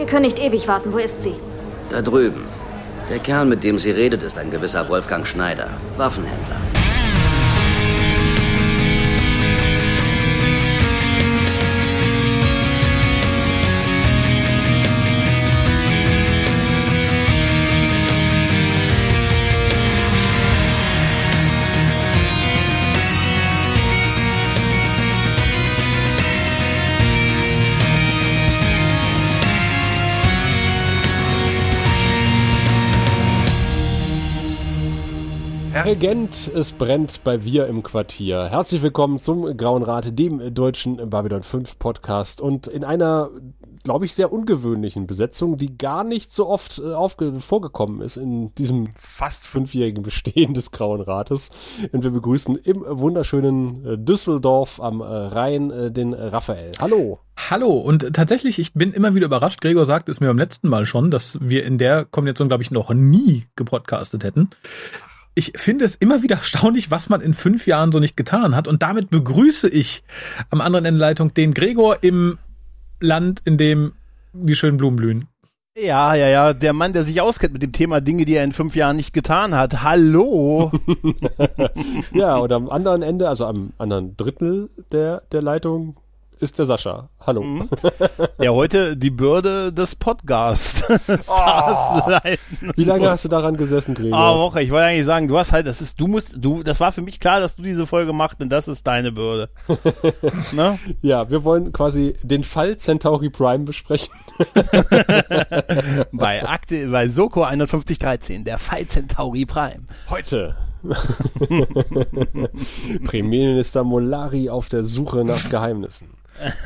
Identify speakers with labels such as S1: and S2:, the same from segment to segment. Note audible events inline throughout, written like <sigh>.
S1: Wir können nicht ewig warten. Wo ist sie?
S2: Da drüben. Der Kerl, mit dem sie redet, ist ein gewisser Wolfgang Schneider, Waffenhändler.
S3: Herr Regent, es brennt bei Wir im Quartier. Herzlich willkommen zum Grauen Rat, dem deutschen Babylon 5 Podcast und in einer, glaube ich, sehr ungewöhnlichen Besetzung, die gar nicht so oft äh, vorgekommen ist in diesem fast fünfjährigen Bestehen des Grauen Rates. Und wir begrüßen im wunderschönen äh, Düsseldorf am äh, Rhein den Raphael. Hallo.
S4: Hallo und tatsächlich, ich bin immer wieder überrascht. Gregor sagte es mir beim letzten Mal schon, dass wir in der Kombination, glaube ich, noch nie gepodcastet hätten ich finde es immer wieder erstaunlich, was man in fünf Jahren so nicht getan hat. Und damit begrüße ich am anderen Ende Leitung den Gregor im Land, in dem die schönen Blumen blühen.
S5: Ja, ja, ja, der Mann, der sich auskennt mit dem Thema Dinge, die er in fünf Jahren nicht getan hat. Hallo! <laughs>
S3: ja, und am anderen Ende, also am anderen Drittel der, der Leitung, ist der Sascha. Hallo. Mhm. <laughs>
S5: Der heute die Bürde des Podcasts <laughs>
S3: oh. Wie lange muss. hast du daran gesessen, Gregor?
S5: Ah, Woche. Ich wollte eigentlich sagen, du hast halt, das ist, du musst, du, das war für mich klar, dass du diese Folge machst, denn das ist deine Bürde. <laughs>
S3: ne? Ja, wir wollen quasi den Fall Centauri Prime besprechen.
S5: bei Akte, bei Soko 5113, der Fall Centauri Prime.
S3: Heute <laughs> Premierminister Molari auf der Suche nach Geheimnissen.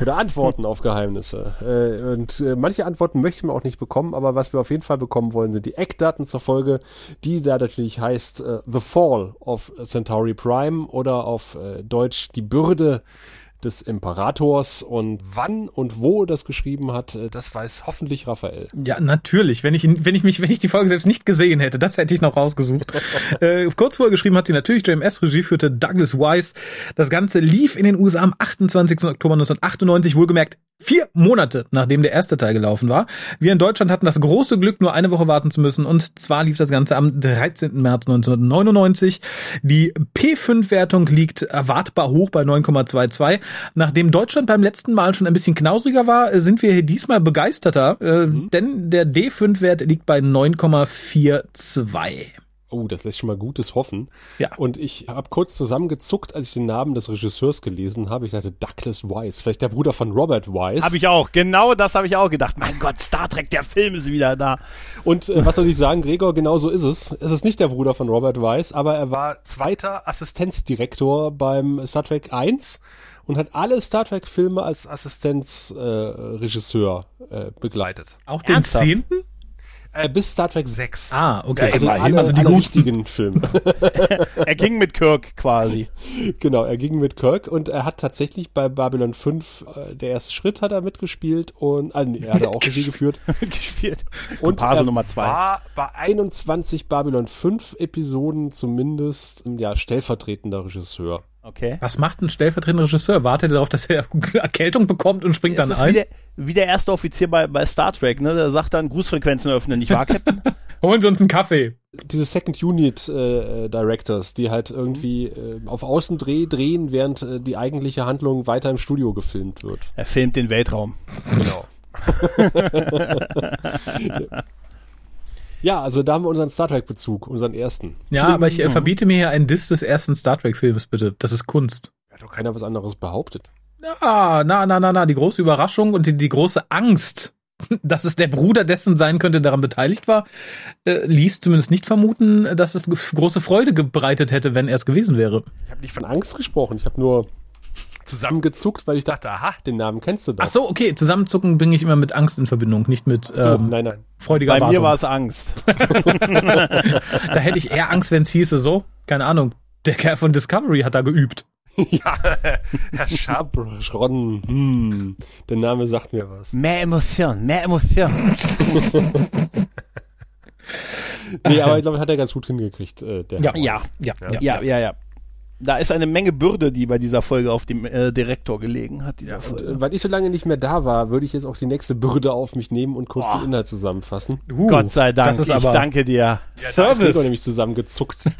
S3: Oder Antworten auf Geheimnisse. Äh, und äh, manche Antworten möchten wir auch nicht bekommen, aber was wir auf jeden Fall bekommen wollen, sind die Eckdaten zur Folge, die da natürlich heißt äh, The Fall of Centauri Prime oder auf äh, Deutsch die Bürde des Imperators und wann und wo das geschrieben hat, äh, das weiß hoffentlich Raphael.
S4: Ja, natürlich. Wenn ich, wenn ich mich, wenn ich die Folge selbst nicht gesehen hätte, das hätte ich noch rausgesucht. <laughs> äh, kurz vorher geschrieben hat sie natürlich JMS Regie führte Douglas Weiss. Das Ganze lief in den USA am 28. Oktober 1998, wohlgemerkt vier Monate nachdem der erste Teil gelaufen war. Wir in Deutschland hatten das große Glück, nur eine Woche warten zu müssen. Und zwar lief das Ganze am 13. März 1999. Die P5-Wertung liegt erwartbar hoch bei 9,22. Nachdem Deutschland beim letzten Mal schon ein bisschen knausriger war, sind wir hier diesmal begeisterter, äh, mhm. denn der D5-Wert liegt bei 9,42.
S3: Oh, das lässt schon mal Gutes hoffen. Ja. Und ich habe kurz zusammengezuckt, als ich den Namen des Regisseurs gelesen habe. Ich dachte, Douglas Weiss, vielleicht der Bruder von Robert Weiss.
S5: Habe ich auch, genau das habe ich auch gedacht. Mein Gott, Star Trek, der Film ist wieder da.
S3: Und äh, was soll ich sagen, Gregor, genau so ist es. Es ist nicht der Bruder von Robert Weiss, aber er war zweiter Assistenzdirektor beim Star Trek 1 und hat alle Star Trek Filme als Assistenzregisseur äh, äh, begleitet.
S4: Auch den zehnten?
S3: Äh, bis Star Trek 6.
S4: Ah, okay.
S3: Also, alle, also die alle wichtigen Filme. <laughs>
S5: er ging mit Kirk quasi.
S3: Genau, er ging mit Kirk und er hat tatsächlich bei Babylon 5, äh, der erste Schritt hat er mitgespielt und also, er hat auch Regie <laughs> geführt.
S5: mitgespielt.
S3: Und er Nummer zwei. war bei 21 Babylon 5 Episoden zumindest ja, stellvertretender Regisseur.
S4: Okay. Was macht ein stellvertretender Regisseur? Wartet er darauf, dass er <laughs> Erkältung bekommt und springt
S5: das
S4: dann ein?
S5: Wie der, wie der erste Offizier bei, bei Star Trek, ne? Der sagt dann Grußfrequenzen öffnen, nicht wahr, <laughs> Captain?
S4: Holen Sie uns einen Kaffee.
S3: Diese Second Unit äh, Directors, die halt irgendwie äh, auf Außendreh drehen, während äh, die eigentliche Handlung weiter im Studio gefilmt wird.
S5: Er filmt den Weltraum.
S3: Genau. <laughs> Ja, also da haben wir unseren Star Trek-Bezug, unseren ersten.
S4: Ja, aber ich äh, verbiete mir hier einen Diss des ersten Star Trek-Films, bitte. Das ist Kunst.
S3: Hat doch keiner was anderes behauptet.
S4: Ja, na, na, na, na, die große Überraschung und die, die große Angst, <laughs> dass es der Bruder dessen sein könnte, daran beteiligt war, äh, ließ zumindest nicht vermuten, dass es große Freude gebreitet hätte, wenn er es gewesen wäre.
S3: Ich habe nicht von Angst gesprochen, ich habe nur zusammengezuckt, weil ich dachte, aha, den Namen kennst du doch.
S4: Ach so, okay, zusammenzucken bringe ich immer mit Angst in Verbindung, nicht mit
S3: so, ähm, nein, nein.
S4: freudiger
S5: Bei
S4: Erwartung.
S5: mir war es Angst. <laughs>
S4: da hätte ich eher Angst, wenn es hieße so, keine Ahnung, der Kerl von Discovery hat da geübt. <laughs>
S3: ja, Herr Schabron, hm, der Name sagt mir was.
S5: Mehr Emotion, mehr Emotion. <laughs>
S3: nee, aber ich glaube, hat er ganz gut hingekriegt, äh, der
S5: ja, ja, ja, ja, ja, ja, ja. Da ist eine Menge Bürde, die bei dieser Folge auf dem äh, Direktor gelegen hat. Dieser
S3: Und,
S5: Folge.
S3: äh, weil ich so lange nicht mehr da war, würde ich jetzt auch die nächste Bürde auf mich nehmen und kurz
S5: Boah.
S3: den Inhalt zusammenfassen.
S4: Uh,
S5: Gott sei Dank,
S4: Das ist
S5: ich danke dir.
S3: Das wird
S4: Service.
S3: nämlich zusammengezuckt. <laughs>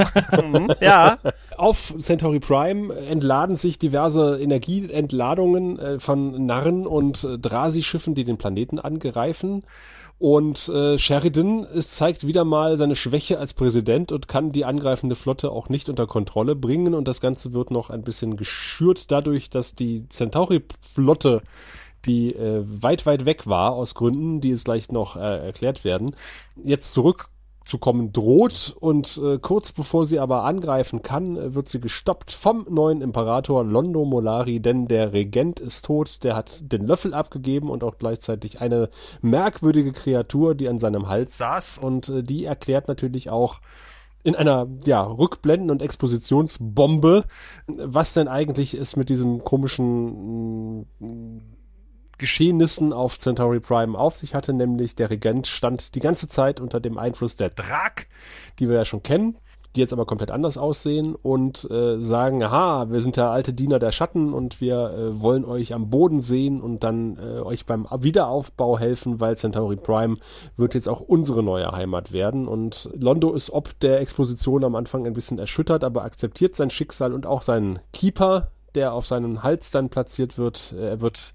S5: Ja,
S3: Auf Centauri Prime entladen sich diverse Energieentladungen äh, von Narren und äh, Drasi-Schiffen, die den Planeten angreifen. Und äh, Sheridan zeigt wieder mal seine Schwäche als Präsident und kann die angreifende Flotte auch nicht unter Kontrolle bringen. Und das Ganze wird noch ein bisschen geschürt dadurch, dass die Centauri-Flotte, die äh, weit, weit weg war aus Gründen, die es gleich noch äh, erklärt werden, jetzt zurückzukommen droht und äh, kurz bevor sie aber angreifen kann, äh, wird sie gestoppt vom neuen Imperator Londo Molari, denn der Regent ist tot, der hat den Löffel abgegeben und auch gleichzeitig eine merkwürdige Kreatur, die an seinem Hals saß und äh, die erklärt natürlich auch in einer ja, Rückblenden- und Expositionsbombe, was denn eigentlich ist mit diesem komischen mm, Geschehnissen auf Centauri Prime auf sich hatte, nämlich der Regent stand die ganze Zeit unter dem Einfluss der Drak, die wir ja schon kennen, die jetzt aber komplett anders aussehen und äh, sagen, aha, wir sind der alte Diener der Schatten und wir äh, wollen euch am Boden sehen und dann äh, euch beim Wiederaufbau helfen, weil Centauri Prime wird jetzt auch unsere neue Heimat werden und Londo ist ob der Exposition am Anfang ein bisschen erschüttert, aber akzeptiert sein Schicksal und auch seinen Keeper, der auf seinen Hals dann platziert wird. Er wird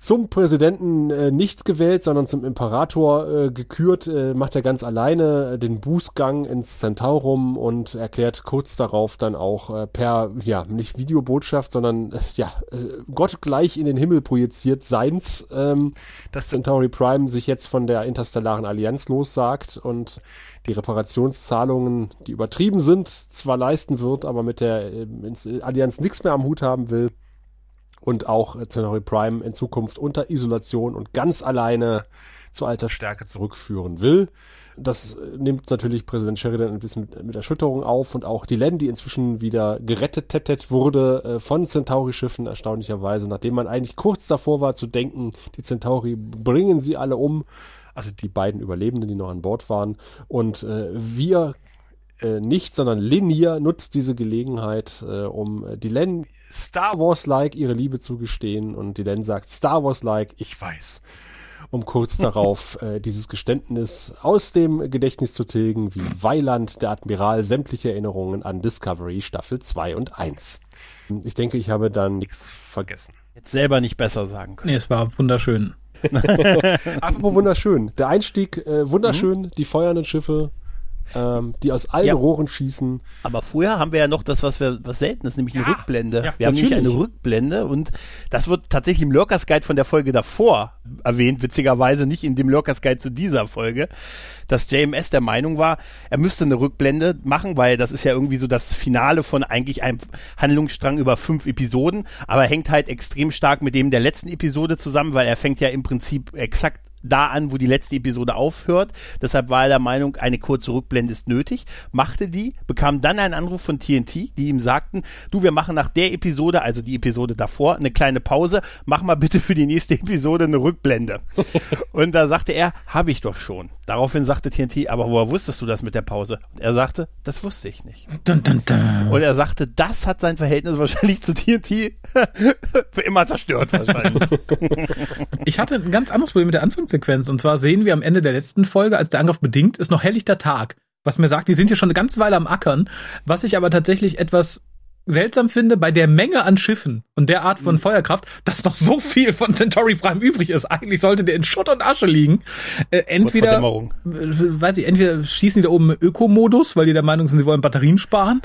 S3: zum Präsidenten äh, nicht gewählt, sondern zum Imperator äh, gekürt, äh, macht er ganz alleine äh, den Bußgang ins Centaurum und erklärt kurz darauf dann auch äh, per, ja, nicht Videobotschaft, sondern äh, ja, äh, Gott gleich in den Himmel projiziert seins, ähm, dass Centauri Prime sich jetzt von der interstellaren Allianz lossagt und die Reparationszahlungen, die übertrieben sind, zwar leisten wird, aber mit der Allianz nichts mehr am Hut haben will und auch äh, Centauri Prime in Zukunft unter Isolation und ganz alleine zu alter Stärke zurückführen will. Das äh, nimmt natürlich Präsident Sheridan ein bisschen mit, Erschütterung auf und auch die Len, die inzwischen wieder gerettet wurde äh, von Centauri-Schiffen, erstaunlicherweise, nachdem man eigentlich kurz davor war zu denken, die Centauri bringen sie alle um, also die beiden Überlebenden, die noch an Bord waren. Und äh, wir äh, nicht, sondern Linear nutzt diese Gelegenheit, äh, um äh, die Len Star Wars-like ihre Liebe zu gestehen und die Len sagt Star Wars-like, ich weiß. Um kurz <laughs> darauf äh, dieses Geständnis aus dem Gedächtnis zu tilgen, wie Weiland, der Admiral, sämtliche Erinnerungen an Discovery Staffel 2 und 1. Ich denke, ich habe dann nichts vergessen.
S5: jetzt selber nicht besser sagen können.
S4: Nee, es war wunderschön. <laughs>
S3: Apropos wunderschön. Der Einstieg, äh, wunderschön, die feuernden Schiffe, ähm, die aus allen
S5: Ja.
S3: Rohren schießen.
S5: Aber vorher haben wir ja noch das, was wir, was selten ist, nämlich eine
S3: Ja,
S5: Rückblende.
S3: ja,
S5: wir haben nämlich
S3: natürlich.
S5: eine Rückblende und das wird tatsächlich im Lurkers Guide von der Folge davor erwähnt, witzigerweise nicht in dem Lurkers Guide zu dieser Folge, dass JMS der Meinung war, er müsste eine Rückblende machen, weil das ist ja irgendwie so das Finale von eigentlich einem Handlungsstrang über fünf Episoden, aber hängt halt extrem stark mit dem der letzten Episode zusammen, weil er fängt ja im Prinzip exakt da an, wo die letzte Episode aufhört. Deshalb war er der Meinung, eine kurze Rückblende ist nötig, machte die, bekam dann einen Anruf von TNT, die ihm sagten, du, wir machen nach der Episode, also die Episode davor, eine kleine Pause, mach mal bitte für die nächste Episode eine Rückblende. <laughs> Und da sagte er, habe ich doch schon. Daraufhin sagte TNT, aber woher wusstest du das mit der Pause? Und er sagte, das wusste ich nicht.
S4: Dun, dun, dun.
S5: Und er sagte, das hat sein Verhältnis wahrscheinlich zu TNT für <laughs> immer zerstört wahrscheinlich. <laughs>
S4: Ich hatte ein ganz anderes Problem mit der Anfangssequenz. Und zwar sehen wir am Ende der letzten Folge, als der Angriff bedingt, ist noch helllichter Tag. Was mir sagt, die sind ja schon eine ganze Weile am Ackern. Was ich aber tatsächlich etwas seltsam finde, bei der Menge an Schiffen und der Art von Feuerkraft, dass noch so viel von Centauri Prime übrig ist. Eigentlich sollte der in Schutt und Asche liegen. Äh, entweder, äh, weiß ich, entweder schießen die da oben im Ökomodus, weil die der Meinung sind, sie wollen Batterien sparen.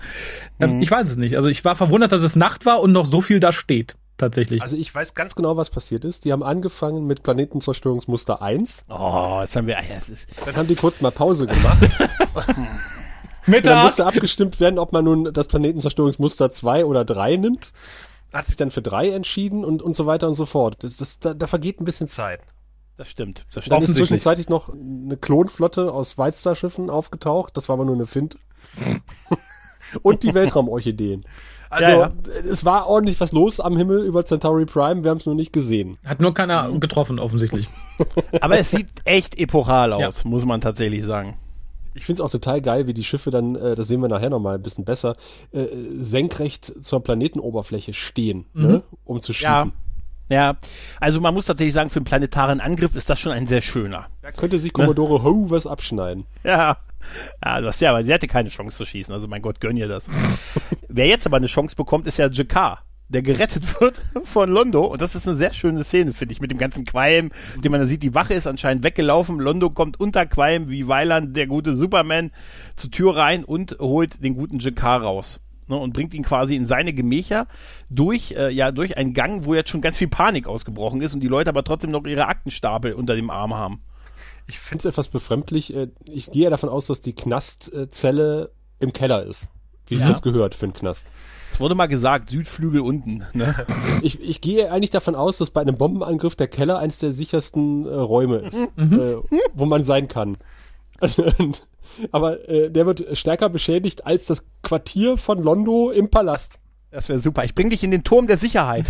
S4: Ähm, Ich weiß es nicht. Also ich war verwundert, dass es Nacht war und noch so viel da steht. Tatsächlich.
S3: Also ich weiß ganz genau, was passiert ist. Die haben angefangen mit Planetenzerstörungsmuster 1.
S5: Oh, jetzt haben wir, ah es ist,
S3: Dann haben die kurz mal Pause gemacht. <laughs>
S4: Mittag!
S3: dann musste abgestimmt werden, ob man nun das Planetenzerstörungsmuster 2 oder 3 nimmt. Hat sich dann für 3 entschieden und, und so weiter und so fort. Das, das, da, da vergeht ein bisschen Zeit.
S5: das stimmt, das
S3: Dann
S5: stimmt.
S3: ist
S4: Offensichtlich.
S3: zwischenzeitlich noch eine Klonflotte aus White-Star-Schiffen aufgetaucht. Das war aber nur eine Fint. <laughs> <laughs> und die Weltraumorchideen. Also,
S5: Ja, ja.
S3: es war ordentlich was los am Himmel über Centauri Prime. Wir haben es nur nicht gesehen.
S4: Hat nur keiner getroffen, offensichtlich. <laughs>
S5: Aber es sieht echt epochal aus, muss man tatsächlich sagen.
S3: Ich finde es auch total geil, wie die Schiffe dann, äh, das sehen wir nachher nochmal ein bisschen besser, äh, senkrecht zur Planetenoberfläche stehen, ne, um zu schießen.
S5: Ja. Ja, also man muss tatsächlich sagen, für einen planetaren Angriff ist das schon ein sehr schöner.
S3: Da könnte sich Commodore Ho was abschneiden.
S5: Ja. Ja, du hast ja, aber sie hatte keine Chance zu schießen, also mein Gott, gönn ihr das. Wer jetzt aber eine Chance bekommt, ist ja Jakar, der gerettet wird <laughs> von Londo und das ist eine sehr schöne Szene, finde ich, mit dem ganzen Qualm, den man da sieht, die Wache ist anscheinend weggelaufen, Londo kommt unter Qualm, wie Weiland, der gute Superman, zur Tür rein und holt den guten Jakar raus. Ne, und bringt ihn quasi in seine Gemächer durch, äh, ja, durch einen Gang, wo jetzt schon ganz viel Panik ausgebrochen ist und die Leute aber trotzdem noch ihre Aktenstapel unter dem Arm haben.
S3: Ich finde es etwas befremdlich. äh, Ich gehe ja davon aus, dass die Knastzelle im Keller ist. Wie sich
S5: Ja.
S3: das gehört für einen Knast.
S5: Es wurde mal gesagt, Südflügel unten. Ne?
S3: Ich, ich gehe eigentlich davon aus, dass bei einem Bombenangriff der Keller eines der sichersten äh, Räume ist, äh, wo man sein kann. <laughs> Aber äh, der wird stärker beschädigt als das Quartier von Londo im Palast.
S5: Das wäre super. Ich bring dich in den Turm der Sicherheit. <laughs>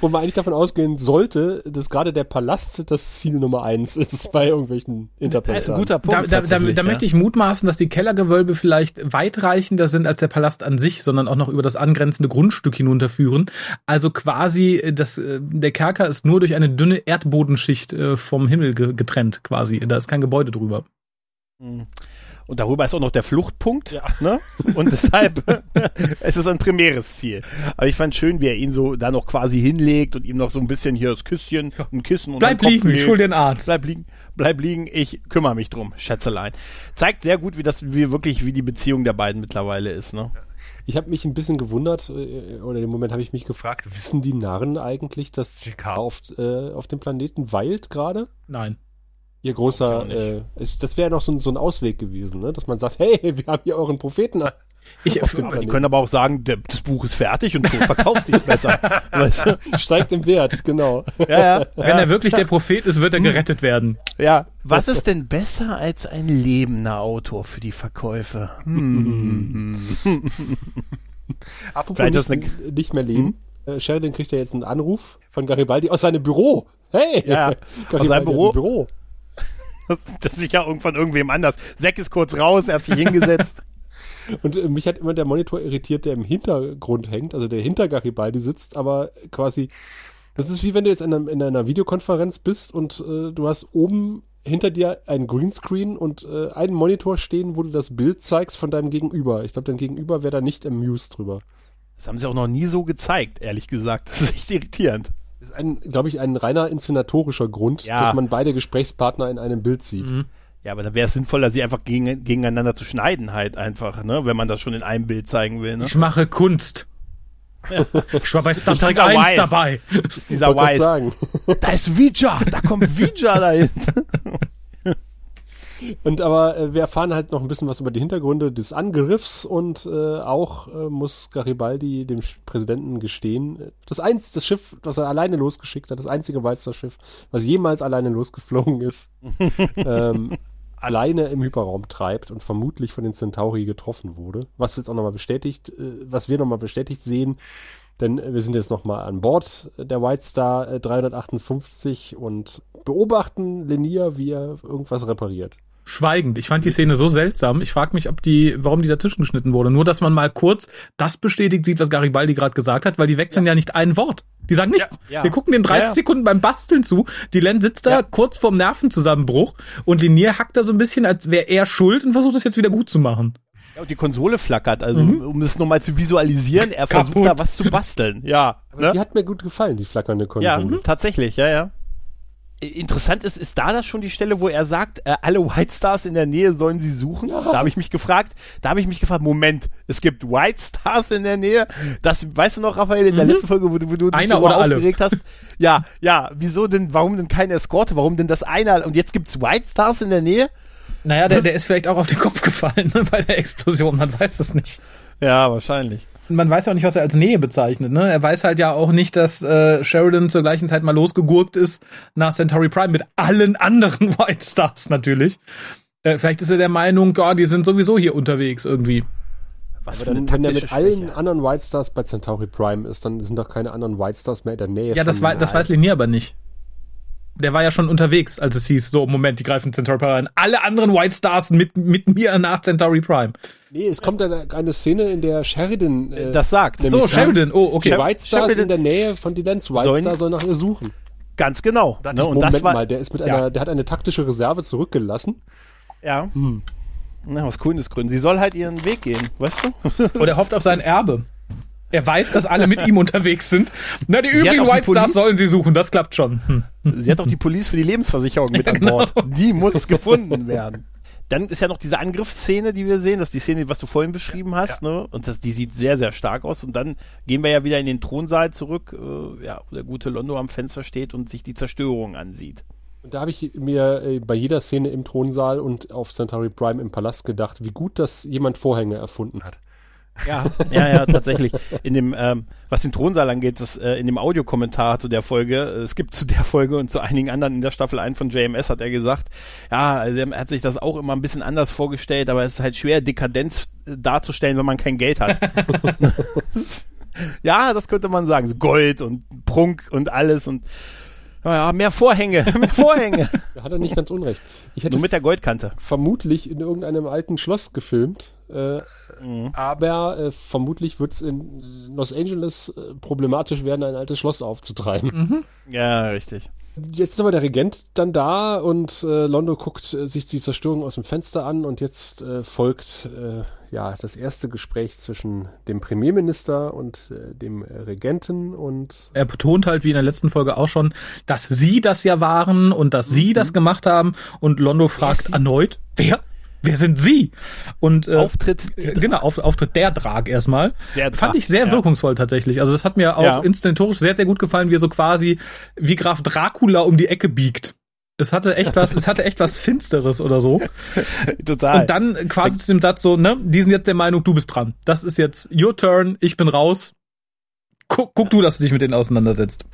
S3: Wo man eigentlich davon ausgehen sollte, dass gerade der Palast das Ziel Nummer eins ist bei irgendwelchen
S5: Das ist ein
S3: Interpretationen.
S5: guter Punkt.
S4: Da, da, da, da
S5: ja.
S4: möchte ich mutmaßen, dass die Kellergewölbe vielleicht weitreichender sind als der Palast an sich, sondern auch noch über das angrenzende Grundstück hinunterführen. Also quasi äh, das, äh, der Kerker ist nur durch eine dünne Erdbodenschicht äh, vom Himmel ge getrennt quasi. Da ist kein Gebäude drüber.
S5: Und darüber ist auch noch der Fluchtpunkt. Ne? Und <laughs> deshalb <laughs> es ist ein primäres Ziel. Aber ich fand schön, wie er ihn so da noch quasi hinlegt und ihm noch so ein bisschen hier das Küsschen, ein Kissen und
S4: Bleib liegen, ich hol den Arzt.
S5: Bleib liegen, bleib liegen, ich kümmere mich drum, Schätzelein. Zeigt sehr gut, wie das, wie wirklich, wie die Beziehung der beiden mittlerweile ist, ne?
S3: Ich habe mich ein bisschen gewundert, äh, oder im Moment habe ich mich gefragt, wissen die Narren eigentlich, dass JK auf, äh, auf dem Planeten weilt gerade?
S4: Nein.
S3: Ihr großer, äh, ist, das wäre ja noch so, ein- so ein Ausweg gewesen, ne? dass man sagt, <laughs> hey, wir haben hier euren Propheten.
S4: Ich, <laughs>
S3: Auf dem
S5: die können aber auch sagen, der, das Buch ist fertig und so verkauft sich's besser. <laughs> Weißt du?
S3: Steigt im Wert, genau.
S5: Ja, ja.
S4: wenn
S5: ja.
S4: er wirklich der Prophet ist, wird er gerettet werden.
S5: Ja, was ist denn besser als ein lebender Autor für die Verkäufe? Hm.
S3: Apropos
S5: Vielleicht
S3: nicht,
S5: das eine-
S3: nicht mehr leben. Äh, Sheridan kriegt ja jetzt einen Anruf von Garibaldi aus seinem Büro. Hey!
S5: Ja, aus seinem Büro.
S3: ein Büro.
S5: Das, das ist sicher irgendwann irgendwem anders. Zack ist kurz raus, er hat sich hingesetzt. <laughs>
S3: Und äh, mich hat immer der Monitor irritiert, der im Hintergrund hängt, also der hinter Garibaldi sitzt, aber quasi, das ist wie wenn du jetzt in, einem, in einer Videokonferenz bist und äh, du hast oben hinter dir einen Greenscreen und äh, einen Monitor stehen, wo du das Bild zeigst von deinem Gegenüber. Ich glaube, dein Gegenüber wäre da nicht amused drüber.
S5: Das haben sie auch noch nie so gezeigt, ehrlich gesagt. Das ist echt irritierend.
S3: Das ist ein, glaube ich, ein reiner inszenatorischer Grund,
S5: Ja.
S3: dass man beide Gesprächspartner in einem Bild sieht.
S5: Ja, aber dann wäre es sinnvoller, sie einfach gegen, gegeneinander zu schneiden halt einfach, ne? Wenn man das schon in einem Bild zeigen will, ne?
S4: Ich mache Kunst. <laughs> Ich war bei Star Trek
S5: Dieser
S4: 1
S5: Wise.
S4: dabei.
S5: Ist dieser Wise.
S3: sagen.
S5: Da ist Vija, da kommt Vija dahin. <laughs>
S3: Und aber äh, wir erfahren halt noch ein bisschen was über die Hintergründe des Angriffs und äh, auch äh, muss Garibaldi dem Präsidenten gestehen, äh, das eins, das Schiff, das er alleine losgeschickt hat, das einzige Walzer-Schiff, was jemals alleine losgeflogen ist, <laughs> ähm, alleine im Hyperraum treibt und vermutlich von den Centauri getroffen wurde. Was jetzt auch nochmal bestätigt, äh, was wir nochmal bestätigt sehen, denn äh, wir sind jetzt nochmal an Bord der White Star äh, 358 und beobachten Lenier, wie er irgendwas repariert.
S4: Schweigend. Ich fand die Szene so seltsam. Ich frage mich, ob die, warum die dazwischen geschnitten wurde. Nur, dass man mal kurz das bestätigt sieht, was Garibaldi gerade gesagt hat, weil die wechseln ja. nicht ein Wort. Die sagen nichts.
S5: Ja, ja.
S4: Wir gucken den 30
S5: Ja, ja.
S4: Sekunden beim Basteln zu. Die Len sitzt da
S5: Ja.
S4: kurz vorm Nervenzusammenbruch und Linier hackt da so ein bisschen, als wäre er schuld und versucht es jetzt wieder gut zu machen.
S5: Ja, und die Konsole flackert, also um es nochmal zu visualisieren, er versucht
S4: Kaputt.
S5: da was zu basteln. Ja.
S3: Aber
S5: Ne?
S3: die hat mir gut gefallen, die flackernde
S5: Ja,
S3: Konsole.
S5: tatsächlich, ja, ja. Interessant ist, ist da das schon die Stelle, wo er sagt, äh, alle White Stars in der Nähe sollen sie suchen? Da habe ich mich gefragt, da habe ich mich gefragt, Moment, es gibt White Stars in der Nähe? Das, weißt du noch, Raphael, in der letzten Folge, wo, du- wo du dich so
S4: alle.
S5: aufgeregt hast? Ja, ja, wieso denn, warum denn keine Eskorte? Warum denn das einer? Und jetzt gibt's White Stars in der Nähe?
S4: Naja, der, der ist vielleicht auch auf den Kopf gefallen <laughs> ne, bei der Explosion. Man weiß es nicht.
S5: Ja, wahrscheinlich.
S4: Man weiß ja auch nicht, was er als Nähe bezeichnet. Ne? Er weiß halt ja auch nicht, dass äh, Sheridan zur gleichen Zeit mal losgegurkt ist nach Centauri Prime mit allen anderen <laughs> White Stars natürlich. Äh, vielleicht ist er der Meinung, ja, die sind sowieso hier unterwegs irgendwie.
S5: Was
S3: Aber dann, wenn er mit allen anderen White Stars bei Centauri Prime ist, dann sind doch keine anderen White Stars mehr in der Nähe.
S4: Ja, das, wei das weiß Linier aber nicht. Der war ja schon unterwegs, als es hieß, so, Moment, die greifen Centauri Prime an. Alle anderen White Stars mit, mit mir nach Centauri Prime.
S3: Nee, es kommt eine, eine Szene, in der Sheridan äh,
S5: Das sagt.
S4: So, Sheridan, oh, okay.
S3: die White Stars
S5: Sheridan-
S3: in der Nähe von die Lance White
S5: Sollen-
S3: Star soll nach ihr suchen.
S5: Ganz genau. Ne?
S3: ich,
S5: Und
S3: Moment
S5: das war,
S3: mal, der ist mit
S5: ja.
S3: einer, der hat eine taktische Reserve zurückgelassen.
S5: ja. Na, aus Gründen. Sie soll halt ihren Weg gehen, weißt du? <laughs>
S4: Und er hofft auf sein Erbe. Er weiß, dass alle mit ihm <laughs> unterwegs sind. Na, die übrigen White Stars sollen sie suchen, das klappt schon. Hm.
S5: Sie hat auch die Police für die Lebensversicherung mit an
S4: genau.
S5: Bord. Die muss gefunden werden. Dann ist ja noch diese Angriffsszene, die wir sehen. Das ist die Szene, was du vorhin beschrieben hast. Ne? Und das, die sieht sehr, sehr stark aus. Und dann gehen wir ja wieder in den Thronsaal zurück, äh, ja, wo der gute Londo am Fenster steht und sich die Zerstörung ansieht.
S3: Und da habe ich mir äh, bei jeder Szene im Thronsaal und auf Centauri Prime im Palast gedacht, wie gut, dass jemand Vorhänge erfunden hat.
S5: Ja, <laughs> ja, ja, tatsächlich. In dem, ähm, was den Thronsaal angeht, das, äh, in dem Audiokommentar zu der Folge, äh, es gibt zu der Folge und zu einigen anderen in der Staffel 1 von JMS hat er gesagt, ja, also er hat sich das auch immer ein bisschen anders vorgestellt, aber es ist halt schwer, Dekadenz äh, darzustellen, wenn man kein Geld hat. <laughs> Ja, das könnte man sagen. So Gold und Prunk und alles und ja, mehr Vorhänge, <laughs> mehr Vorhänge.
S3: Da hat er nicht ganz unrecht. Ich hätte
S5: Nur mit der Goldkante.
S3: vermutlich in irgendeinem alten Schloss gefilmt, äh,
S5: Mhm.
S3: aber äh, vermutlich wird es in Los Angeles äh, problematisch werden, ein altes Schloss aufzutreiben.
S5: Ja, richtig.
S3: Jetzt ist aber der Regent dann da und äh, Londo guckt äh, sich die Zerstörung aus dem Fenster an und jetzt äh, folgt äh, ja das erste Gespräch zwischen dem Premierminister und äh, dem Regenten und
S4: Er betont halt, wie in der letzten Folge auch schon, dass sie das ja waren und dass sie das gemacht haben. Und Londo fragt erneut, wer? Wer sind sie? Und äh,
S5: Auftritt.
S4: äh, genau, auf, Auftritt der Drag erstmal.
S5: Der
S4: Fand
S5: Drag,
S4: ich sehr
S5: ja.
S4: wirkungsvoll tatsächlich. Also das hat mir auch
S5: Ja.
S4: inszenatorisch sehr, sehr gut gefallen, wie er so quasi wie Graf Dracula um die Ecke biegt. Es hatte echt was, es hatte echt was Finsteres oder so. <laughs>
S5: Total.
S4: Und dann quasi zu dem Satz so, ne, die sind jetzt der Meinung, du bist dran. Das ist jetzt your turn, ich bin raus. Guck, guck du, dass du dich mit denen auseinandersetzt.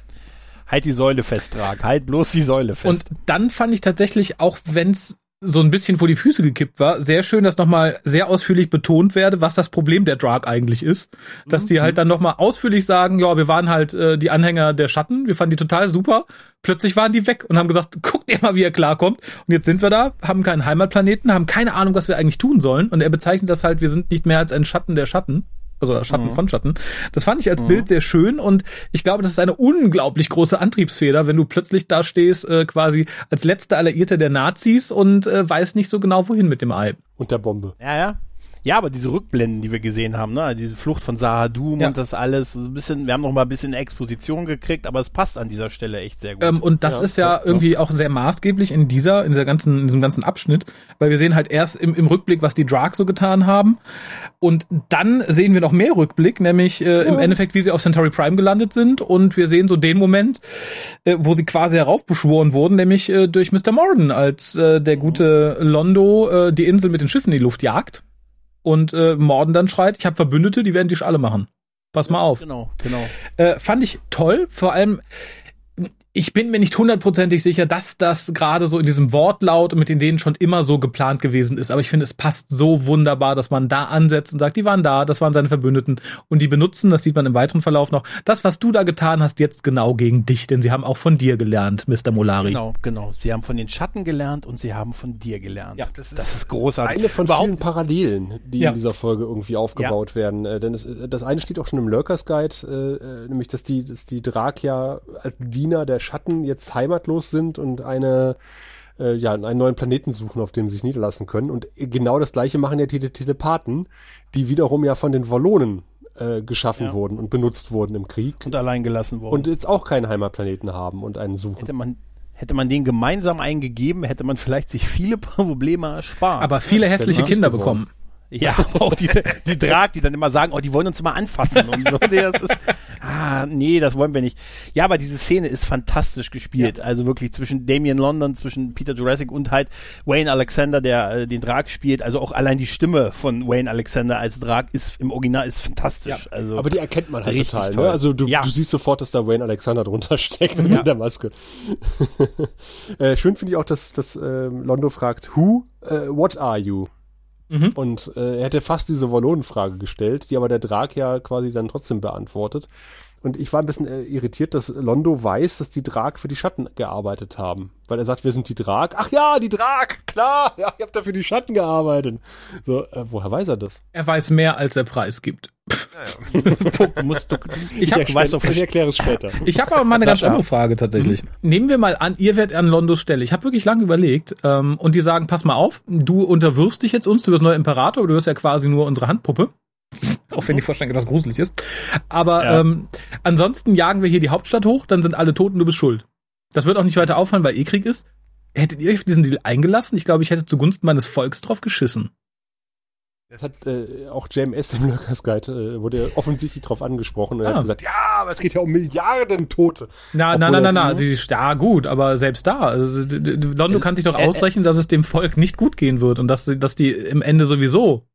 S5: halt die Säule festtragen. Halt bloß die Säule fest.
S4: Und dann fand ich tatsächlich, auch wenn's so ein bisschen vor die Füße gekippt war, sehr schön, dass nochmal sehr ausführlich betont werde, was das Problem der Drag eigentlich ist. Dass die halt dann nochmal ausführlich sagen, ja, wir waren halt äh, die Anhänger der Schatten, wir fanden die total super. Plötzlich waren die weg und haben gesagt, <laughs> guckt ihr mal, wie er klarkommt. Und jetzt sind wir da, haben keinen Heimatplaneten, haben keine Ahnung, was wir eigentlich tun sollen. Und er bezeichnet das halt, wir sind nicht mehr als ein Schatten der Schatten. Also Schatten von Schatten. Das fand ich als Bild sehr schön und ich glaube, das ist eine unglaublich große Antriebsfeder, wenn du plötzlich da stehst, äh, quasi als letzter Alliierter der Nazis und äh, weißt nicht so genau, wohin mit dem Ei.
S3: und der Bombe.
S5: Ja, ja. Ja, aber diese Rückblenden, die wir gesehen haben, ne, diese Flucht von Sahadum
S4: Ja.
S5: und das alles, so ein bisschen, wir haben noch mal ein bisschen Exposition gekriegt, aber es passt an dieser Stelle echt sehr gut.
S4: Ähm, und das
S3: Ja,
S4: ist ja, irgendwie auch sehr maßgeblich in dieser, in dieser ganzen, in diesem ganzen Abschnitt, weil wir sehen halt erst im, im Rückblick, was die Drag so getan haben. Und dann sehen wir noch mehr Rückblick, nämlich äh, im Endeffekt, wie sie auf Centauri Prime gelandet sind. Und wir sehen so den Moment, äh, wo sie quasi heraufbeschworen wurden, nämlich äh, durch Mr. Morden, als äh, der gute Londo äh, die Insel mit den Schiffen in die Luft jagt. Und äh, Morden dann schreit, ich habe Verbündete, die werden dich alle machen. Pass mal auf.
S5: genau, genau.
S4: Äh, fand ich toll, vor allem ich bin mir nicht hundertprozentig sicher, dass das gerade so in diesem Wortlaut und mit den denen schon immer so geplant gewesen ist. Aber ich finde, es passt so wunderbar, dass man da ansetzt und sagt, die waren da, das waren seine Verbündeten und die benutzen, das sieht man im weiteren Verlauf noch, das, was du da getan hast, jetzt genau gegen dich, denn sie haben auch von dir gelernt, Mr. Molari.
S5: Genau, genau. Sie haben von den Schatten gelernt und sie haben von dir gelernt.
S4: Ja,
S5: das, ist, großartig.
S3: Eine von
S5: Überhaupt
S3: vielen
S5: ist-
S3: Parallelen, die
S4: Ja.
S3: in dieser Folge irgendwie aufgebaut werden. Äh, denn es, äh, das eine steht auch schon im Lurkers Guide, äh, äh, nämlich dass die, dass die Drakia als Diener der Schatten jetzt heimatlos sind und eine äh, ja, einen neuen Planeten suchen, auf dem sie sich niederlassen können. Und genau das gleiche machen ja die Telepathen, die wiederum ja von den Wallonen äh, geschaffen
S5: Ja.
S3: wurden und benutzt wurden im Krieg
S5: und allein gelassen worden.
S3: und jetzt auch keinen Heimatplaneten haben und einen suchen.
S5: hätte man hätte man den gemeinsam eingegeben, hätte man vielleicht sich viele <laughs> Probleme erspart.
S4: Aber viele hässliche Kinder bekommen. <laughs>
S5: Ja, auch die, die Drag, die dann immer sagen, oh, die wollen uns immer anfassen und so. Nee, Das ist, <laughs> ah, nee, das wollen wir nicht. Ja, aber diese Szene ist fantastisch gespielt. Also wirklich zwischen Damien London, zwischen Peter Jurassic und halt Wayne Alexander, der äh, den Drag spielt. Also auch allein die Stimme von Wayne Alexander als Drag ist im Original ist fantastisch. Also
S3: Aber die erkennt man halt
S5: Richtig
S3: total.
S5: toll.
S3: Ne? Also du,
S5: Ja.
S3: du siehst sofort, dass da Wayne Alexander drunter <laughs> steckt in der Maske. äh, schön finde ich auch, dass, dass äh, Londo fragt, Who, äh, what are you?
S4: Mhm.
S3: Und äh, er hätte fast diese Wallonenfrage gestellt, die aber der Drag ja quasi dann trotzdem beantwortet. Und ich war ein bisschen äh, irritiert, dass Londo weiß, dass die Drag für die Schatten gearbeitet haben. Weil er sagt, wir sind die Drag. Ach ja, die Drag, klar, <laughs> ja, ich habe da für die Schatten gearbeitet. So, äh, woher weiß er das?
S4: Er weiß mehr, als er preisgibt. <laughs>
S5: Musst du,
S4: Ich hab-
S5: weißt doch,
S3: ich erkläre es später. <laughs>
S4: Ich habe aber mal eine ganz andere Frage tatsächlich. Nehmen wir mal an, ihr werdet an Londos Stelle. Ich habe wirklich lange überlegt ähm, und die sagen, pass mal auf, du unterwirfst dich jetzt uns, du wirst neuer Imperator, du wirst ja quasi nur unsere Handpuppe. Auch wenn die Vorstellung etwas gruselig ist. Aber
S5: Ja.
S4: ähm, ansonsten jagen wir hier die Hauptstadt hoch, dann sind alle tot und du bist schuld. Das wird auch nicht weiter auffallen, weil eh Krieg ist. Hättet ihr euch auf diesen Deal eingelassen? Ich glaube, ich hätte zugunsten meines Volks drauf geschissen.
S3: Das hat äh, auch JMS im Lurkers Guide, äh, wurde offensichtlich drauf angesprochen und er
S4: Ah.
S3: hat gesagt, ja, aber es geht ja um Milliarden Tote.
S4: Na, na, na, na, na,
S3: sie-
S4: ja gut, aber selbst da, also, Londo kann sich doch
S5: äh, äh,
S4: ausrechnen, dass es dem Volk nicht gut gehen wird und dass, sie- dass die im Ende sowieso.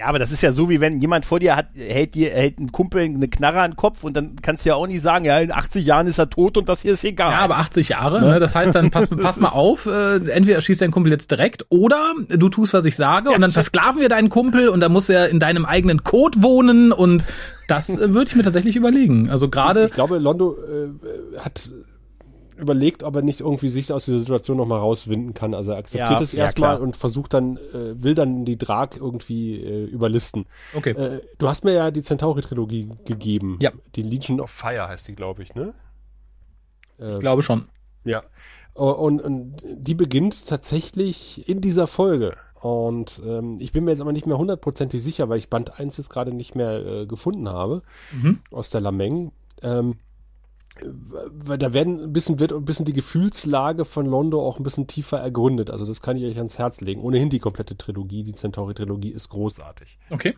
S5: Ja, aber das ist ja so, wie wenn jemand vor dir hat, hält dir, hält ein Kumpel eine Knarre an den Kopf und dann kannst du ja auch nicht sagen, ja, in 80 Jahren ist er tot und das hier ist egal.
S4: Ja, aber 80 Jahre, ne? das heißt dann, pass, <laughs> pass mal auf, äh, entweder schießt dein Kumpel jetzt direkt oder du tust, was ich sage und dann versklaven wir deinen Kumpel und dann muss er in deinem eigenen Code wohnen und das äh, würde ich mir tatsächlich überlegen. Also gerade,
S3: Ich glaube, Londo äh, hat überlegt, ob er nicht irgendwie sich aus dieser Situation noch mal rauswinden kann. Also er akzeptiert
S5: Ja,
S3: es
S5: ja,
S3: erstmal und versucht dann, äh, will dann die Drag irgendwie äh, überlisten.
S4: okay,
S3: Äh, du hast mir ja die Centauri-Trilogie gegeben.
S4: Ja.
S3: Die Legion of Fire heißt die, glaube ich, ne? Äh,
S4: ich glaube schon.
S3: Ja. Und, und die beginnt tatsächlich in dieser Folge. Und ähm, ich bin mir jetzt aber nicht mehr hundertprozentig sicher, weil ich Band 1 jetzt gerade nicht mehr äh, gefunden habe
S4: Mhm.
S3: aus der Lameng. Ähm, weil da werden ein bisschen, wird ein bisschen die Gefühlslage von Londo auch ein bisschen tiefer ergründet. Also das kann ich euch ans Herz legen. Ohnehin die komplette Trilogie, die Centauri-Trilogie ist großartig.
S4: Okay.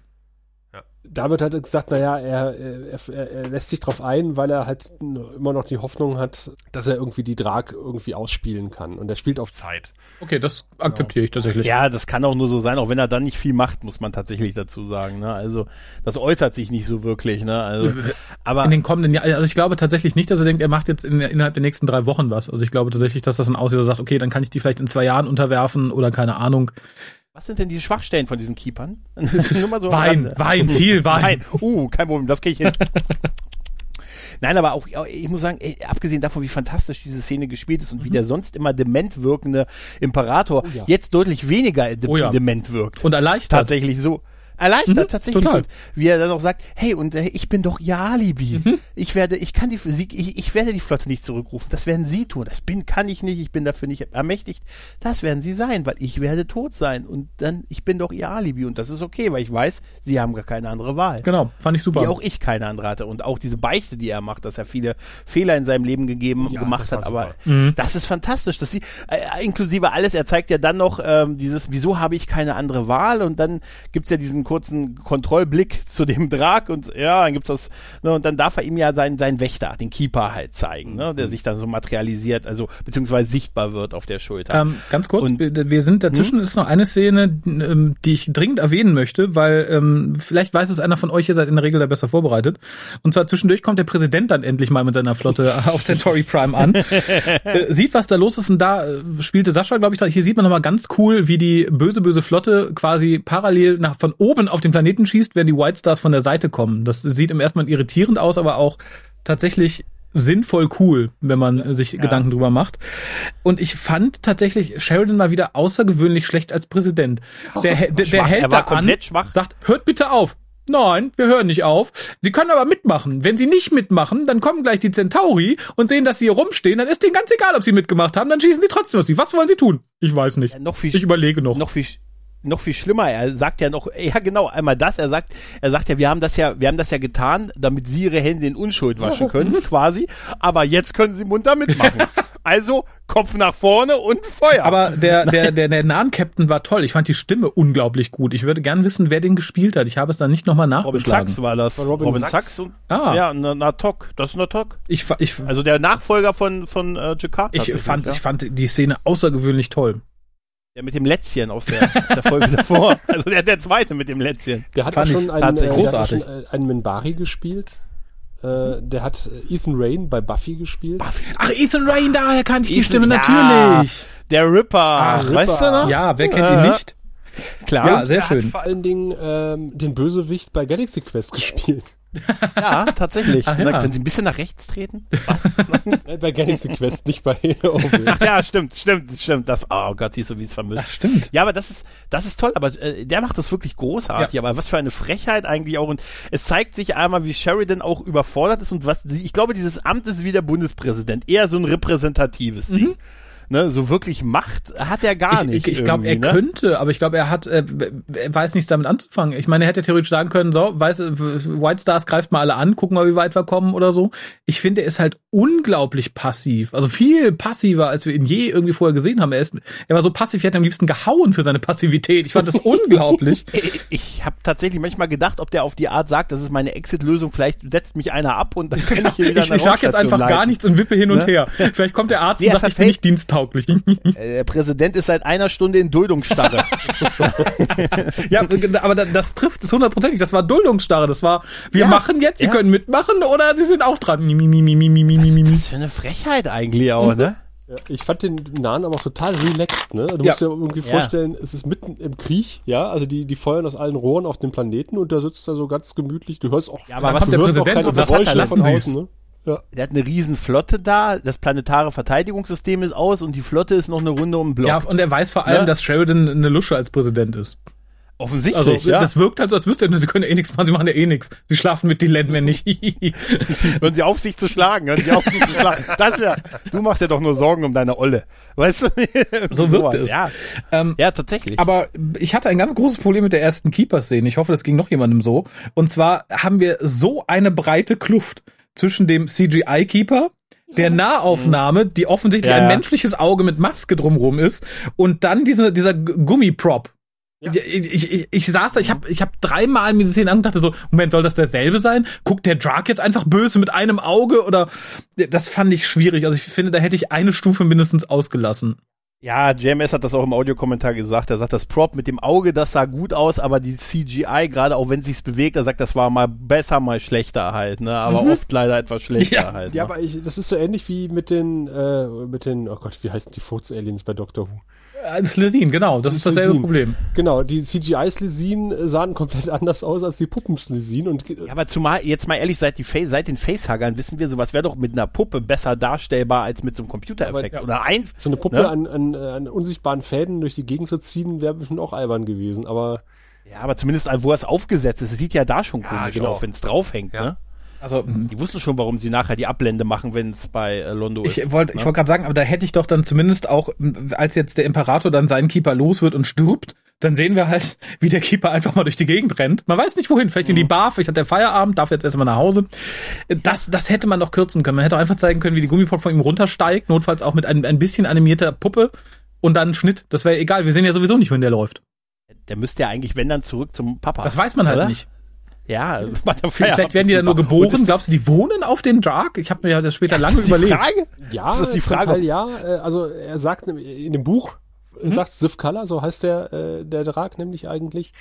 S3: Da wird halt gesagt, naja, er, er, er, er lässt sich drauf ein, weil er halt immer noch die Hoffnung hat, dass er irgendwie die Drag irgendwie ausspielen kann. Und er spielt auf Zeit.
S4: Okay, das akzeptiere ich tatsächlich.
S5: Ja, das kann auch nur so sein, auch wenn er dann nicht viel macht, muss man tatsächlich dazu sagen. Ne? Also das äußert sich nicht so wirklich. Ne? Also, aber
S4: in den kommenden Jahren, also ich glaube tatsächlich nicht, dass er denkt, er macht jetzt in, innerhalb der nächsten drei Wochen was. Also ich glaube tatsächlich, dass das dann aussieht, dass er sagt, okay, dann kann ich die vielleicht in zwei Jahren unterwerfen oder keine Ahnung.
S5: Was sind denn die Schwachstellen von diesen Keepern? <laughs> Nur mal so
S4: Wein. Wein, viel Wein.
S5: Nein, uh, kein Problem, das kriege ich hin. <laughs> Nein, aber auch, ich muss sagen, ey, abgesehen davon, wie fantastisch diese Szene gespielt ist und wie der sonst immer dement wirkende Imperator
S3: ja.
S5: jetzt deutlich weniger de
S4: Oh ja.
S5: dement wirkt.
S4: Und erleichtert.
S5: tatsächlich so. Erleichtert,
S4: Mhm,
S5: tatsächlich.
S4: total.
S5: Und wie er dann auch sagt, hey, und äh, ich bin doch ihr Alibi.
S4: Mhm.
S5: Ich werde, ich kann die, sie, ich, ich werde die Flotte nicht zurückrufen. Das werden sie tun. Das bin, kann ich nicht. Ich bin dafür nicht ermächtigt. Das werden sie sein, weil ich werde tot sein. Und dann, ich bin doch ihr Alibi. Und das ist okay, weil ich weiß, sie haben gar keine andere Wahl.
S4: Genau, fand ich super.
S5: Wie auch ich keine andere hatte. Und auch diese Beichte, die er macht, dass er viele Fehler in seinem Leben gegeben,
S3: Ja,
S5: gemacht hat. Aber.
S4: Mhm.
S5: das ist fantastisch. Dass sie, äh, inklusive alles, er zeigt ja dann noch ähm, dieses, wieso habe ich keine andere Wahl? Und dann gibt's ja diesen kurzen Kontrollblick <laughs> zu dem Drag und ja, dann gibt's das, ne, und dann darf er ihm ja seinen, seinen Wächter, den Keeper halt zeigen, ne,
S4: Mhm.
S5: der sich dann so materialisiert, also beziehungsweise sichtbar wird auf der Schulter.
S4: Ähm, ganz kurz,
S5: Und-
S4: wir, wir sind dazwischen ist noch eine Szene, ähm, die ich dringend erwähnen möchte, weil ähm, vielleicht weiß es einer von euch, ihr seid in der Regel da besser vorbereitet. Und zwar zwischendurch kommt der Präsident dann endlich mal mit seiner Flotte <laughs> auf Centauri Prime an, <laughs> äh, sieht, was da los ist und da äh, spielte Sascha, glaube ich, hier sieht man nochmal ganz cool, wie die böse, böse Flotte quasi parallel nach von oben auf den Planeten schießt, während die White Stars von der Seite kommen. Das sieht im ersten Mal irritierend aus, aber auch tatsächlich sinnvoll cool, wenn man sich Gedanken drüber macht. Und ich fand tatsächlich Sheridan mal wieder außergewöhnlich schlecht als Präsident. Der, <laughs> der, der
S5: Schwach,
S4: hält da an,
S5: schwach.
S4: sagt, hört bitte auf. Nein, wir hören nicht auf. Sie können aber mitmachen. Wenn Sie nicht mitmachen, dann kommen gleich die Centauri und sehen, dass Sie hier rumstehen. Dann ist denen ganz egal, ob Sie mitgemacht haben. Dann schießen Sie trotzdem auf Sie. Was wollen Sie tun? Ich weiß nicht.
S5: Ja, noch viel
S4: ich überlege noch.
S5: noch viel noch viel schlimmer. Er sagt ja noch, ja genau, einmal das. Er sagt, er sagt ja, wir haben das ja, wir haben das ja getan, damit sie ihre Hände in Unschuld waschen können, <laughs> quasi. Aber jetzt können sie munter mitmachen. Also Kopf nach vorne und Feuer.
S4: Aber der, der, der, der Nahen-Captain war toll. Ich fand die Stimme unglaublich gut. Ich würde gern wissen, wer den gespielt hat. Ich habe es dann nicht nochmal
S5: Robin
S4: nachgeschlagen.
S5: Sachs war das.
S3: War Robin
S5: Robin,
S3: Sachs?
S5: Sachs und
S4: Ah.
S5: ja, Na- Natok. Das ist Natok.
S4: Ich, ich,
S5: Also der Nachfolger von von äh, Jakarta.
S4: ich, fand,
S5: ja.
S4: ich fand die Szene außergewöhnlich toll.
S5: Der mit dem Lätzchen aus der, aus der Folge <laughs> davor. Also der der zweite mit dem Lätzchen.
S3: Der hat
S4: Fand
S3: schon einen, äh, der hat
S4: großartig.
S3: schon, äh, einen Minbari gespielt. Äh, der hat äh, Ethan Rain bei Buffy gespielt.
S4: Ach, Ethan Rain, daher kannte ich die
S5: Ethan-
S4: Stimme
S5: ja.
S4: natürlich.
S5: Der Ripper.
S3: Ah,
S5: weißt du
S3: Ripper.
S5: noch?
S4: Ja, wer kennt
S5: Äh,
S4: ihn nicht?
S5: Klar.
S4: Ja, sehr
S3: er hat
S4: schön.
S3: vor allen Dingen ähm, den Bösewicht bei Galaxy Quest gespielt.
S5: Ja, tatsächlich.
S4: Ach
S5: Und dann
S4: ja.
S5: können sie ein bisschen nach rechts treten. Was? <laughs>
S3: Äh, Bei Galaxy Quest, nicht bei OW.
S5: Ach ja, stimmt, stimmt, stimmt. Das, oh Gott, siehst du, wie es vermischt.
S4: Ach, stimmt.
S5: Ja, aber das ist, das ist toll, aber äh, der macht das wirklich großartig. Aber was für eine Frechheit eigentlich auch. Und es zeigt sich einmal, wie Sheridan auch überfordert ist und was, ich glaube, dieses Amt ist wie der Bundespräsident. Eher so ein repräsentatives Ding. Ne, so wirklich Macht hat er gar
S4: ich
S5: nicht.
S4: ich, ich glaube, er
S5: ne?
S4: könnte, aber ich glaube, er hat, äh, er weiß nichts damit anzufangen. Ich meine, er hätte theoretisch sagen können, so, weiß, White Stars greift mal alle an, gucken mal, wie weit wir kommen oder so. Ich finde, er ist halt unglaublich passiv. Also viel passiver, als wir ihn je irgendwie vorher gesehen haben. Er ist, er war so passiv, ich hätte am liebsten gehauen für seine Passivität. Ich fand das <laughs> unglaublich.
S5: Ich, habe tatsächlich manchmal gedacht, ob der auf die Art sagt, das ist meine Exit-Lösung, vielleicht setzt mich einer ab und dann kann <laughs> ich hier wieder
S4: Ich, ich sag jetzt einfach gar
S5: leiten.
S4: nichts und wippe hin und
S5: Ne?
S4: her. Vielleicht kommt der Arzt
S5: Nee,
S4: und
S5: er
S4: sagt, ich bin nicht diensttauglich.
S5: Äh, Der Präsident ist seit einer Stunde in Duldungsstarre. <laughs>
S4: ja, aber da- das trifft es hundertprozentig. Das war Duldungsstarre. Das war, wir
S5: Ja,
S4: machen jetzt, Sie
S5: ja.
S4: können mitmachen oder Sie sind auch dran.
S5: Was, was für eine Frechheit eigentlich auch, ne?
S3: Ja, ich fand den Nahen aber auch total relaxed, ne? Du
S4: Ja.
S3: musst dir irgendwie
S5: Ja.
S3: vorstellen, es ist mitten im Krieg, ja, also die, die feuern aus allen Rohren auf den Planeten und da sitzt er so ganz gemütlich. Du hörst auch,
S5: Ja, aber was-
S3: du hörst auch
S4: Präsident
S3: keine
S4: hat er,
S3: Geräusche
S4: lassen
S3: von
S4: Sie
S3: außen, ne? Ja.
S5: Der hat eine riesen Flotte da, das planetare Verteidigungssystem ist aus und die Flotte ist noch eine Runde um den Block.
S4: Ja, und er weiß vor allem,
S5: Ne?
S4: dass Sheridan eine Lusche als Präsident ist.
S5: Offensichtlich,
S4: Also,
S5: ja.
S4: das wirkt halt so, als wüsste er, sie können ja eh nichts machen, sie machen ja eh nichts. Sie schlafen mit den Ländern nicht. <laughs>
S5: Hören Sie auf, sich zu schlagen, hören Sie auf, sich zu schlagen. Das wär, du machst ja doch nur Sorgen um deine Olle. Weißt du? <laughs>
S4: So wirkt es.
S5: Ja.
S4: ähm,
S5: ja, tatsächlich.
S4: Aber ich hatte ein ganz großes Problem mit der ersten Keeper-Szene. Ich hoffe, das ging noch jemandem so. Und zwar haben wir so eine breite Kluft zwischen dem CGI-Keeper, der Nahaufnahme, die offensichtlich
S5: Ja,
S4: ein
S5: ja.
S4: menschliches Auge mit Maske drumrum ist, und dann diese, dieser Gummiprop. Ich, ich, ich, ich saß da, ich habe ich hab dreimal mir diese Szene angedacht, so, Moment, soll das derselbe sein? Guckt der Drag jetzt einfach böse mit einem Auge? Oder das fand ich schwierig. Also ich finde, da hätte ich eine Stufe mindestens ausgelassen.
S5: Ja, JMS hat das auch im Audiokommentar gesagt. Er sagt, das Prop mit dem Auge, das sah gut aus, aber die CGI, gerade auch wenn sich's bewegt, er sagt, das war mal besser, mal schlechter halt, ne? Aber oft leider etwas schlechter
S4: Ja,
S5: halt.
S3: Ja,
S5: ne?
S3: aber ich, das ist so ähnlich wie mit den, äh, mit den, oh Gott, wie heißen die Furz-Aliens bei Doctor Who?
S4: Äh, Slytherin, genau, das ist dasselbe. Problem.
S3: Genau, die CGI-Slesinen sahen komplett anders aus als die Puppen-Slesinen und
S5: Ja, aber zumal, jetzt mal ehrlich, seit, die Fa seit den Facehuggern wissen wir, sowas wäre doch mit einer Puppe besser darstellbar als mit so einem Computereffekt.
S3: Aber, ja.
S5: Oder ein,
S3: so eine Puppe
S5: Ne?
S3: an, an, an unsichtbaren Fäden durch die Gegend zu ziehen, wäre bestimmt auch albern gewesen, aber
S5: ja, aber zumindest, wo es aufgesetzt ist, sieht ja da schon komisch
S3: genau.
S5: aus, wenn es draufhängt,
S3: Ja.
S5: ne?
S4: Also,
S5: Die wussten schon, warum sie nachher die Ablende machen, wenn es bei äh, Londo ist.
S4: Ich wollte ich
S5: ne?
S4: wollte gerade sagen, aber da hätte ich doch dann zumindest auch, als jetzt der Imperator dann seinen Keeper los wird und stirbt, dann sehen wir halt, <laughs> wie der Keeper einfach mal durch die Gegend rennt. Man weiß nicht wohin, vielleicht in die Bar, vielleicht hat der Feierabend, darf jetzt erstmal nach Hause. Das, das hätte man noch kürzen können. Man hätte auch einfach zeigen können, wie die Gummipop von ihm runtersteigt, notfalls auch mit ein, ein bisschen animierter Puppe und dann Schnitt. Das wäre egal, wir sehen ja sowieso nicht, wohin der läuft.
S5: Der müsste ja eigentlich, wenn dann, zurück zum Papa.
S4: Das weiß man halt
S5: oder?
S4: nicht.
S5: Ja, <laughs>
S4: Vielleicht werden die dann nur geboren. Glaubst du, die wohnen auf den Dark? Ich habe mir ja das später lange
S5: das ist die
S4: überlegt.
S5: Frage?
S3: ja,
S5: Das ist die Frage,
S3: Teil ja, äh, also er sagt in- dem Buch, sagt Sif Color, so heißt der, äh, der Drag nämlich eigentlich,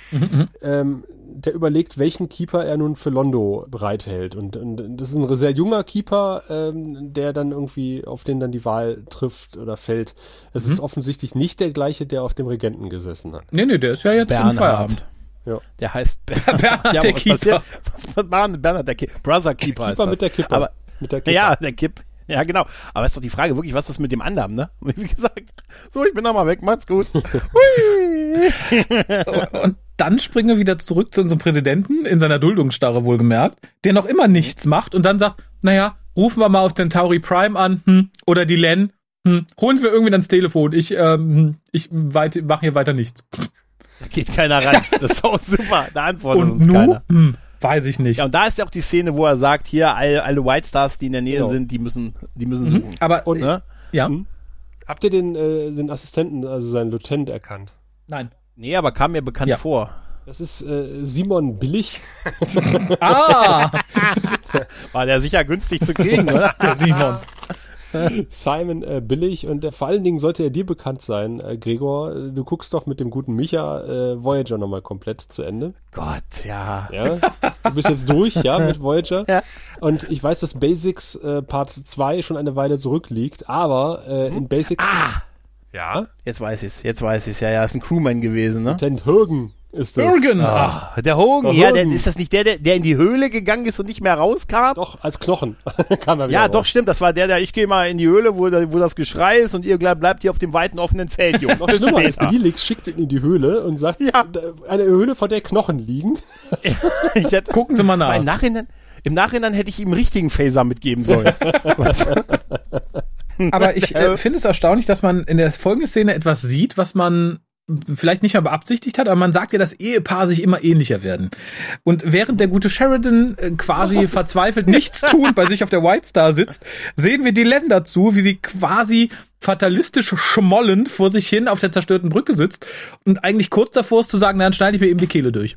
S3: ähm, der überlegt, welchen Keeper er nun für Londo bereithält. Und, und das ist ein sehr junger Keeper, ähm, der dann irgendwie, auf den dann die Wahl trifft oder fällt. Es ist offensichtlich nicht der gleiche, der auf dem Regenten gesessen hat.
S4: Nee, nee, der ist ja jetzt im
S5: Bernhard.
S4: Feierabend.
S3: Ja.
S5: Der heißt <laughs> Bernhard. <laughs>
S4: Bernhard,
S5: Ja,
S4: der
S5: was
S4: Keeper.
S5: passiert? <laughs> Was denn Bernhard, der Keeper? Brother Keeper heißt
S3: Keeper
S5: das.
S3: mit der Kippe.
S5: Aber,
S3: mit der Kippe.
S5: ja, der Kipp. Ja, genau. Aber ist doch die Frage wirklich, was ist mit dem anderen, ne? Wie gesagt, so, ich bin noch mal weg, macht's gut.
S4: Und dann springen wir wieder zurück zu unserem Präsidenten, in seiner Duldungsstarre wohlgemerkt, der noch immer nichts macht und dann sagt, naja, rufen wir mal auf Centauri Prime an, hm, oder die Len, hm, holen Sie mir irgendwie ans Telefon, ich, ähm, ich weit, mache hier weiter nichts.
S5: Da geht keiner ran. <laughs> Das ist auch super. Da antwortet
S4: Und
S5: uns
S4: nu,
S5: keiner.
S4: hm, weiß ich nicht.
S5: Ja, und da ist ja auch die Szene, wo er sagt, hier, alle, alle White Stars, die in der Nähe
S3: Genau.
S5: sind, die müssen, die müssen suchen.
S4: Aber,
S3: Und-
S5: Ne?
S4: ja,
S3: Habt ihr den, äh, den Assistenten, also seinen Lieutenant erkannt?
S4: nein.
S5: Nee, aber kam mir bekannt
S4: Ja.
S5: vor.
S3: Das ist äh, Simon Billig.
S4: Ah, <laughs>
S5: War der sicher günstig zu kriegen, oder?
S4: der Simon. <laughs>
S3: Simon äh, Billig und äh, vor allen Dingen sollte er dir bekannt sein, äh, Gregor. Du guckst doch mit dem guten Micha äh, Voyager nochmal komplett zu Ende.
S5: Gott, ja.
S3: Ja, du bist jetzt durch, ja, mit Voyager.
S5: Ja.
S3: Und ich weiß, dass Basics äh, Part 2 schon eine Weile zurückliegt, aber äh,
S5: Hm?
S3: in Basics.
S5: Ah!
S3: Ja,
S5: Jetzt weiß ich's, jetzt weiß ich's. Ja, ja, ist ein Crewman gewesen, ne?
S3: Lieutenant Högen. Ist das.
S4: Jürgen!
S5: Ah, der Hogan,
S3: Der
S5: ja, der,
S3: Hogan.
S5: ist das nicht der, der, der in die Höhle gegangen ist und nicht mehr rauskam?
S3: Doch, als Knochen <laughs> kam er wieder
S5: Ja,
S3: raus.
S5: doch, stimmt. Das war der, der, ich gehe mal in die Höhle, wo, wo das Geschrei ist und ihr bleib- bleibt hier auf dem weiten offenen Feld, Junge.
S3: Noch schlimmer ist, Helix schickt ihn in die Höhle und sagt,
S5: Ja.
S3: eine Höhle, vor der Knochen liegen. <laughs>
S5: ich hätte,
S4: Gucken Sie mal
S5: aber im
S4: nach.
S5: Nachhinein, im Nachhinein hätte ich ihm einen richtigen Phaser mitgeben sollen. <laughs> Was?
S4: Aber ich äh, finde es erstaunlich, dass man in der folgenden Szene etwas sieht, was man vielleicht nicht mehr beabsichtigt hat, aber man sagt ja, dass Ehepaare sich immer ähnlicher werden. Und während der gute Sheridan äh, quasi <laughs> verzweifelt nichts tun bei sich auf der White Star sitzt, sehen wir die Länder zu, wie sie quasi fatalistisch schmollend vor sich hin auf der zerstörten Brücke sitzt und eigentlich kurz davor ist zu sagen, dann schneide ich mir eben die Kehle durch.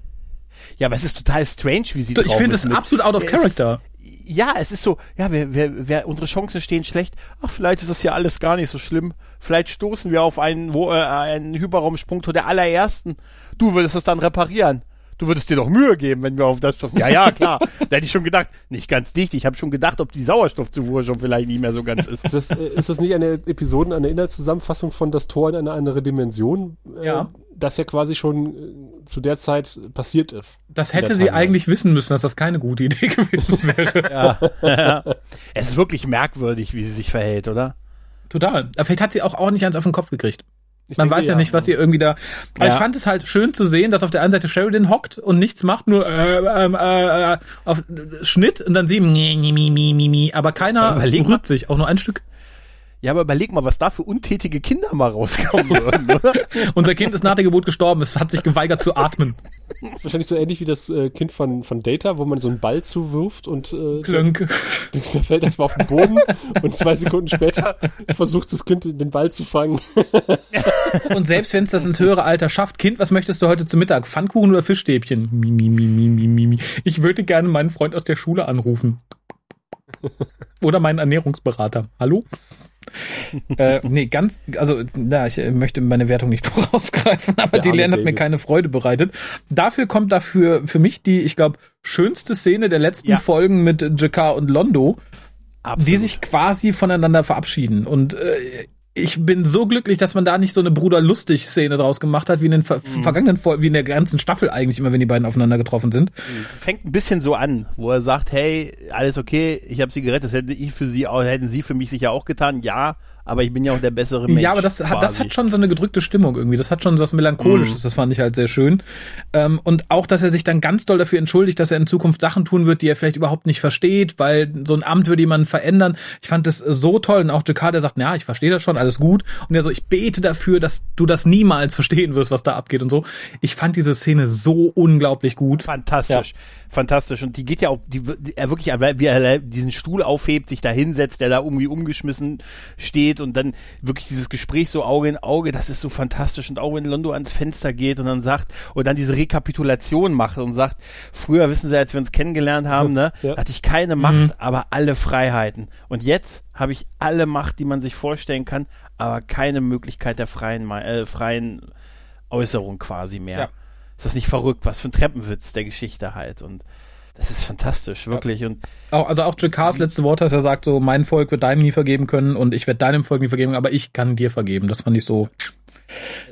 S5: Ja, aber es ist total strange, wie sie
S4: Ich
S5: drauf
S4: finde
S5: ist
S4: es absolut out of
S5: Es
S4: character.
S5: Ist, ja, es ist so, ja, wir, wir, wir, unsere Chancen stehen schlecht. Ach, vielleicht ist das ja alles gar nicht so schlimm. Vielleicht stoßen wir auf einen, wo, äh, einen Hyperraumsprungtor der allerersten. Du würdest es dann reparieren. Du würdest dir doch Mühe geben, wenn wir auf das stoßen. Ja, ja, <laughs> klar. da hätte ich schon gedacht, nicht ganz dicht. Ich habe schon gedacht, ob die Sauerstoffzufuhr schon vielleicht nicht mehr so ganz ist.
S3: Ist das, äh, ist das nicht eine Episoden, eine Inhaltszusammenfassung von das Tor in eine andere Dimension? Äh,
S4: Ja.
S3: Das ja quasi schon äh, zu der Zeit passiert ist.
S4: Das hätte sie eigentlich wissen müssen, dass das keine gute Idee <laughs> gewesen wäre. <laughs>
S5: Es ist wirklich merkwürdig, wie sie sich verhält, oder?
S4: Total. Aber vielleicht hat sie auch, auch nicht eins auf den Kopf gekriegt.
S3: Ich
S4: Man
S3: denke,
S4: weiß ja, nicht, was ihr irgendwie da. Aber
S5: Ja.
S4: ich fand es halt schön zu sehen, dass auf der einen Seite Sheridan hockt und nichts macht, nur äh, ähm, äh, äh, auf Schnitt und dann sie mi, mi, mi, mi, mi, aber keiner rührt sich, auch nur ein Stück.
S5: Ja, aber überleg mal, was da für untätige Kinder mal rauskommen würden, oder? <laughs>
S4: Unser Kind ist nach der Geburt gestorben, es hat sich geweigert zu atmen.
S3: Das ist wahrscheinlich so ähnlich wie das äh, Kind von, von Data, wo man so einen Ball zuwirft und äh,
S4: Klönk. <laughs>
S3: der fällt erstmal auf den Boden und zwei Sekunden später versucht das Kind den Ball zu fangen.
S4: Und selbst wenn es das ins höhere Alter schafft, Kind, was möchtest du heute zu Mittag? Pfannkuchen oder Fischstäbchen? Mi, mi, mi, mi, mi, mi, mi. Ich würde gerne meinen Freund aus der Schule anrufen. Oder meinen Ernährungsberater. Hallo? <laughs> äh, nee, ganz, also, na, ich äh, möchte meine Wertung nicht <laughs> vorausgreifen, aber
S3: Der
S4: die Lern hat mir keine Freude bereitet. Dafür kommt dafür für mich die, ich glaube, schönste Szene der letzten
S5: Ja.
S4: Folgen mit Jakar und Londo,
S5: Absolut.
S4: die sich quasi voneinander verabschieden. Und äh, ich bin so glücklich, dass man da nicht so eine Bruder-lustig-Szene draus gemacht hat, wie in den ver
S5: Mhm.
S4: vergangenen Folgen, wie in der ganzen Staffel eigentlich immer, wenn die beiden aufeinander getroffen sind.
S5: fängt ein bisschen so an, wo er sagt, hey, alles okay, ich habe sie gerettet, das hätte ich für sie auch, hätten sie für mich sicher auch getan, ja, aber ich bin ja auch der bessere Mensch.
S4: ja, aber das hat, das hat schon so eine gedrückte Stimmung irgendwie. Das hat schon so was Melancholisches. Das fand ich halt sehr schön. Ähm, und auch, dass er sich dann ganz doll dafür entschuldigt, dass er in Zukunft Sachen tun wird, die er vielleicht überhaupt nicht versteht, weil so ein Amt würde jemanden verändern. Ich fand das so toll. Und auch Jakar, der sagt, ja, ich verstehe das schon, alles gut. Und er so, ich bete dafür, dass du das niemals verstehen wirst, was da abgeht und so. Ich fand diese Szene so unglaublich gut.
S5: Fantastisch, fantastisch. Und die geht ja auch, die, die- er wirklich, wie er diesen Stuhl aufhebt, sich da hinsetzt, der da irgendwie umgeschmissen steht und dann wirklich dieses Gespräch so Auge in Auge, das ist so fantastisch. Und auch wenn Londo ans Fenster geht und dann sagt, und dann diese Rekapitulation macht und sagt, früher wissen Sie, als wir uns kennengelernt haben, ne,
S3: Ja.
S5: hatte ich keine Macht, aber alle Freiheiten. Und jetzt habe ich alle Macht, die man sich vorstellen kann, aber keine Möglichkeit der freien, äh, freien Äußerung quasi mehr.
S4: Ja.
S5: Ist das nicht verrückt? Was für ein Treppenwitz der Geschichte halt. Und das ist fantastisch, wirklich. Und
S4: Auch, also auch Jakars letzte Worte, dass er sagt so, mein Volk wird deinem nie vergeben können und ich werde deinem Volk nie vergeben, aber ich kann dir vergeben. Das fand ich so.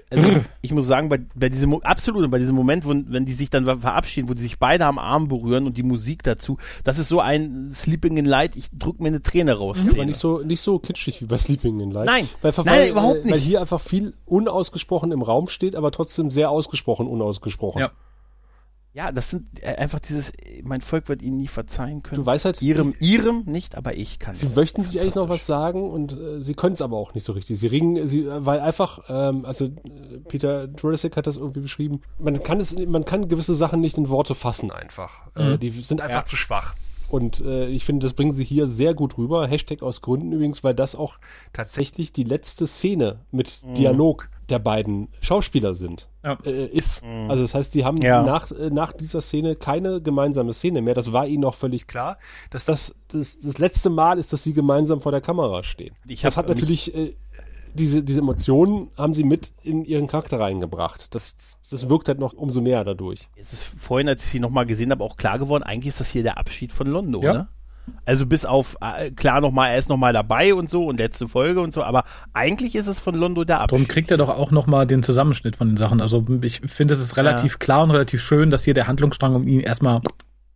S5: Also, ich muss sagen, bei, bei diesem Mo- absolut, bei diesem Moment, wo, wenn die sich dann ver- verabschieden, wo die sich beide am Arm berühren und die Musik dazu, das ist so ein Sleeping in Light, ich drück mir eine Träne raus.
S3: Aber
S5: Szene.
S3: nicht so, nicht so kitschig wie bei Sleeping in Light.
S5: Nein.
S3: weil,
S5: Nein,
S3: weil,
S5: überhaupt
S3: äh, Weil
S5: nicht.
S3: hier einfach viel unausgesprochen im Raum steht, aber trotzdem sehr ausgesprochen unausgesprochen.
S4: Ja.
S5: Ja, das sind äh, einfach dieses, mein Volk wird ihnen nie verzeihen können.
S3: Du weißt halt,
S5: ihrem, ihrem nicht, aber ich kann
S3: Sie möchten sich eigentlich noch was sagen und äh, sie können es aber auch nicht so richtig. Sie ringen, sie, äh, weil einfach, ähm, also äh, Peter Jurassic hat das irgendwie beschrieben, man kann es, man kann gewisse Sachen nicht in Worte fassen einfach. Äh, die sind einfach
S5: Ja.
S3: zu schwach. Und äh, ich finde, das bringen sie hier sehr gut rüber. Hashtag aus Gründen übrigens, weil das auch tatsächlich die letzte Szene mit Dialog der beiden Schauspieler sind.
S4: Ja.
S3: Äh, ist. Also das heißt, die haben
S5: Ja.
S3: nach, äh, nach dieser Szene keine gemeinsame Szene mehr. Das war ihnen auch völlig klar, dass das das, das letzte Mal ist, dass sie gemeinsam vor der Kamera stehen.
S5: Ich
S3: das hat natürlich äh, diese, diese Emotionen haben sie mit in ihren Charakter reingebracht. Das, das wirkt halt noch umso mehr dadurch.
S5: Es ist vorhin, als ich sie nochmal gesehen habe, auch klar geworden, eigentlich ist das hier der Abschied von Londo,
S4: Ja.
S5: ne? Also bis auf, äh, klar nochmal, er ist nochmal dabei und so und letzte Folge und so, aber eigentlich ist es von Londo der Abschied.
S4: Darum kriegt er doch auch nochmal den Zusammenschnitt von den Sachen. Also ich finde, es ist relativ
S5: Ja.
S4: klar und relativ schön, dass hier der Handlungsstrang um ihn erstmal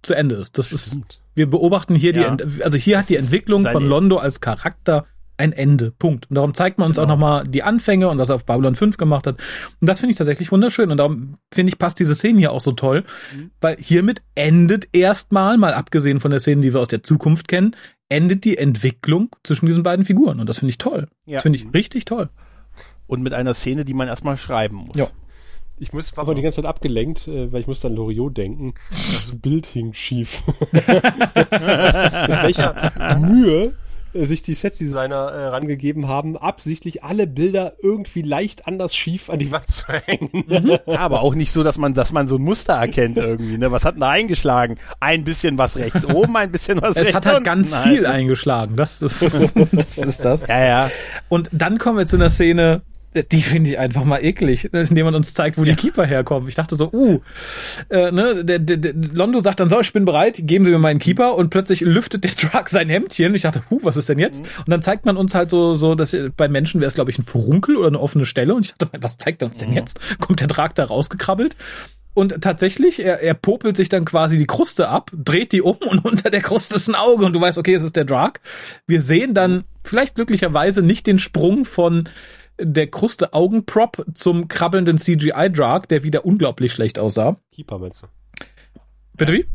S4: zu Ende ist. Das ist, wir beobachten hier
S5: Ja.
S4: die, also hier hat die Entwicklung von Londo als Charakter ein Ende. Punkt. Und darum zeigt man uns
S5: Genau.
S4: auch nochmal die Anfänge und was er auf Babylon 5 gemacht hat. Und das finde ich tatsächlich wunderschön. Und darum finde ich, passt diese Szene hier auch so toll,
S5: Mhm.
S4: weil hiermit endet erstmal, mal abgesehen von der Szene, die wir aus der Zukunft kennen, endet die Entwicklung zwischen diesen beiden Figuren. Und das finde ich toll.
S5: Ja.
S4: Das finde ich richtig toll.
S5: Und mit einer Szene, die man erstmal schreiben muss.
S4: Ja.
S3: Ich muss, war aber die ganze Zeit abgelenkt, äh, weil ich musste an Loriot denken. Das Bild hing schief. <laughs> <laughs> Mit welcher Mühe äh, sich die Setdesigner äh, rangegeben haben, absichtlich alle Bilder irgendwie leicht anders schief an die Wand <laughs> zu hängen.
S5: Ja, aber auch nicht so, dass man, dass man so ein Muster erkennt irgendwie. Ne? Was hat denn da eingeschlagen? Ein bisschen was rechts oben, ein bisschen was
S4: Es
S5: rechts
S4: hat halt
S5: unten.
S4: ganz
S5: Nein.
S4: viel eingeschlagen. Das ist, <laughs> <laughs> das ist das.
S5: Ja, ja.
S4: Und dann kommen wir zu einer Szene, die finde ich einfach mal eklig, indem man uns zeigt, wo die Keeper herkommen. Ich dachte so, uh, äh, ne, der, der, der Londo sagt dann so, ich bin bereit, geben Sie mir meinen Keeper und plötzlich lüftet der Truck sein Hemdchen. Ich dachte, huh, was ist denn jetzt? Und dann zeigt man uns halt so, so, dass bei Menschen wäre es glaube ich ein Furunkel oder eine offene Stelle und ich dachte, was zeigt er uns denn jetzt? Kommt der Truck da rausgekrabbelt? Und tatsächlich, er, er popelt sich dann quasi die Kruste ab, dreht die um und <laughs> unter der Kruste ist ein Auge und du weißt, okay, es ist der Drag. Wir sehen dann vielleicht glücklicherweise nicht den Sprung von der Kruste Augenprop zum krabbelnden CGI Drag, der wieder unglaublich schlecht aussah.
S3: Keeper meinst du?
S4: Bitte wie?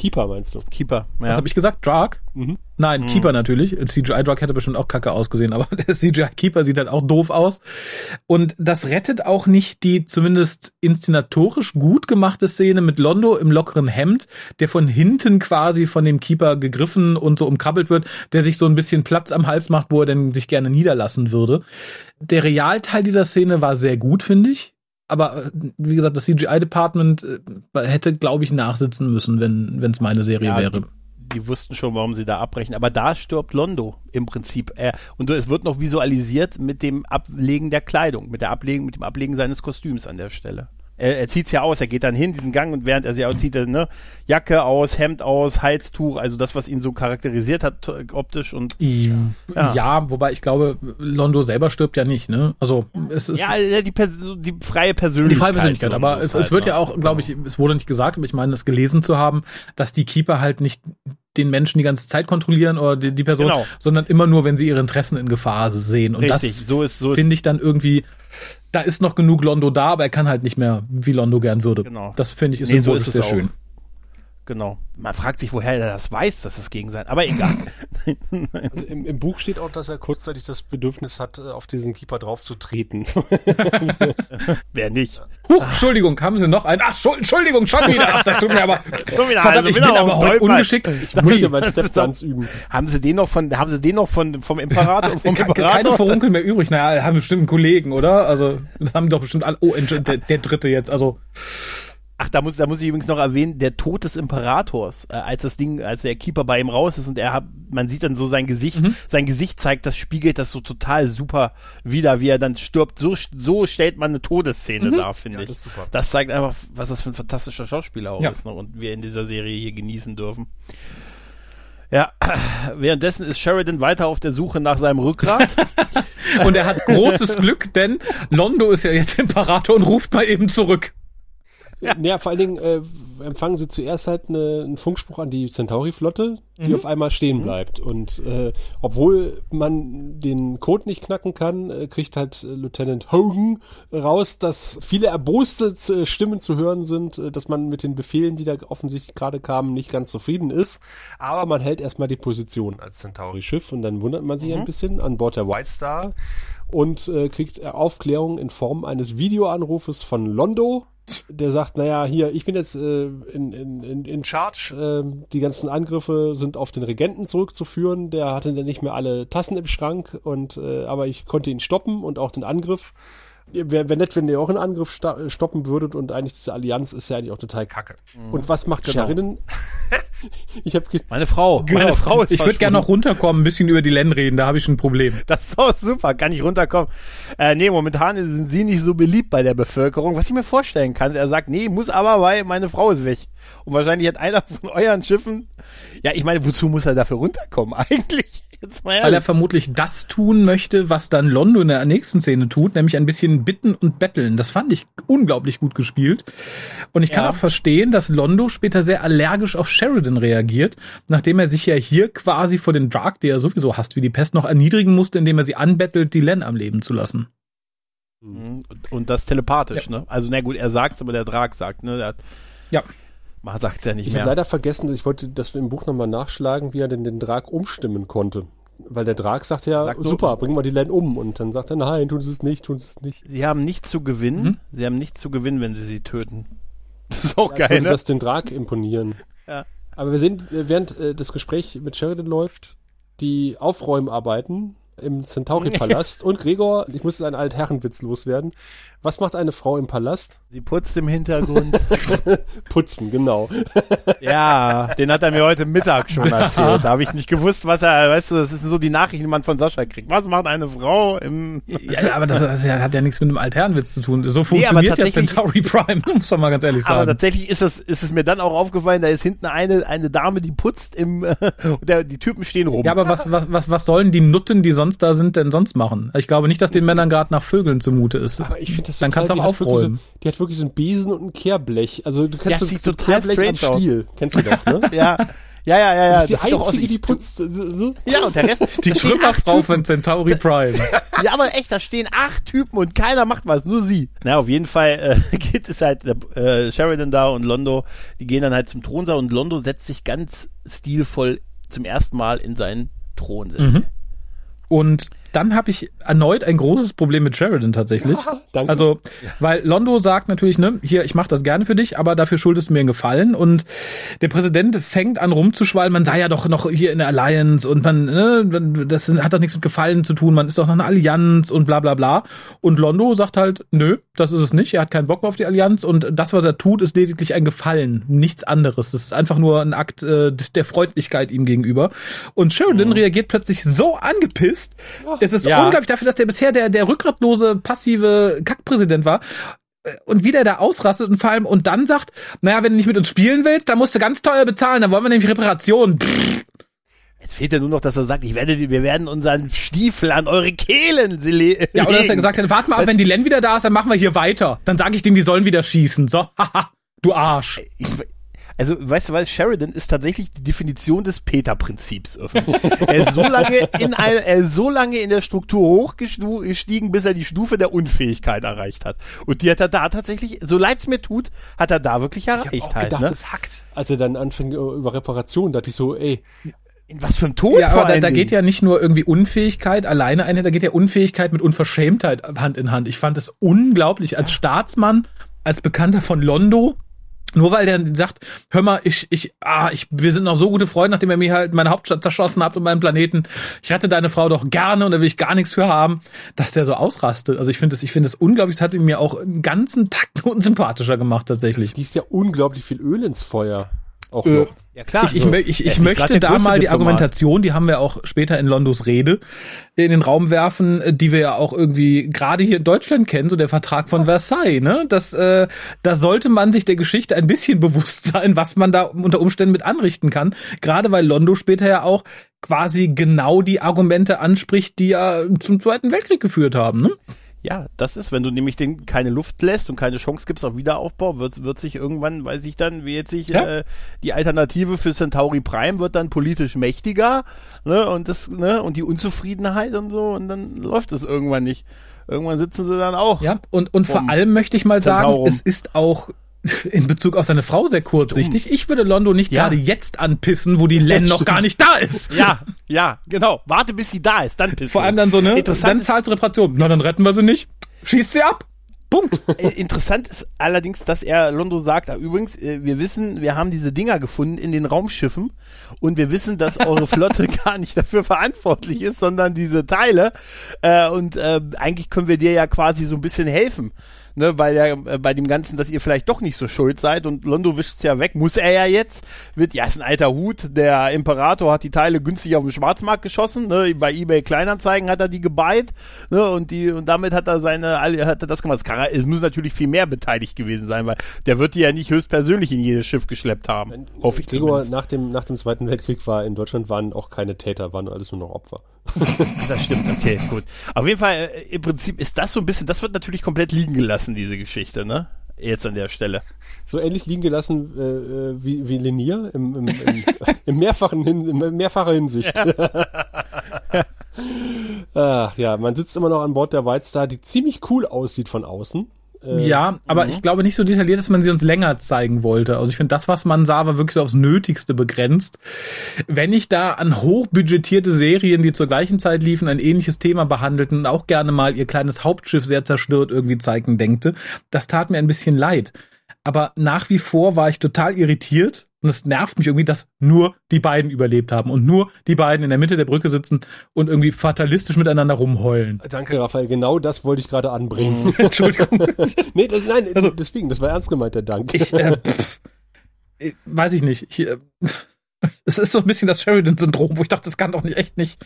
S3: Keeper meinst du?
S5: Keeper.
S4: Was
S5: Ja.
S4: habe ich gesagt? Drag?
S3: Mhm.
S4: Nein, Keeper natürlich. Ein CGI-Drag hätte bestimmt auch kacke ausgesehen, aber <laughs> der CGI-Keeper sieht halt auch doof aus. Und das rettet auch nicht die zumindest inszenatorisch gut gemachte Szene mit Londo im lockeren Hemd, der von hinten quasi von dem Keeper gegriffen und so umkrabbelt wird, der sich so ein bisschen Platz am Hals macht, wo er denn sich gerne niederlassen würde. Der Realteil dieser Szene war sehr gut, finde ich. Aber äh, wie gesagt, das CGI-Department äh, hätte, glaube ich, nachsitzen müssen, wenn es meine Serie
S5: Ja,
S4: wäre.
S5: Die, die wussten schon, warum sie da abbrechen. Aber da stirbt Londo im Prinzip. Und es wird noch visualisiert mit dem Ablegen der Kleidung, mit der Ablegen, mit dem Ablegen seines Kostüms an der Stelle. Er, er zieht's ja aus, er geht dann hin, diesen Gang, und während er sie auszieht, er, ne, Jacke aus, Hemd aus, Halstuch, also das, was ihn so charakterisiert hat, t- optisch und
S4: Ja.
S5: Ja.
S4: ja, wobei ich glaube, Londo selber stirbt ja nicht, ne? Also es ist
S5: ja, die, die freie
S4: die
S5: Persönlichkeit.
S4: freie Persönlichkeit, aber es,
S5: halt,
S4: es wird
S5: ne?
S4: ja auch, glaube ich, es wurde nicht gesagt, aber ich meine, es gelesen zu haben, dass die Keeper halt nicht den Menschen die ganze Zeit kontrollieren oder die, die Person,
S5: Genau.
S4: sondern immer nur, wenn sie ihre Interessen in Gefahr sehen. Und
S5: Richtig,
S4: das
S5: so ist, so ist,
S4: finde ich dann irgendwie, da ist noch genug Londo da, aber er kann halt nicht mehr, wie Londo gern würde.
S5: Genau.
S4: Das finde ich ist
S5: Nee, so ist es
S4: sehr
S5: auch.
S4: schön.
S5: Genau. Man fragt sich, woher er das weiß, dass es gegen sein, aber egal. <laughs>
S3: Also im, Im Buch steht auch, dass er kurzzeitig das Bedürfnis hat, äh, auf diesen Keeper drauf zu treten. <laughs>
S5: Wer nicht?
S4: Huch, Entschuldigung, haben Sie noch einen? Ach, Schuld- Entschuldigung, schon wieder. Ach, das tut mir aber, <laughs>
S5: Schon wieder,
S4: verdammt,
S5: also
S4: ich bin aber heute ungeschickt.
S3: Ich muss ja
S5: ist
S3: Stepdance üben.
S5: Haben sie den noch von, haben sie den noch von, vom Imperator, vom
S4: Ke- Keine
S5: Imperator?
S4: Verunkel mehr übrig. Naja, haben bestimmt einen Kollegen, oder? Also, haben doch bestimmt alle. Oh, Entschuldigung, der, der dritte jetzt. Also,
S5: Ach, da muss, da muss ich übrigens noch erwähnen, der Tod des Imperators, äh, als das Ding, als der Keeper bei ihm raus ist und er hat, man sieht dann so sein Gesicht,
S4: Mhm.
S5: sein Gesicht zeigt, das spiegelt das so total super wieder, wie er dann stirbt. So, so stellt man eine Todesszene dar, finde
S3: Ja,
S5: ich.
S3: das ist super.
S5: Das zeigt einfach, was das für ein fantastischer Schauspieler auch
S4: Ja.
S5: ist ne? und wir in dieser Serie hier genießen dürfen. Ja, <clears throat> währenddessen ist Sheridan weiter auf der Suche nach seinem Rückgrat. <laughs>
S4: und er hat großes Glück, denn Londo ist ja jetzt Imperator und ruft mal eben zurück.
S3: Ja. Naja, vor allen Dingen äh, empfangen sie zuerst halt eine, einen Funkspruch an die Centauri-Flotte, die auf einmal stehen bleibt. Und äh, obwohl man den Code nicht knacken kann, äh, kriegt halt äh, Lieutenant Hogan raus, dass viele erboste äh, Stimmen zu hören sind, äh, dass man mit den Befehlen, die da offensichtlich gerade kamen, nicht ganz zufrieden ist. Aber man hält erstmal die Position als Centauri-Schiff und dann wundert man sich ein bisschen an Bord der White Star und äh, kriegt Aufklärung in Form eines Videoanrufes von Londo, der sagt, naja, hier, ich bin jetzt äh, in, in, in, Charge, äh, die ganzen Angriffe sind auf den Regenten zurückzuführen, der hatte dann nicht mehr alle Tassen im Schrank, und äh, aber ich konnte ihn stoppen und auch den Angriff. Wäre wär nett, wenn ihr auch einen Angriff sta- stoppen würdet und eigentlich diese Allianz ist ja eigentlich auch total kacke. Und was macht
S5: Genau.
S3: Sheridan? <laughs> ich habe
S5: Meine Frau, meine
S4: Genau.
S5: Frau ist
S4: ich würde gerne noch runterkommen, ein bisschen über die Len reden, da habe ich ein Problem. <laughs>
S5: Das ist auch super, kann ich runterkommen. Äh, nee, momentan sind sie nicht so beliebt bei der Bevölkerung, was ich mir vorstellen kann. Er sagt, nee, muss aber, weil meine Frau ist weg. Und wahrscheinlich hat einer von euren Schiffen, ja, ich meine, wozu muss er dafür runterkommen <laughs> eigentlich? Jetzt mal
S4: Weil er vermutlich das tun möchte, was dann Londo in der nächsten Szene tut, nämlich ein bisschen bitten und betteln. Das fand ich unglaublich gut gespielt. Und ich kann
S5: Ja.
S4: auch verstehen, dass Londo später sehr allergisch auf Sheridan reagiert, nachdem er sich ja hier quasi vor den Dark, der er sowieso hasst wie die Pest, noch erniedrigen musste, indem er sie anbettelt, die Len am Leben zu lassen.
S5: Mhm, Und, und das telepathisch, ne? Also, na gut, er sagt's, aber der Drag sagt, ne? Der hat,
S4: Ja.
S5: Man sagt's ja nicht
S3: Ich habe
S5: mehr.
S3: leider vergessen, ich wollte, dass wir im Buch nochmal nachschlagen, wie er denn den Drag umstimmen konnte. Weil der Drag sagt ja,
S5: Sagt
S3: super, bringen wir die Len um. Und dann sagt er, nein, tun sie es nicht, tun sie es nicht.
S5: Sie haben nichts zu gewinnen.
S4: Mhm.
S5: Sie haben nichts zu gewinnen, wenn sie sie töten. <laughs> Das ist auch
S3: Als
S5: geil, ne?
S3: das den Drag imponieren.
S5: Ja.
S3: Aber wir sehen, äh, während äh, das Gespräch mit Sheridan läuft, die Aufräumarbeiten im Centauri-Palast. <laughs> und Gregor, ich muss einen Altherrenwitz loswerden. Was macht eine Frau im Palast?
S5: Sie putzt im Hintergrund. <laughs>
S3: Putzen, genau.
S5: ja, den hat er mir heute Mittag schon <laughs> erzählt. Da habe ich nicht gewusst, was er, weißt du, das sind so die Nachrichten, die man von Sascha kriegt. Was macht eine Frau im...
S4: Ja, ja, aber das, das hat ja nichts mit einem Altherrenwitz zu tun. So
S5: aber
S4: funktioniert ja
S5: tatsächlich-
S4: Centauri Prime, <laughs> muss man mal ganz ehrlich
S5: Aber
S4: sagen.
S5: tatsächlich ist es, ist es mir dann auch aufgefallen, da ist hinten eine, eine Dame, die putzt im, und der, die Typen stehen rum.
S4: Ja, aber was, was, was, was sollen die Nutten, die sonst da sind, denn sonst machen? Ich glaube nicht, dass den Männern gerade nach Vögeln zumute ist.
S3: Aber ich finde das
S4: Dann
S3: total-
S4: kannst du
S3: die
S4: auch
S3: hat wirklich
S4: aufräumen.
S3: So, die hat wirklich so einen Besen und ein Kehrblech. Also du kennst
S5: Ja,
S3: so, so
S5: total
S3: Kehrblech am
S5: strange aus.
S3: Stiel. Kennst du doch, ne? <laughs>
S5: ja, ja, ja, ja, ja.
S3: das ist die
S5: sieht doch aus
S3: einzige,
S5: wie-
S3: die putzt. So.
S5: Ja, und der Rest, <laughs>
S4: Die
S5: stehen acht
S4: Trümmerfrau von Centauri Prime. <laughs>
S5: Ja, aber echt, da stehen acht Typen und keiner macht was, nur sie. Na, auf jeden Fall äh, geht es halt äh, Sheridan da und Londo, die gehen dann halt zum Thronsaal und Londo setzt sich ganz stilvoll zum ersten Mal in seinen Thronsitz.
S4: Mhm. Und dann habe ich erneut ein großes Problem mit Sheridan tatsächlich. <laughs>
S3: danke.
S4: Also, weil Londo sagt natürlich, ne, hier, ich mache das gerne für dich, aber dafür schuldest du mir einen Gefallen. Und der Präsident fängt an rumzuschwallen, man sei ja doch noch hier in der Alliance und man, ne, das hat doch nichts mit Gefallen zu tun, man ist doch noch eine Allianz und bla bla bla. Und Londo sagt halt, nö, das ist es nicht, er hat keinen Bock mehr auf die Allianz und das, was er tut, ist lediglich ein Gefallen, nichts anderes. Das ist einfach nur ein Akt äh, der Freundlichkeit ihm gegenüber. Und Sheridan reagiert plötzlich so angepisst. Es ist
S5: Ja.
S4: unglaublich dafür, dass der bisher der, der rückgratlose, passive Kackpräsident war. Äh, Und wie der da ausrastet und vor allem und dann sagt, naja, wenn du nicht mit uns spielen willst, dann musst du ganz teuer bezahlen, dann wollen wir nämlich Reparationen. Pff,
S5: Jetzt fehlt ja nur noch, dass er sagt, ich werde, wir werden unseren Stiefel an eure Kehlen sie le-
S4: Ja, oder dass er
S5: legen.
S4: gesagt hat, warte mal ab, wenn die Len wieder da ist, dann machen wir hier weiter. Dann sage ich dem, die sollen wieder schießen. So, haha, du Arsch.
S5: ich, also, weißt du was, Sheridan ist tatsächlich die Definition des Peter-Prinzips. er ist so lange in ein, er ist so lange in der Struktur hochgestiegen, bis er die Stufe der Unfähigkeit erreicht hat. Und die hat er da tatsächlich, so leid's mir tut, hat er da wirklich
S3: Ich habe
S5: erreicht
S3: auch
S5: halt,
S3: gedacht,
S5: ne?
S3: das hackt. Als er dann anfing äh, über Reparation, dachte ich so, ey,
S5: In was für einem Tod
S4: Ja,
S5: vor
S4: aber da,
S5: allen
S4: da geht ja nicht nur irgendwie Unfähigkeit alleine einher, da geht ja Unfähigkeit mit Unverschämtheit Hand in Hand. Ich fand es unglaublich als Staatsmann, als Bekannter von Londo, nur weil der sagt, hör mal, ich, ich, ah, ich, wir sind noch so gute Freunde, nachdem er mir halt meine Hauptstadt zerschossen hat und meinen Planeten. Ich hatte deine Frau doch gerne und da will ich gar nichts für haben, dass der so ausrastet. Also ich finde es, ich finde es unglaublich, das hat ihn mir auch einen ganzen Takt <laughs> unsympathischer gemacht tatsächlich.
S3: es gießt ja unglaublich viel Öl ins Feuer. Auch
S4: Äh,
S3: noch.
S5: Ja klar.
S4: Ich, ich,
S5: so.
S4: mö- ich, ich
S5: grad
S4: möchte da mal die
S5: Diplomat.
S4: Argumentation, die haben wir auch später in Londos Rede in den Raum werfen, äh, die wir ja auch irgendwie gerade hier in Deutschland kennen, so der Vertrag von Versailles, ne? Das, äh, da sollte man sich der Geschichte ein bisschen <laughs> bewusst sein, was man da unter Umständen mit anrichten kann. Gerade weil Londo später ja auch quasi genau die Argumente anspricht, die ja zum Zweiten Weltkrieg geführt haben, ne?
S5: Ja, das ist, wenn du nämlich den keine Luft lässt und keine Chance gibst auf Wiederaufbau, wird, wird sich irgendwann, weiß ich dann, wie jetzt sich
S4: Ja.
S5: äh, die Alternative für Centauri Prime wird dann politisch mächtiger, ne, und das, ne, und die Unzufriedenheit und so, und dann läuft es irgendwann nicht. Irgendwann sitzen sie dann auch.
S4: Ja, und, und vor allem möchte ich mal sagen,
S5: Centaurum.
S4: es ist auch in Bezug auf seine Frau sehr kurzsichtig. Ich würde Londo nicht
S5: Ja.
S4: gerade jetzt anpissen, wo die Len noch gar nicht da ist.
S5: Ja, ja, genau. Warte, bis sie da ist, dann bist
S4: Vor allem dann so, ne?
S5: Interessant
S4: Dann zahlst du Reparation. Na, dann retten wir sie nicht. Schießt sie ab. Punkt.
S5: Äh, interessant ist allerdings, dass er Londo sagt, ah, übrigens, äh, wir wissen, wir haben diese Dinger gefunden in den Raumschiffen und wir wissen, dass eure Flotte <laughs> gar nicht dafür verantwortlich ist, sondern diese Teile. Äh, und äh, eigentlich können wir dir ja quasi so ein bisschen helfen ne, bei, der, äh, bei dem Ganzen, dass ihr vielleicht doch nicht so schuld seid und Londo wischt's ja weg, muss er ja jetzt, wird, ja, ist ein alter Hut, der Imperator hat die Teile günstig auf dem Schwarzmarkt geschossen, ne, bei eBay Kleinanzeigen hat er die gebeit, ne, und die, und damit hat er seine, hat er das gemacht. Es muss natürlich viel mehr beteiligt gewesen sein, weil der wird die ja nicht höchstpersönlich in jedes Schiff geschleppt haben.
S3: Hoffe ich Gregor, nach dem, nach dem Zweiten Weltkrieg war in Deutschland waren auch keine Täter, waren alles nur noch Opfer. <laughs>
S5: das stimmt, okay, gut. Auf jeden Fall, äh, im Prinzip ist das so ein bisschen, das wird natürlich komplett liegen gelassen, diese Geschichte, ne? Jetzt an der Stelle.
S3: So ähnlich liegen gelassen äh, äh wie, wie Linier im, im, im, <laughs> im mehrfachen Hin, in mehrfacher Hinsicht. Ja. Ach, <laughs> ja, man sitzt immer noch an Bord der White Star, die ziemlich cool aussieht von außen.
S4: Äh, ja, aber mhm. ich glaube nicht so detailliert, dass man sie uns länger zeigen wollte. Also ich finde, das, was man sah, war wirklich so aufs Nötigste begrenzt. Wenn ich da an hochbudgetierte Serien, die zur gleichen Zeit liefen, ein ähnliches Thema behandelten und auch gerne mal ihr kleines Hauptschiff sehr zerstört irgendwie zeigen denkte, das tat mir ein bisschen leid. Aber nach wie vor war ich total irritiert, und es nervt mich irgendwie, dass nur die beiden überlebt haben und nur die beiden in der Mitte der Brücke sitzen und irgendwie fatalistisch miteinander rumheulen.
S3: Danke, Raphael. Genau das wollte ich gerade anbringen. <laughs> <laughs>
S4: Entschuldigung.
S3: nee, das, nein, also, deswegen, das war ernst gemeint, der Dank.
S4: Ich, äh, <laughs> pff, weiß ich nicht. Ich, äh, es ist so ein bisschen das Sheridan-Syndrom, wo ich dachte, das kann doch nicht echt nicht.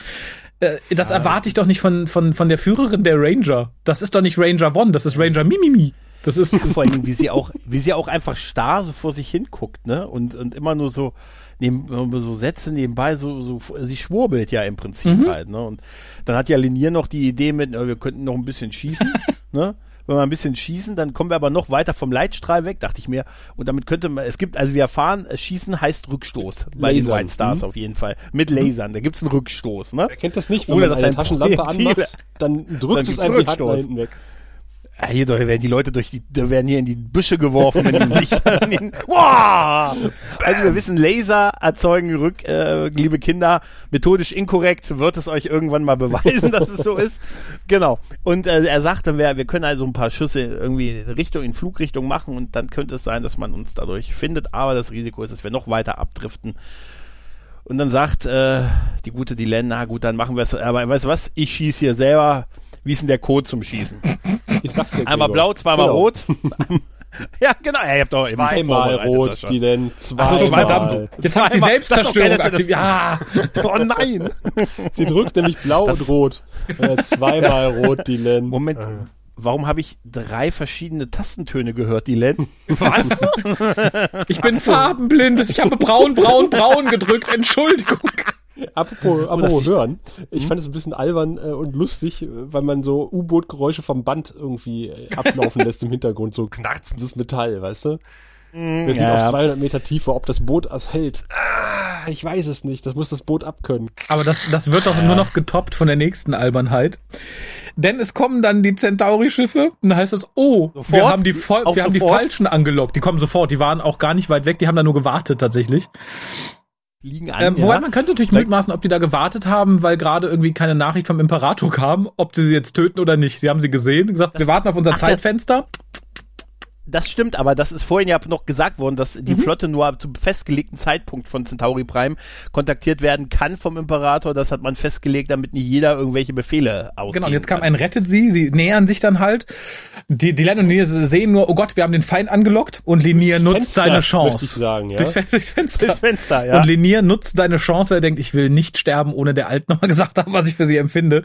S4: Äh, das ah. erwarte ich doch nicht von, von, von der Führerin der Ranger. Das ist doch nicht Ranger One, das ist Ranger Mimimi. Das ist <laughs>
S5: vor allem, wie sie auch, wie sie auch einfach starr so vor sich hinguckt, ne? Und, und immer nur so, neben, so Sätze nebenbei, so, so, sie schwurbelt ja im Prinzip mhm. halt, ne? Und dann hat ja Linier noch die Idee mit, wir könnten noch ein bisschen schießen, <laughs> ne? Wenn wir ein bisschen schießen, dann kommen wir aber noch weiter vom Leitstrahl weg, dachte ich mir. Und damit könnte man, es gibt, also wir erfahren, Schießen heißt Rückstoß bei den White Stars mhm. auf jeden Fall. Mit Lasern, da gibt's einen Rückstoß, ne?
S3: Wer kennt das nicht, wenn Ohne, man eine Taschenlampe anmacht, <laughs> dann drückt dann es einem die Hand hinten weg.
S5: Ja, hier doch, werden die Leute durch die, da werden hier in die Büsche geworfen, wenn die Licht! <laughs> Also wir wissen, Laser erzeugen Rück, äh, liebe Kinder, methodisch inkorrekt, wird es euch irgendwann mal beweisen, dass es so ist. Genau. Und äh, er sagt dann, wir, wir können also ein paar Schüsse irgendwie Richtung, in Flugrichtung machen und dann könnte es sein, dass man uns dadurch findet, aber das Risiko ist, dass wir noch weiter abdriften. Und dann sagt äh, die gute Dylan, na gut, dann machen wir es, aber weißt du was, ich schieße hier selber, wie ist denn der Code zum Schießen? Ich sag's dir, Einmal blau, zweimal genau. rot. <laughs> ja, genau. Ja, ihr habt doch
S3: zweimal rot, die denn zweimal.
S4: So, verdammt. Jetzt habt ihr Selbstzerstörung aktiv. Ja. <laughs>
S5: oh nein.
S3: Sie drückt nämlich blau das und rot. Äh, zweimal rot, die Len.
S5: Moment. Äh. Warum habe ich drei verschiedene Tastentöne gehört, die Len? Was?
S4: ich bin farbenblind. Ich habe braun, braun, braun gedrückt. Entschuldigung.
S3: Apropos, apropos hören, ich hm? fand es ein bisschen albern äh, und lustig, weil man so U-Boot-Geräusche vom Band irgendwie äh, ablaufen <laughs> lässt im Hintergrund, so knarzendes Metall, weißt du? Mm, Wir sind ja. auf 200 Meter Tiefe, ob das Boot es hält. Ah, ich weiß es nicht, das muss das Boot abkönnen.
S4: Aber das, das wird doch nur noch getoppt von der nächsten Albernheit. Denn es kommen dann die Centauri-Schiffe und dann heißt es, oh, sofort? wir haben die, wir haben die falschen angelockt. Die kommen sofort, die waren auch gar nicht weit weg, die haben da nur gewartet tatsächlich liegen an. Ähm, wobei ja. man könnte natürlich mutmaßen, ob die da gewartet haben, weil gerade irgendwie keine Nachricht vom Imperator kam, ob sie sie jetzt töten oder nicht. Sie haben sie gesehen, gesagt, das, wir warten auf unser ach, Zeitfenster
S5: das stimmt, aber das ist vorhin ja noch gesagt worden, dass die mhm. Flotte nur zum festgelegten Zeitpunkt von Centauri Prime kontaktiert werden kann vom Imperator. Das hat man festgelegt, damit nicht jeder irgendwelche Befehle ausgibt.
S4: Genau, und jetzt kam ein Rettet sie, sie nähern sich dann halt. Die, die Len und Linia sehen nur, oh Gott, wir haben den Feind angelockt und Linier nutzt Fenster, seine Chance.
S3: Ich sagen, ja?
S4: Durchs, durchs Fenster.
S5: Durchs Fenster, ja.
S4: Und Linier nutzt seine Chance, er denkt, ich will nicht sterben, ohne der Alt nochmal <laughs> gesagt haben, was ich für sie empfinde.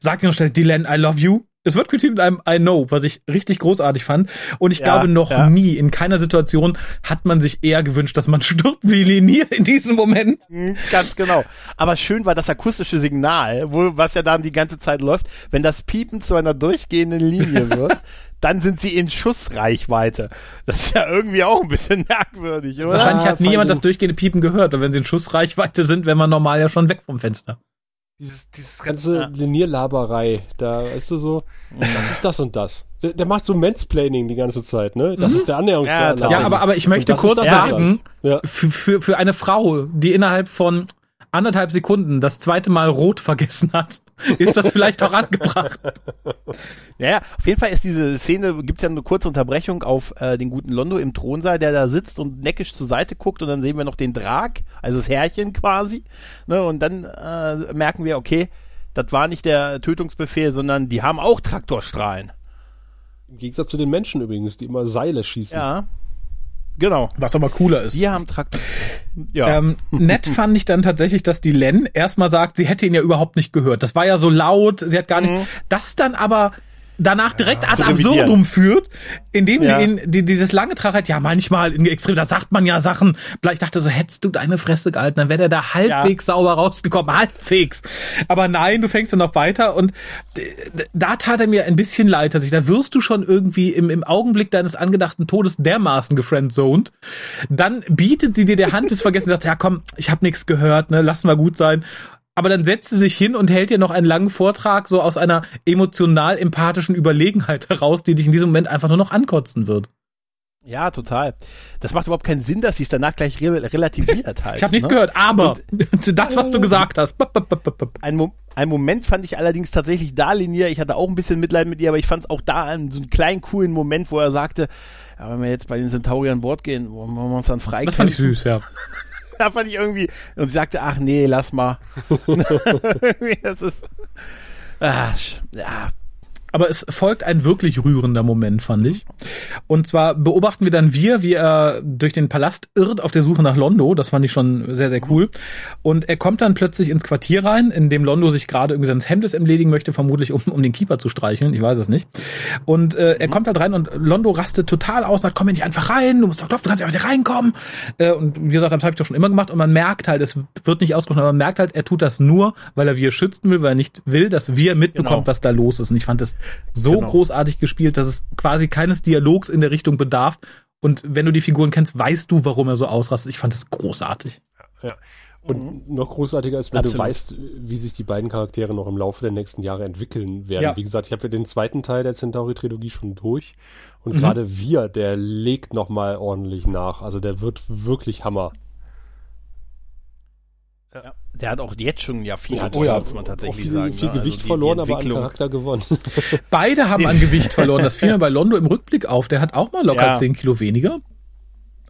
S4: Sagt ihm noch schnell, Dylan, I love you. Es wird getitelt mit einem I know, was ich richtig großartig fand. Und ich ja, glaube, noch ja. nie, in keiner Situation hat man sich eher gewünscht, dass man <laughs> stirbt wie Linier in diesem Moment.
S5: Mhm, ganz genau. Aber schön war das akustische Signal, wo, was ja dann die ganze Zeit läuft. Wenn das Piepen zu einer durchgehenden Linie <laughs> wird, dann sind sie in Schussreichweite. Das ist ja irgendwie auch ein bisschen merkwürdig, oder?
S4: Wahrscheinlich hat niemand das durchgehende Piepen gehört, wenn sie in Schussreichweite sind, wäre man normal ja schon weg vom Fenster.
S3: Dieses, dieses ganze ja. Linierlaberei, da weißt du so, das ist das und das. Der, der macht so Mansplaining die ganze Zeit, ne? Das mhm. ist der Annäherungsalarm.
S4: Ja, ja, aber, aber ich möchte kurz sagen, ja. für, für, für eine Frau, die innerhalb von anderthalb Sekunden das zweite Mal rot vergessen hat, <laughs> ist das vielleicht auch angebracht.
S5: Naja, auf jeden Fall ist diese Szene, gibt's ja eine kurze Unterbrechung auf äh, den guten Londo im Thronsaal, der da sitzt und neckisch zur Seite guckt und dann sehen wir noch den Drag, also das Herrchen quasi. Ne, und dann äh, merken wir, okay, das war nicht der Tötungsbefehl, sondern die haben auch Traktorstrahlen.
S3: Im Gegensatz zu den Menschen übrigens, die immer Seile schießen.
S5: Ja. Genau.
S4: Was aber cooler ist.
S5: Die haben Traktor. Ja.
S4: Ähm, nett <laughs> fand ich dann tatsächlich, dass die Len erstmal sagt, sie hätte ihn ja überhaupt nicht gehört. Das war ja so laut, sie hat gar nicht.
S5: Mhm.
S4: Das dann aber danach direkt ad
S5: zu
S4: absurdum führt, indem
S5: Ja.
S4: sie ihn, die, dieses lange Trachheit, ja manchmal in Extrem, da sagt man ja Sachen, ich dachte so, hättest du deine Fresse gehalten, dann wäre der da halbwegs sauber rausgekommen, halbwegs. Aber nein, du fängst dann noch weiter und da tat er mir ein bisschen leid, dass ich, da wirst du schon irgendwie im, im Augenblick deines angedachten Todes dermaßen gefriendzoned. Dann bietet sie dir der Hand des Vergessens, sagt, ja komm, ich habe nichts gehört, ne, lass mal gut sein. Aber dann setzt sie sich hin und hält dir noch einen langen Vortrag so aus einer emotional empathischen Überlegenheit heraus, die dich in diesem Moment einfach nur noch ankotzen wird.
S5: ja, total. Das macht überhaupt keinen Sinn, dass sie es danach gleich re relativiert <laughs> halt.
S4: Ich habe nichts
S5: ne?
S4: gehört, aber <laughs> das, was du gesagt hast.
S5: Ein, Mo ein Moment fand ich allerdings tatsächlich da linear. Ich hatte auch ein bisschen Mitleid mit ihr, aber ich fand es auch da einen, so einen kleinen, coolen Moment, wo er sagte, ja, wenn wir jetzt bei den Centauri an Bord gehen, wollen wir uns dann frei
S4: Das fand ich süß, ja. <laughs> <laughs>
S5: Da fand ich irgendwie, und sie sagte, ach nee, lass mal. <laughs> <laughs> Irgendwie, das ist, sch- ja,
S4: Aber es folgt ein wirklich rührender Moment, fand ich. Und zwar beobachten wir dann wir, wie er durch den Palast irrt auf der Suche nach Londo. Das fand ich schon sehr, sehr cool. Und er kommt dann plötzlich ins Quartier rein, in dem Londo sich gerade irgendwie seines Hemdes entledigen möchte, vermutlich um, um den Keeper zu streicheln. Ich weiß es nicht. Und äh, er kommt halt rein und Londo rastet total aus, sagt, komm nicht einfach rein, du musst doch klopfen, du kannst ja einfach hier reinkommen. Äh, und wie gesagt, das habe ich doch schon immer gemacht. Und man merkt halt, es wird nicht ausgesprochen, aber man merkt halt, er tut das nur, weil er wir schützen will, weil er nicht will, dass wir mitbekommt,
S5: Genau.
S4: was da los ist. Und ich fand es so
S5: Genau.
S4: großartig gespielt, dass es quasi keines Dialogs in der Richtung bedarf. Und wenn du die Figuren kennst, weißt du, warum er so ausrastet. Ich fand es großartig.
S3: Ja. Und noch großartiger ist, wenn
S5: Absolut.
S3: du weißt, wie sich die beiden Charaktere noch im Laufe der nächsten Jahre entwickeln werden.
S4: Ja.
S3: Wie gesagt, ich habe ja den zweiten Teil der Centauri-Trilogie schon durch. Und gerade wir, der legt noch mal ordentlich nach. Also der wird wirklich Hammer.
S5: Ja, der hat auch jetzt schon ja viel,
S3: Ja,
S5: gewonnen,
S3: ja,
S5: muss man
S3: auch
S5: tatsächlich
S3: viel,
S5: sagen.
S3: viel
S5: ne? Also
S3: Gewicht
S5: die
S3: verloren, aber an. Charakter gewonnen. <laughs>
S4: Beide haben an Gewicht verloren. Das fiel mir bei Londo im Rückblick auf. Der hat auch mal locker
S5: Ja.
S4: 10 Kilo weniger.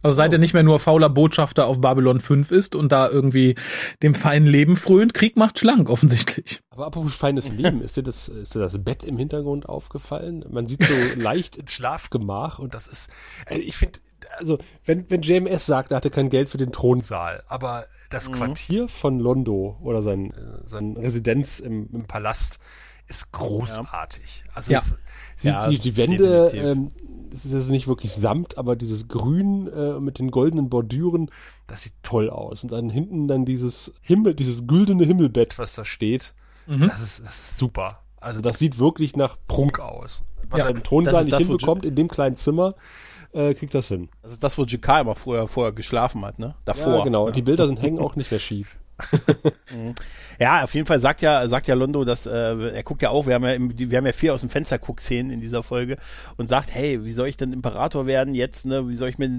S4: Also seit er nicht mehr nur fauler Botschafter auf Babylon 5 ist und da irgendwie dem feinen Leben frönt, Krieg macht schlank offensichtlich.
S3: Aber apropos feines Leben, ist dir das, ist dir das Bett im Hintergrund aufgefallen? Man sieht so <laughs> leicht ins Schlafgemach und das ist, äh, ich finde, also wenn, wenn JMS sagt, er hatte kein Geld für den Thronsaal, aber das Quartier von Londo oder sein, äh, sein Residenz im, im Palast ist großartig. Also
S4: Ja.
S3: es, sieht
S5: Ja,
S3: die, die Wände, ähm, es ist jetzt nicht wirklich Samt, aber dieses Grün äh, mit den goldenen Bordüren, das sieht toll aus. Und dann hinten dann dieses Himmel, dieses güldene Himmelbett, was da steht.
S4: Mhm.
S3: Das, ist, das ist super. Also das sieht wirklich nach Prunk aus. Was
S4: Ja,
S3: er im Thronsaal nicht
S5: das,
S3: hinbekommt, in dem kleinen Zimmer, äh, kriegt das hin.
S5: Das ist das, wo Jakar immer vorher, vorher geschlafen hat, ne? Davor.
S3: Ja, genau. Und die Bilder sind, hängen auch nicht mehr schief. <laughs>
S5: Ja, auf jeden Fall sagt ja, sagt ja Londo, dass äh, er guckt ja auch, wir haben ja, im, wir haben ja vier aus dem Fenster Guck-Szenen in dieser Folge und sagt, hey, wie soll ich denn Imperator werden jetzt, ne? Wie soll ich mir,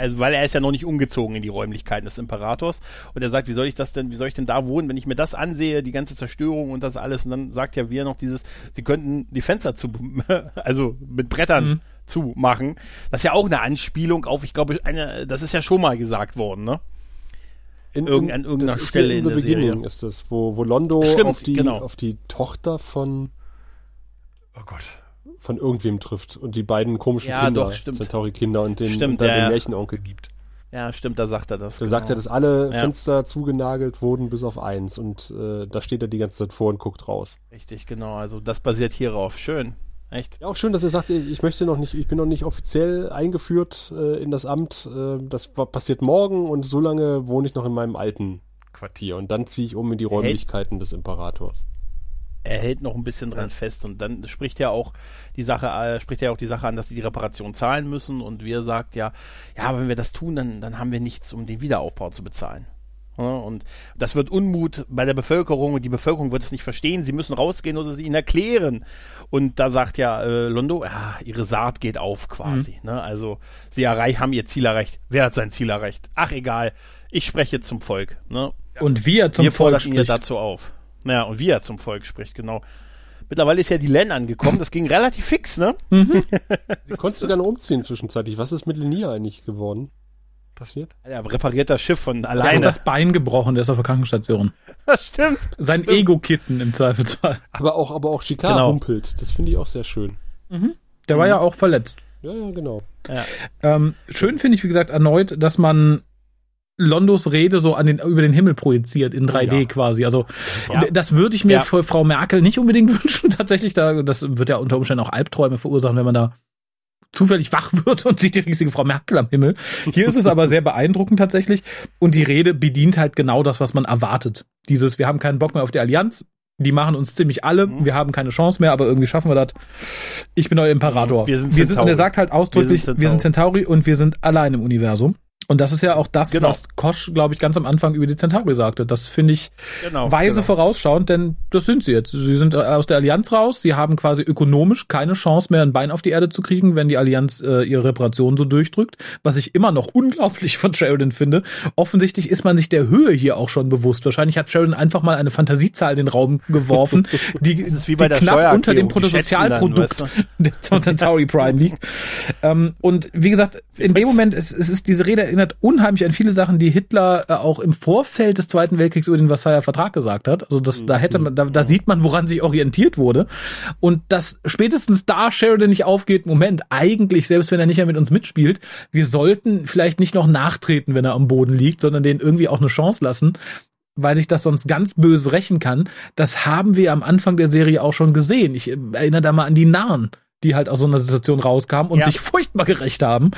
S5: also weil er ist ja noch nicht umgezogen in die Räumlichkeiten des Imperators und er sagt, wie soll ich das denn, wie soll ich denn da wohnen, wenn ich mir das ansehe, die ganze Zerstörung und das alles und dann sagt ja wir noch dieses, sie könnten die Fenster zu, <laughs> also mit Brettern
S4: Mhm.
S5: zumachen. Das ist ja auch eine Anspielung auf, ich glaube, eine, das ist ja schon mal gesagt worden, ne?
S3: In,
S5: Irgend- an irgendeiner Stelle
S3: in,
S5: in der
S3: Beginning
S5: Serie.
S3: ist das, wo, wo Londo
S5: Stimmt,
S3: auf die,
S5: genau.
S3: auf die Tochter von, oh Gott, von irgendwem trifft und die beiden komischen
S5: Ja,
S3: Kinder. Centauri-Kinder und den,
S5: Stimmt,
S3: und dann
S5: ja,
S3: den
S5: ja.
S3: Märchenonkel gibt.
S5: Ja, stimmt, da sagt er das.
S3: Da
S5: genau.
S3: sagt er, dass alle
S5: Ja.
S3: Fenster zugenagelt wurden bis auf eins und äh, da steht er die ganze Zeit vor und guckt raus.
S5: Richtig, genau. Also das basiert hierauf. Schön. Echt?
S3: Ja, auch schön, dass er sagt, ich möchte noch nicht, ich bin noch nicht offiziell eingeführt äh, in das Amt. Äh, das passiert morgen und so lange wohne ich noch in meinem alten Quartier und dann ziehe ich um in die Räumlichkeiten des Imperators.
S5: Er hält noch ein bisschen dran fest und dann spricht er auch die Sache, äh, spricht er auch die Sache an, dass sie die Reparation zahlen müssen und wir sagt ja, ja, aber wenn wir das tun, dann, dann haben wir nichts, um den Wiederaufbau zu bezahlen. Ja, und das wird Unmut bei der Bevölkerung und die Bevölkerung wird es nicht verstehen. Sie müssen rausgehen oder sie ihnen erklären. Und da sagt ja äh, Londo, ja, ihre Saat geht auf quasi. Ne? Also sie erreich, haben ihr Ziel erreicht. Wer hat sein Ziel erreicht? Ach egal, ich spreche zum Volk. Ne?
S4: Und wie er zum
S5: Wir
S4: Volk
S5: fordern ihn ja
S4: spricht.
S5: dazu auf. Naja, und wie er zum Volk spricht, genau. Mittlerweile ist ja die Len angekommen, das ging relativ fix, ne? <laughs>
S3: Sie konntest du dann umziehen zwischenzeitlich. Was ist mit Lenia eigentlich geworden? Passiert?
S5: Ja, repariert das Schiff von
S4: Er hat
S5: alleine.
S4: das Bein gebrochen, der ist auf der Krankenstation. <laughs>
S5: Das stimmt.
S4: Sein Ego-Kitten im Zweifelsfall.
S3: Aber auch, aber auch Chicard
S5: Genau.
S3: humpelt. Das finde ich auch sehr schön.
S4: Der war ja auch verletzt.
S3: Ja, ja, genau.
S5: Ja.
S4: Ähm, schön finde ich, wie gesagt, erneut, dass man Londos Rede so an den, über den Himmel projiziert in 3D
S3: ja.
S4: quasi. Also
S5: Ja.
S4: das würde ich mir
S5: Ja.
S4: für Frau Merkel nicht unbedingt <laughs> wünschen. Tatsächlich, da das wird ja unter Umständen auch Albträume verursachen, wenn man da zufällig wach <laughs> wird und sieht die riesige Frau Merkel am Himmel. Hier ist es aber sehr beeindruckend tatsächlich. Und die Rede bedient halt genau das, was man erwartet. Dieses, wir haben keinen Bock mehr auf die Allianz. Die machen uns ziemlich alle.
S5: Mhm.
S4: Wir haben keine Chance mehr, aber irgendwie schaffen wir das. Ich bin euer Imperator.
S5: Wir sind
S4: wir sind und er sagt halt ausdrücklich,
S5: Wir sind
S4: wir sind Centauri und wir sind allein im Universum. Und das ist ja auch das,
S5: Genau.
S4: was Kosch, glaube ich, ganz am Anfang über die Centauri sagte. Das finde ich
S5: Genau,
S4: weise
S5: genau.
S4: vorausschauend, denn das sind sie jetzt. Sie sind äh, aus der Allianz raus. Sie haben quasi ökonomisch keine Chance mehr, ein Bein auf die Erde zu kriegen, wenn die Allianz äh, ihre Reparationen so durchdrückt. Was ich immer noch <laughs> unglaublich von Sheridan finde. Offensichtlich ist man sich der Höhe hier auch schon bewusst. Wahrscheinlich hat Sheridan einfach mal eine Fantasiezahl in den Raum geworfen, <laughs> die, die knapp unter dem Bruttosozialprodukt
S5: weißt <laughs>
S4: der Centauri Prime liegt. ähm, und wie gesagt, in dem Moment, es, es ist diese Rede erinnert unheimlich an viele Sachen, die Hitler äh, auch im Vorfeld des Zweiten Weltkriegs über den Versailler Vertrag gesagt hat. Also das, da hätte man, da, da sieht man, woran sich orientiert wurde. Und dass spätestens da Sheridan nicht aufgeht, Moment, eigentlich, selbst wenn er nicht mehr mit uns mitspielt, wir sollten vielleicht nicht noch nachtreten, wenn er am Boden liegt, sondern den irgendwie auch eine Chance lassen weil sich das sonst ganz böse rächen kann. Das haben wir am Anfang der Serie auch schon gesehen. Ich äh, erinnere da mal an die Narren, die halt aus so einer Situation rauskamen und
S5: Ja.
S4: sich furchtbar gerecht haben.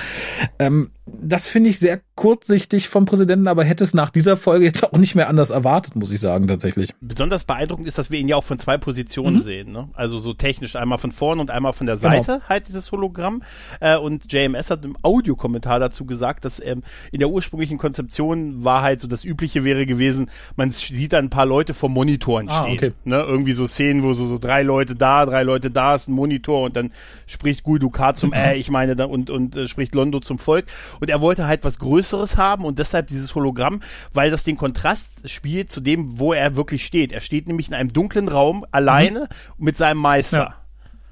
S4: Ähm, das finde ich sehr kurzsichtig vom Präsidenten, aber hätte es nach dieser Folge jetzt auch nicht mehr anders erwartet, muss ich sagen, tatsächlich.
S5: Besonders beeindruckend ist, dass wir ihn ja auch von zwei Positionen sehen. Ne? Also so technisch einmal von vorne und einmal von der Seite halt dieses Hologramm. Äh, und JMS hat im Audiokommentar dazu gesagt, dass ähm, in der ursprünglichen Konzeption war halt so das Übliche wäre gewesen, man sieht dann ein paar Leute vor Monitoren
S4: Ah,
S5: stehen.
S4: okay.
S5: Ne? Irgendwie so Szenen, wo so, so drei Leute da, drei Leute da ist ein Monitor und dann spricht Guldukat zum, <laughs> äh, ich meine, da, und, und äh, spricht Londo zum Volk. Und er wollte halt was Größeres haben und deshalb dieses Hologramm, weil das den Kontrast spielt zu dem, wo er wirklich steht. Er steht nämlich in einem dunklen Raum alleine mit seinem Meister.
S4: Ja.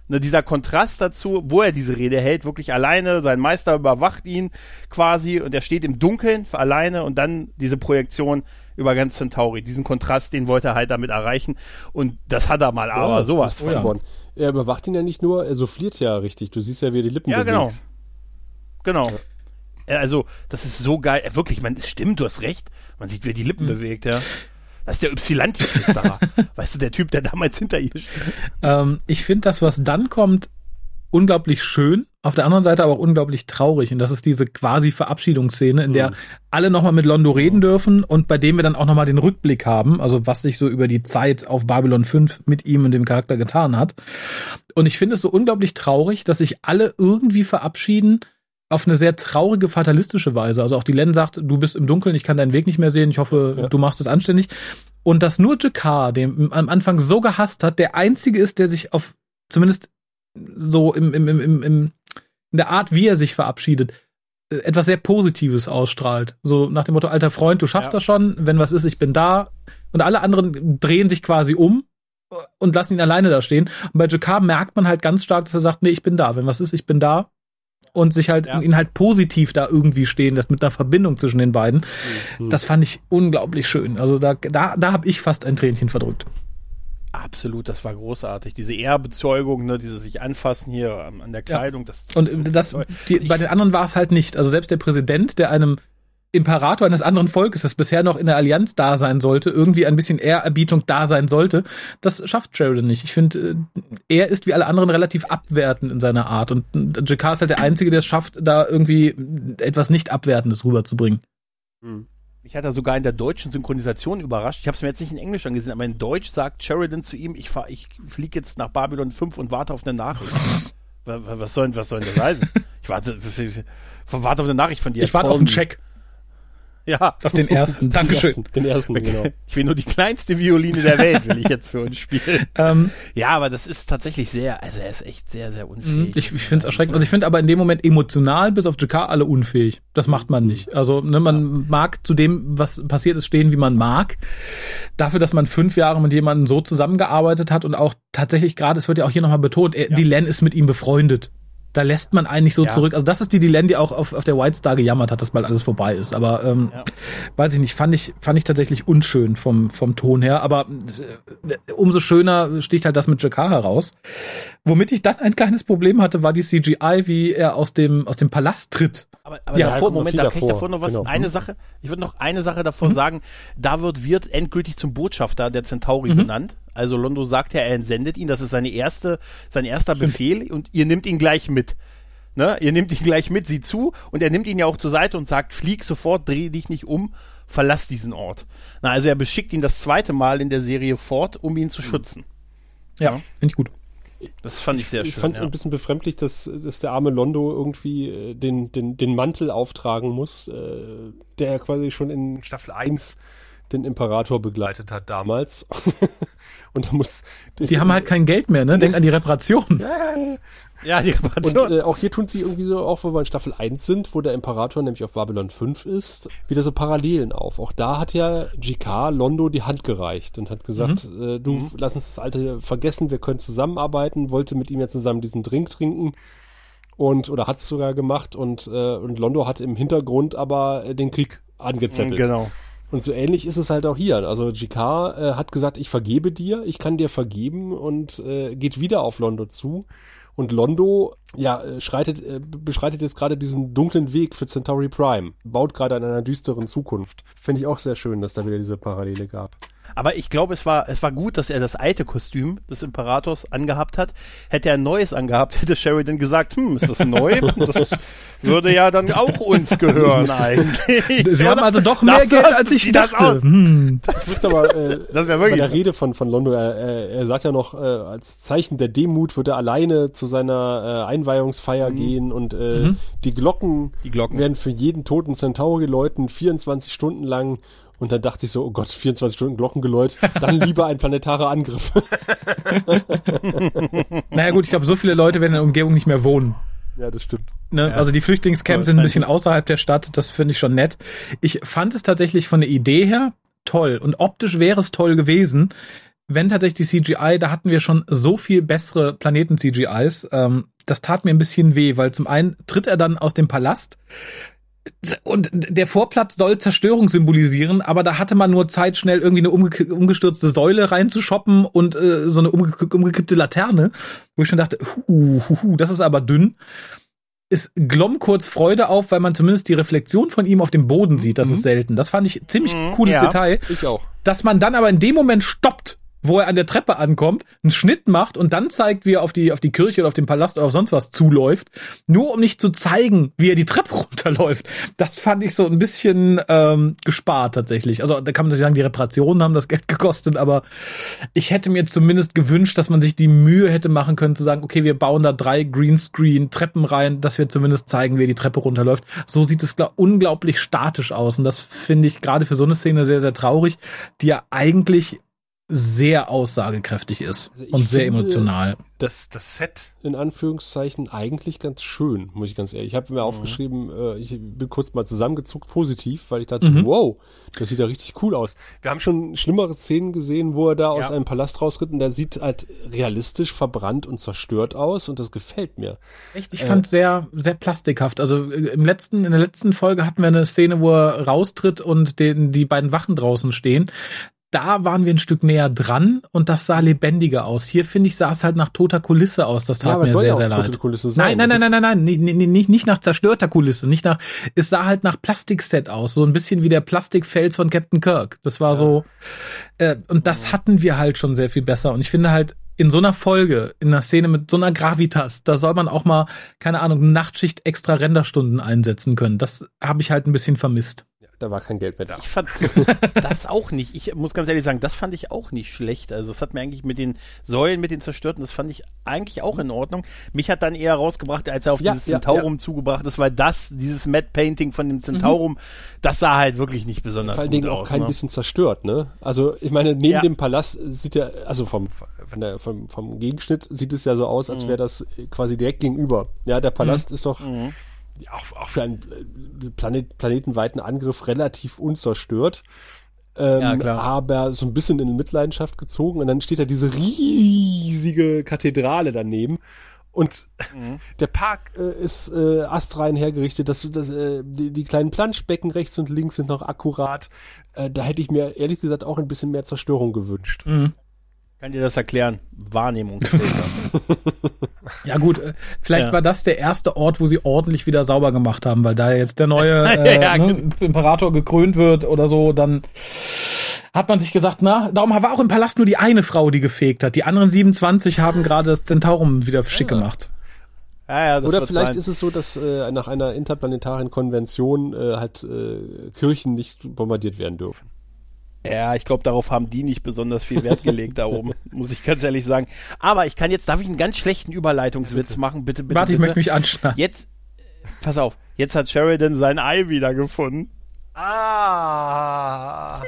S5: Ne, dieser Kontrast dazu, wo er diese Rede hält, wirklich alleine, sein Meister überwacht ihn quasi und er steht im Dunkeln für alleine und dann diese Projektion über ganz Centauri. Diesen Kontrast, den wollte er halt damit erreichen und das hat er mal, aber
S3: Ja,
S5: sowas
S3: ist
S5: von.
S3: geworden. Er überwacht ihn ja nicht nur, er souffliert ja richtig. Du siehst ja, wie er die Lippen
S5: Ja,
S3: bewegt.
S5: genau. Genau. Äh, Also, das ist so geil. Äh, Wirklich, man, es stimmt, du hast recht. Man sieht, wie er die Lippen
S4: Mhm.
S5: bewegt, ja. Das ist der Ypsilanti-Flüsterer. <laughs> weißt du, der Typ, der damals hinter ihr steht.
S4: Ähm, ich finde das, was dann kommt, unglaublich schön, auf der anderen Seite aber auch unglaublich traurig. Und das ist diese quasi Verabschiedungsszene, in der alle nochmal mit Londo reden dürfen und bei dem wir dann auch nochmal den Rückblick haben, also was sich so über die Zeit auf Babylon 5 mit ihm und dem Charakter getan hat. Und ich finde es so unglaublich traurig, dass sich alle irgendwie verabschieden auf eine sehr traurige, fatalistische Weise. Also auch die Len sagt, du bist im Dunkeln, ich kann deinen Weg nicht mehr sehen, ich hoffe,
S3: Ja.
S4: du machst es anständig. Und dass nur Jakar, den am Anfang so gehasst hat, der einzige ist, der sich auf zumindest so im, im, im, im, im in der Art, wie er sich verabschiedet, äh, etwas sehr Positives ausstrahlt. So nach dem Motto, alter Freund, du schaffst
S5: Ja.
S4: das schon, wenn was ist, ich bin da. Und alle anderen drehen sich quasi um und lassen ihn alleine da stehen. Und bei Jakar merkt man halt ganz stark, dass er sagt, nee, ich bin da. Wenn was ist, ich bin da. Und sich halt,
S5: Ja.
S4: ihn halt positiv da irgendwie stehen lässt, mit einer Verbindung zwischen den beiden. Das fand ich unglaublich schön. Also da, da, da habe ich fast ein Tränchen verdrückt.
S5: Absolut, das war großartig. Diese Ehrbezeugung, ne, diese sich anfassen hier an an der Kleidung, das, das
S4: Und
S5: so
S4: das, die, bei den anderen war es halt nicht. Also selbst der Präsident, der einem Imperator eines anderen Volkes, das bisher noch in der Allianz da sein sollte, irgendwie ein bisschen Ehrerbietung da sein sollte, das schafft Sheridan nicht. Ich finde, äh, er ist wie alle anderen relativ abwertend in seiner Art. Und äh, Jakar ist halt der Einzige, der es schafft, da irgendwie etwas nicht Abwertendes rüberzubringen.
S5: Mich hat er sogar in der deutschen Synchronisation überrascht. Ich habe es mir jetzt nicht in Englisch angesehen, aber in Deutsch sagt Sheridan zu ihm, ich, fahr, ich fliege jetzt nach Babylon 5 und warte auf eine Nachricht. <laughs> Wa- wa- was, soll, was soll denn das heißen? Ich warte, warte auf eine Nachricht von dir.
S4: Ich warte auf einen. Check.
S5: Ja.
S4: Auf den ersten. <laughs> Dankeschön.
S3: Den ersten, genau.
S5: Ich will nur die kleinste Violine der Welt, will ich jetzt für uns spielen. <laughs>
S4: Ähm,
S5: Ja, aber das ist tatsächlich sehr, also er ist echt sehr, sehr unfähig.
S4: ich ich finde es erschreckend. Also ich finde aber in dem Moment emotional bis auf JK alle unfähig. Das macht man nicht. Also ne, man mag zu dem, was passiert ist, stehen, wie man mag. Dafür, dass man fünf Jahre mit jemandem so zusammengearbeitet hat und auch tatsächlich gerade, es wird ja auch hier nochmal betont, er, die Len ist mit ihm befreundet. Da lässt man einen nicht so
S5: Ja.
S4: zurück. Also das ist die Dylan, die auch auf, auf der White Star gejammert hat, dass bald alles vorbei ist. Aber ähm,
S5: Ja.
S4: weiß ich nicht, fand ich, fand ich tatsächlich unschön vom, vom Ton her. Aber äh, umso schöner sticht halt das mit Jakar heraus. Womit ich dann ein kleines Problem hatte, war die CGI, wie er aus dem, aus dem Palast tritt.
S5: Aber, aber
S4: Ja,
S5: davor, Moment, da kann ich
S3: davor.
S5: davor noch was,
S3: Genau.
S5: eine Sache, ich würde noch eine Sache davon sagen, da wird Wirt endgültig zum Botschafter der Centauri benannt. Also Londo sagt ja, er entsendet ihn, das ist seine erste, sein erster Befehl und ihr nimmt ihn gleich mit. Ne? Ihr nehmt ihn gleich mit, sieh zu und er nimmt ihn ja auch zur Seite und sagt, flieg sofort, dreh dich nicht um, verlass diesen Ort. Na, also er beschickt ihn das zweite Mal in der Serie fort, um ihn zu schützen.
S4: Ja, finde ich gut.
S5: Das fand ich sehr
S3: ich
S5: schön.
S3: fand es
S5: ja.
S3: ein bisschen befremdlich, dass, dass der arme Londo irgendwie äh, den, den, den Mantel auftragen muss, äh, der quasi schon in Staffel 1 den Imperator begleitet hat damals. <laughs> Und da muss.
S4: Die haben halt kein Geld mehr, ne? Denk an die Reparation.
S5: Ja, die
S3: Und
S5: Reparation.
S3: äh, auch hier tun sie irgendwie so, auch wo wir in Staffel 1 sind, wo der Imperator nämlich auf Babylon 5 ist, wieder so Parallelen auf. Auch da hat ja GK Londo die Hand gereicht und hat gesagt, äh, du, lass uns das Alte vergessen, wir können zusammenarbeiten, wollte mit ihm ja zusammen diesen Drink trinken und, oder hat es sogar gemacht und, äh, und Londo hat im Hintergrund aber äh, den Krieg angezettelt.
S5: genau.
S3: Und so ähnlich ist es halt auch hier. Also GK äh, hat gesagt, ich vergebe dir, ich kann dir vergeben und äh, geht wieder auf Londo zu. Und Londo, ja, äh, schreitet, äh, beschreitet jetzt gerade diesen dunklen Weg für Centauri Prime. Baut gerade an einer düsteren Zukunft. Finde ich auch sehr schön, dass da wieder diese Parallele gab.
S5: Aber ich glaube, es war, es war gut, dass er das alte Kostüm des Imperators angehabt hat. Hätte er ein neues angehabt, <laughs> hätte Sheridan gesagt, hm, ist das neu? <laughs> Das würde ja dann auch uns gehören <laughs> eigentlich.
S4: Sie haben also doch mehr Geld, als ich
S5: das
S4: dachte.
S5: aus.
S4: Hm.
S3: Wusste aber, äh,
S5: Das wäre
S3: bei
S5: wirklich
S3: der
S5: so.
S3: Rede von, von Londo, er, er, er sagt ja noch, äh, als Zeichen der Demut wird er alleine zu seiner äh, Einweihungsfeier gehen und äh, die Glocken,
S5: Die Glocken.
S3: werden für jeden toten Centauri läuten, 24 Stunden lang. Und dann dachte ich so, oh Gott, 24 Stunden Glockengeläut, dann <laughs> lieber ein planetarer Angriff. <laughs>
S4: Naja gut, ich glaube, so viele Leute werden in der Umgebung nicht mehr wohnen.
S3: ja, das stimmt.
S4: Ne? Also die Flüchtlingscamps
S3: Ja,
S4: sind ein bisschen außerhalb der Stadt, das finde ich schon nett. Ich fand es tatsächlich von der Idee her toll und optisch wäre es toll gewesen, wenn tatsächlich die CGI, da hatten wir schon so viel bessere Planeten-CGIs, ähm, das tat mir ein bisschen weh, weil zum einen tritt er dann aus dem Palast und der Vorplatz soll Zerstörung symbolisieren, aber da hatte man nur Zeit, schnell irgendwie eine umge umgestürzte Säule reinzuschoppen und äh, so eine umge umgekippte Laterne, wo ich schon dachte, hu, hu, hu, das ist aber dünn. Es glomm kurz Freude auf, weil man zumindest die Reflexion von ihm auf dem Boden sieht. Das ist selten. Das fand ich ziemlich cooles
S5: ja.
S4: Detail.
S3: Ich auch.
S4: Dass man dann aber in dem Moment stoppt, wo er an der Treppe ankommt, einen Schnitt macht und dann zeigt, wie er auf die, auf die Kirche oder auf den Palast oder auf sonst was zuläuft, nur um nicht zu zeigen, wie er die Treppe <laughs> runterläuft. Das fand ich so ein bisschen ähm, gespart tatsächlich. Also da kann man natürlich sagen, die Reparationen haben das Geld <laughs> gekostet, aber ich hätte mir zumindest gewünscht, dass man sich die Mühe hätte machen können zu sagen, okay, wir bauen da drei Greenscreen-Treppen rein, dass wir zumindest zeigen, wie die Treppe runterläuft. So sieht es glaub, unglaublich statisch aus und das finde ich gerade für so eine Szene sehr, sehr traurig, die ja eigentlich sehr aussagekräftig ist
S3: Also
S4: und sehr emotional.
S3: Das, das Set in Anführungszeichen eigentlich ganz schön, muss ich ganz ehrlich. Ich habe mir aufgeschrieben, äh, ich bin kurz mal zusammengezuckt positiv, weil ich dachte,
S4: Mhm.
S3: wow, das sieht ja richtig cool aus. Wir haben schon schlimmere Szenen gesehen, wo er da aus
S5: Ja.
S3: einem Palast rausritt und der sieht halt realistisch verbrannt und zerstört aus und das gefällt mir.
S4: Echt? Ich fand sehr, sehr plastikhaft. Also äh, im letzten, in der letzten Folge hatten wir eine Szene, wo er raustritt und den, die beiden Wachen draußen stehen. Da waren wir ein Stück näher dran und das sah lebendiger aus. Hier finde ich sah es halt nach toter Kulisse aus. Das tat
S3: es
S4: mir sehr,
S3: ja
S4: sehr leid. Nein, nein, nein, nein, nein, nein, nicht, nicht, nach zerstörter Kulisse, nicht nach, es sah halt nach Plastikset aus, so ein bisschen wie der Plastikfels von Captain Kirk. Das war so, äh, und das hatten wir halt schon sehr viel besser. Und ich finde halt, in so einer Folge, in einer Szene mit so einer Gravitas, da soll man auch mal, keine Ahnung, Nachtschicht extra Renderstunden einsetzen können. Das habe ich halt ein bisschen vermisst.
S3: Da war kein Geld mehr da.
S5: Ich fand <laughs> das auch nicht. Ich muss ganz ehrlich sagen, das fand ich auch nicht schlecht. Also es hat mir eigentlich mit den Säulen, mit den zerstörten, das fand ich eigentlich auch in Ordnung. Mich hat dann eher rausgebracht, als er auf
S3: Ja,
S5: dieses
S3: ja,
S5: Zentaurum zugebracht ist, weil das, dieses Matte Painting von dem Zentaurum, das sah halt wirklich nicht besonders
S3: Vor allen
S5: gut
S3: Dingen auch
S5: aus.
S3: kein
S5: ne?
S3: bisschen zerstört, ne? Also ich meine, neben
S5: Ja.
S3: dem Palast sieht ja, also vom, der, vom, vom Gegenschnitt sieht es ja so aus,
S5: Mhm.
S3: als wäre das quasi direkt gegenüber. Ja, der Palast ist doch ja, auch, auch für einen äh, Planet, planetenweiten Angriff relativ unzerstört. Ähm,
S4: Ja, klar.
S3: Aber so ein bisschen in Mitleidenschaft gezogen und dann steht da diese riesige Kathedrale daneben. Und
S5: Mhm. <laughs>
S3: der Park äh, ist äh, astrein hergerichtet, dass das, äh, die, die kleinen Planschbecken rechts und links sind noch akkurat. Äh, da hätte ich mir ehrlich gesagt auch ein bisschen mehr Zerstörung gewünscht.
S4: Mhm.
S5: Kann dir das erklären? Wahrnehmungsfilter. <laughs>
S4: Ja gut, äh, vielleicht
S5: Ja.
S4: war das der erste Ort, wo sie ordentlich wieder sauber gemacht haben, weil da jetzt der neue <laughs> äh,
S5: Ja,
S4: ne, Imperator gekrönt wird oder so, dann hat man sich gesagt, na, darum war auch im Palast nur die eine Frau, die gefegt hat. Die anderen 27 haben gerade das Zentaurum wieder schick gemacht.
S5: ja, ja, das
S3: Oder vielleicht
S5: sein.
S3: ist es so, dass äh, nach einer interplanetaren Konvention äh, halt äh, Kirchen nicht bombardiert werden dürfen.
S5: Ja, ich glaube, darauf haben die nicht besonders viel Wert gelegt da oben, <laughs> muss ich ganz ehrlich sagen. Aber ich kann jetzt, darf ich einen ganz schlechten Überleitungswitz machen? Bitte, bitte,
S4: Warte, ich
S5: bitte.
S4: möchte mich anschneiden.
S5: Jetzt, pass auf, jetzt hat Sheridan sein Ei wiedergefunden.
S3: Ah.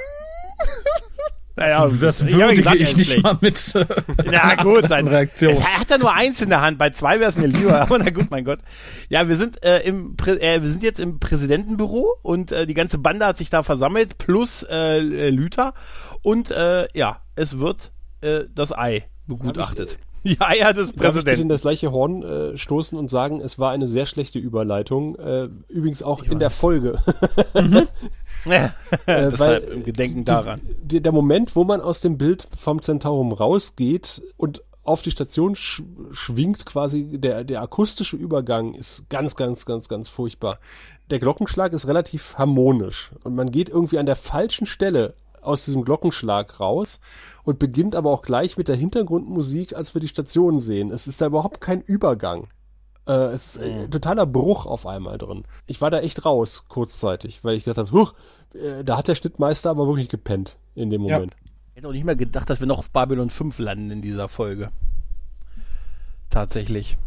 S5: Naja,
S4: das
S5: ich habe
S4: würdige
S5: gesagt, er
S4: ich
S5: ist
S4: nicht mal mit. äh, <laughs>
S5: Na gut, sein
S4: Reaktion.
S5: Er hat da nur eins in der Hand. Bei zwei wäre es mir lieber. Aber <laughs> na gut, mein Gott. Ja, wir sind äh, im Prä äh, wir sind jetzt im Präsidentenbüro und äh, die ganze Bande hat sich da versammelt plus äh, äh, Lüther und äh, ja, es wird äh, das Ei begutachtet. Die Eier des
S3: Darf ich bitte in
S5: Präsidenten.
S3: das gleiche Horn äh, stoßen und sagen, es war eine sehr schlechte Überleitung. Äh, übrigens auch in der Folge. <laughs>
S5: Ja, <laughs>
S3: Äh,
S5: deshalb im Gedenken
S3: die-
S5: daran.
S3: Die, der Moment, wo man aus dem Bild vom Zentaurum rausgeht und auf die Station sch schwingt, quasi der, der akustische Übergang ist ganz, ganz, ganz, ganz furchtbar. Der Glockenschlag ist relativ harmonisch und man geht irgendwie an der falschen Stelle aus diesem Glockenschlag raus und beginnt aber auch gleich mit der Hintergrundmusik, als wir die Station sehen. Es ist da überhaupt kein Übergang. Äh, es ist äh, totaler Bruch auf einmal drin. Ich war da echt raus, kurzzeitig, weil ich gedacht habe, huch, äh, da hat der Schnittmeister aber wirklich gepennt in dem
S4: Ja.
S3: Moment.
S5: Ich hätte auch nicht mehr gedacht, dass wir noch auf Babylon 5 landen in dieser Folge. Tatsächlich.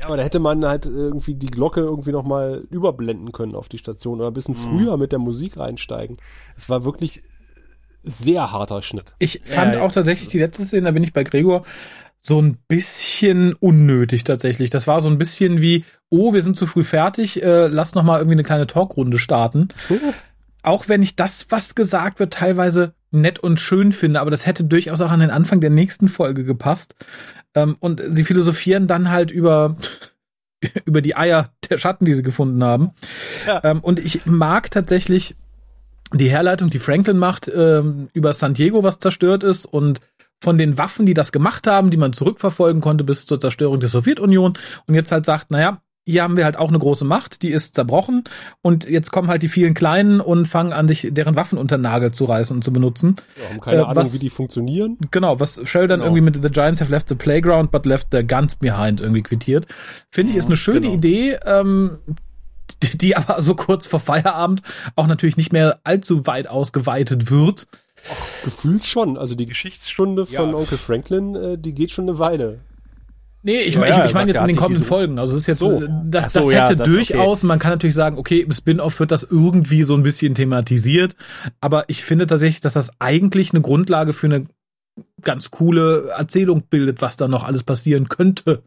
S3: Ja, aber da hätte man halt irgendwie die Glocke irgendwie nochmal überblenden können auf die Station oder ein bisschen früher mit der Musik reinsteigen. Es war wirklich sehr harter Schnitt.
S4: Ich fand
S5: Ja,
S4: auch tatsächlich die letzte Szene, da bin ich bei Gregor, so ein bisschen unnötig tatsächlich. Das war so ein bisschen wie, oh, wir sind zu früh fertig, äh, lass noch mal irgendwie eine kleine Talkrunde starten. Auch wenn ich das, was gesagt wird, teilweise nett und schön finde, aber das hätte durchaus auch an den Anfang der nächsten Folge gepasst. Ähm, und sie philosophieren dann halt über <laughs> über die Eier der Schatten, die sie gefunden haben.
S5: Ja.
S4: Ähm, und ich mag tatsächlich die Herleitung, die Franklin macht, ähm, über San Diego, was zerstört ist und von den Waffen, die das gemacht haben, die man zurückverfolgen konnte bis zur Zerstörung der Sowjetunion und jetzt halt sagt, naja, hier haben wir halt auch eine große Macht, die ist zerbrochen und jetzt kommen halt die vielen Kleinen und fangen an, sich deren Waffen unter den Nagel zu reißen und zu benutzen.
S3: Wir haben keine
S4: Äh,
S3: Ahnung,
S4: was-
S3: wie die funktionieren.
S4: Genau, was Sheridan
S5: Genau.
S4: irgendwie mit The Giants have left the playground but left their guns behind irgendwie quittiert. Finde ich, ist eine schöne
S5: genau.
S4: Idee, ähm, die, die aber so kurz vor Feierabend auch natürlich nicht mehr allzu weit ausgeweitet wird.
S3: Gefühlt schon. Also die Geschichtsstunde von
S5: Ja.
S3: Onkel Franklin, äh, die geht schon eine Weile.
S4: Nee, ich,
S5: Ja,
S4: mein-
S5: ja,
S4: ich, ich meine
S5: sagt,
S4: jetzt in den kommenden Folgen. Also es ist jetzt,
S3: So.
S4: äh, das,
S5: Ach so,
S4: das
S5: ja,
S4: hätte
S5: das ist
S4: durchaus, man kann natürlich sagen, okay, im Spin-off wird das irgendwie so ein bisschen thematisiert, aber ich finde tatsächlich, dass das eigentlich eine Grundlage für eine ganz coole Erzählung bildet, was da noch alles passieren könnte.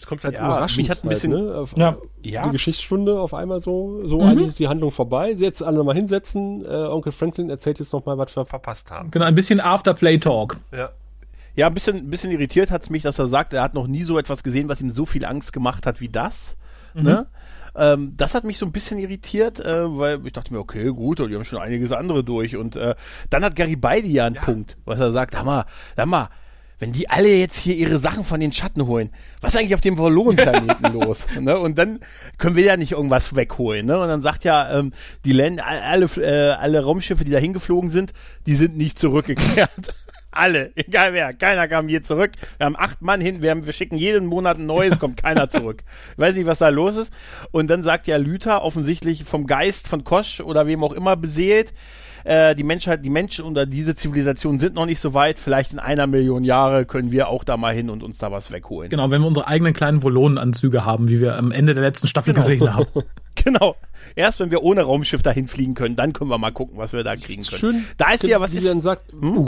S3: Es kommt halt
S5: Ja,
S3: überraschend.
S5: mich hat ein bisschen-
S3: halt, ne? auf,
S4: Ja.
S5: Ja.
S3: Die Geschichtsstunde auf einmal so, so
S4: Mhm.
S3: eigentlich ist die Handlung vorbei. Jetzt alle nochmal hinsetzen. Äh, Onkel Franklin erzählt jetzt nochmal, was wir verpasst haben.
S4: Genau, ein bisschen Afterplay-Talk.
S3: Ja.
S5: Ja, ein bisschen, ein bisschen irritiert hat's mich, dass er sagt, er hat noch nie so etwas gesehen, was ihm so viel Angst gemacht hat wie das. Ne? Ähm, das hat mich so ein bisschen irritiert, äh, weil ich dachte mir, okay, gut, die haben schon einiges andere durch. Und äh, dann hat Garibaldi ja einen Punkt, was er sagt, Hammer, mal, wenn die alle jetzt hier ihre Sachen von den Schatten holen, was ist eigentlich auf dem Verloren-Planeten los? Ne? Und dann können wir ja nicht irgendwas wegholen. Ne? Und dann sagt ja, ähm, die Länder, alle, äh, alle Raumschiffe, die da hingeflogen sind, die sind nicht zurückgekehrt. <laughs> Alle, egal wer, keiner kam je zurück. Wir haben acht Mann hin, wir, haben, wir schicken jeden Monat ein neues, kommt keiner zurück. Ich weiß nicht, was da los ist. Und dann sagt ja Lüther, offensichtlich vom Geist von Kosch oder wem auch immer beseelt, äh, die Menschheit, die Menschen oder diese Zivilisation sind noch nicht so weit. Vielleicht in einer Million Jahre können wir auch da mal hin und uns da was wegholen.
S4: Genau, wenn wir unsere eigenen kleinen Volonenanzüge haben, wie wir am Ende der letzten Staffel
S5: Genau.
S4: gesehen haben. <laughs>
S5: Genau. Erst wenn wir ohne Raumschiff dahin fliegen können, dann können wir mal gucken, was wir da kriegen können.
S3: Schön,
S5: Da ist ja was
S3: wie
S5: ist.
S3: sie dann sagt, uh,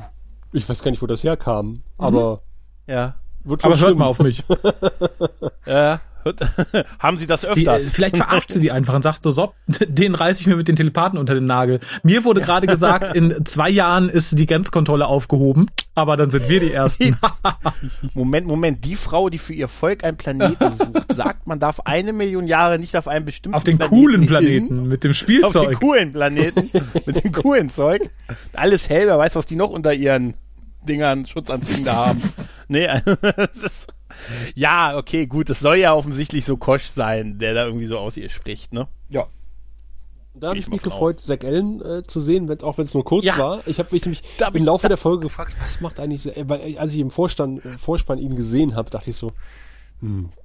S3: ich weiß gar nicht, wo das herkam, aber
S5: Ja.
S3: wird
S4: Aber hört
S3: stimmen.
S4: mal auf mich. <laughs> <laughs>
S5: Ja. <laughs> Haben Sie das
S4: Die, äh,
S5: öfters?
S4: vielleicht verarscht sie die einfach und sagt so, so, <laughs> den reiß ich mir mit den Telepathen unter den Nagel. Mir wurde gerade gesagt, in <laughs> zwei Jahren ist die Grenzkontrolle aufgehoben, aber dann sind wir die Ersten.
S5: Moment, Moment. Die Frau, die für ihr Volk einen Planeten sucht, sagt, man darf eine Million Jahre nicht auf einen bestimmten
S4: Auf den
S5: Planeten
S4: coolen
S5: hin.
S4: Planeten mit dem
S5: Auf den
S4: Spielzeug.
S5: coolen Planeten mit dem coolen Zeug. Alles hell, wer weiß, was die noch unter ihren Dingern, Schutzanzügen da haben. Nee, <laughs> es ist, ja, okay, gut, es soll ja offensichtlich so Kosch sein, der da irgendwie so aus ihr spricht, ne?
S3: Ja. Da habe ich
S5: ich
S3: mich gefreut, Zack Allen äh, zu sehen, wenn, auch wenn es nur kurz
S5: Ja.
S3: war. Ich habe mich nämlich
S5: hab
S3: im Laufe der Folge gefragt, was macht eigentlich, äh, weil, als ich im Vorstand, äh, Vorspann ihn gesehen habe, dachte ich so,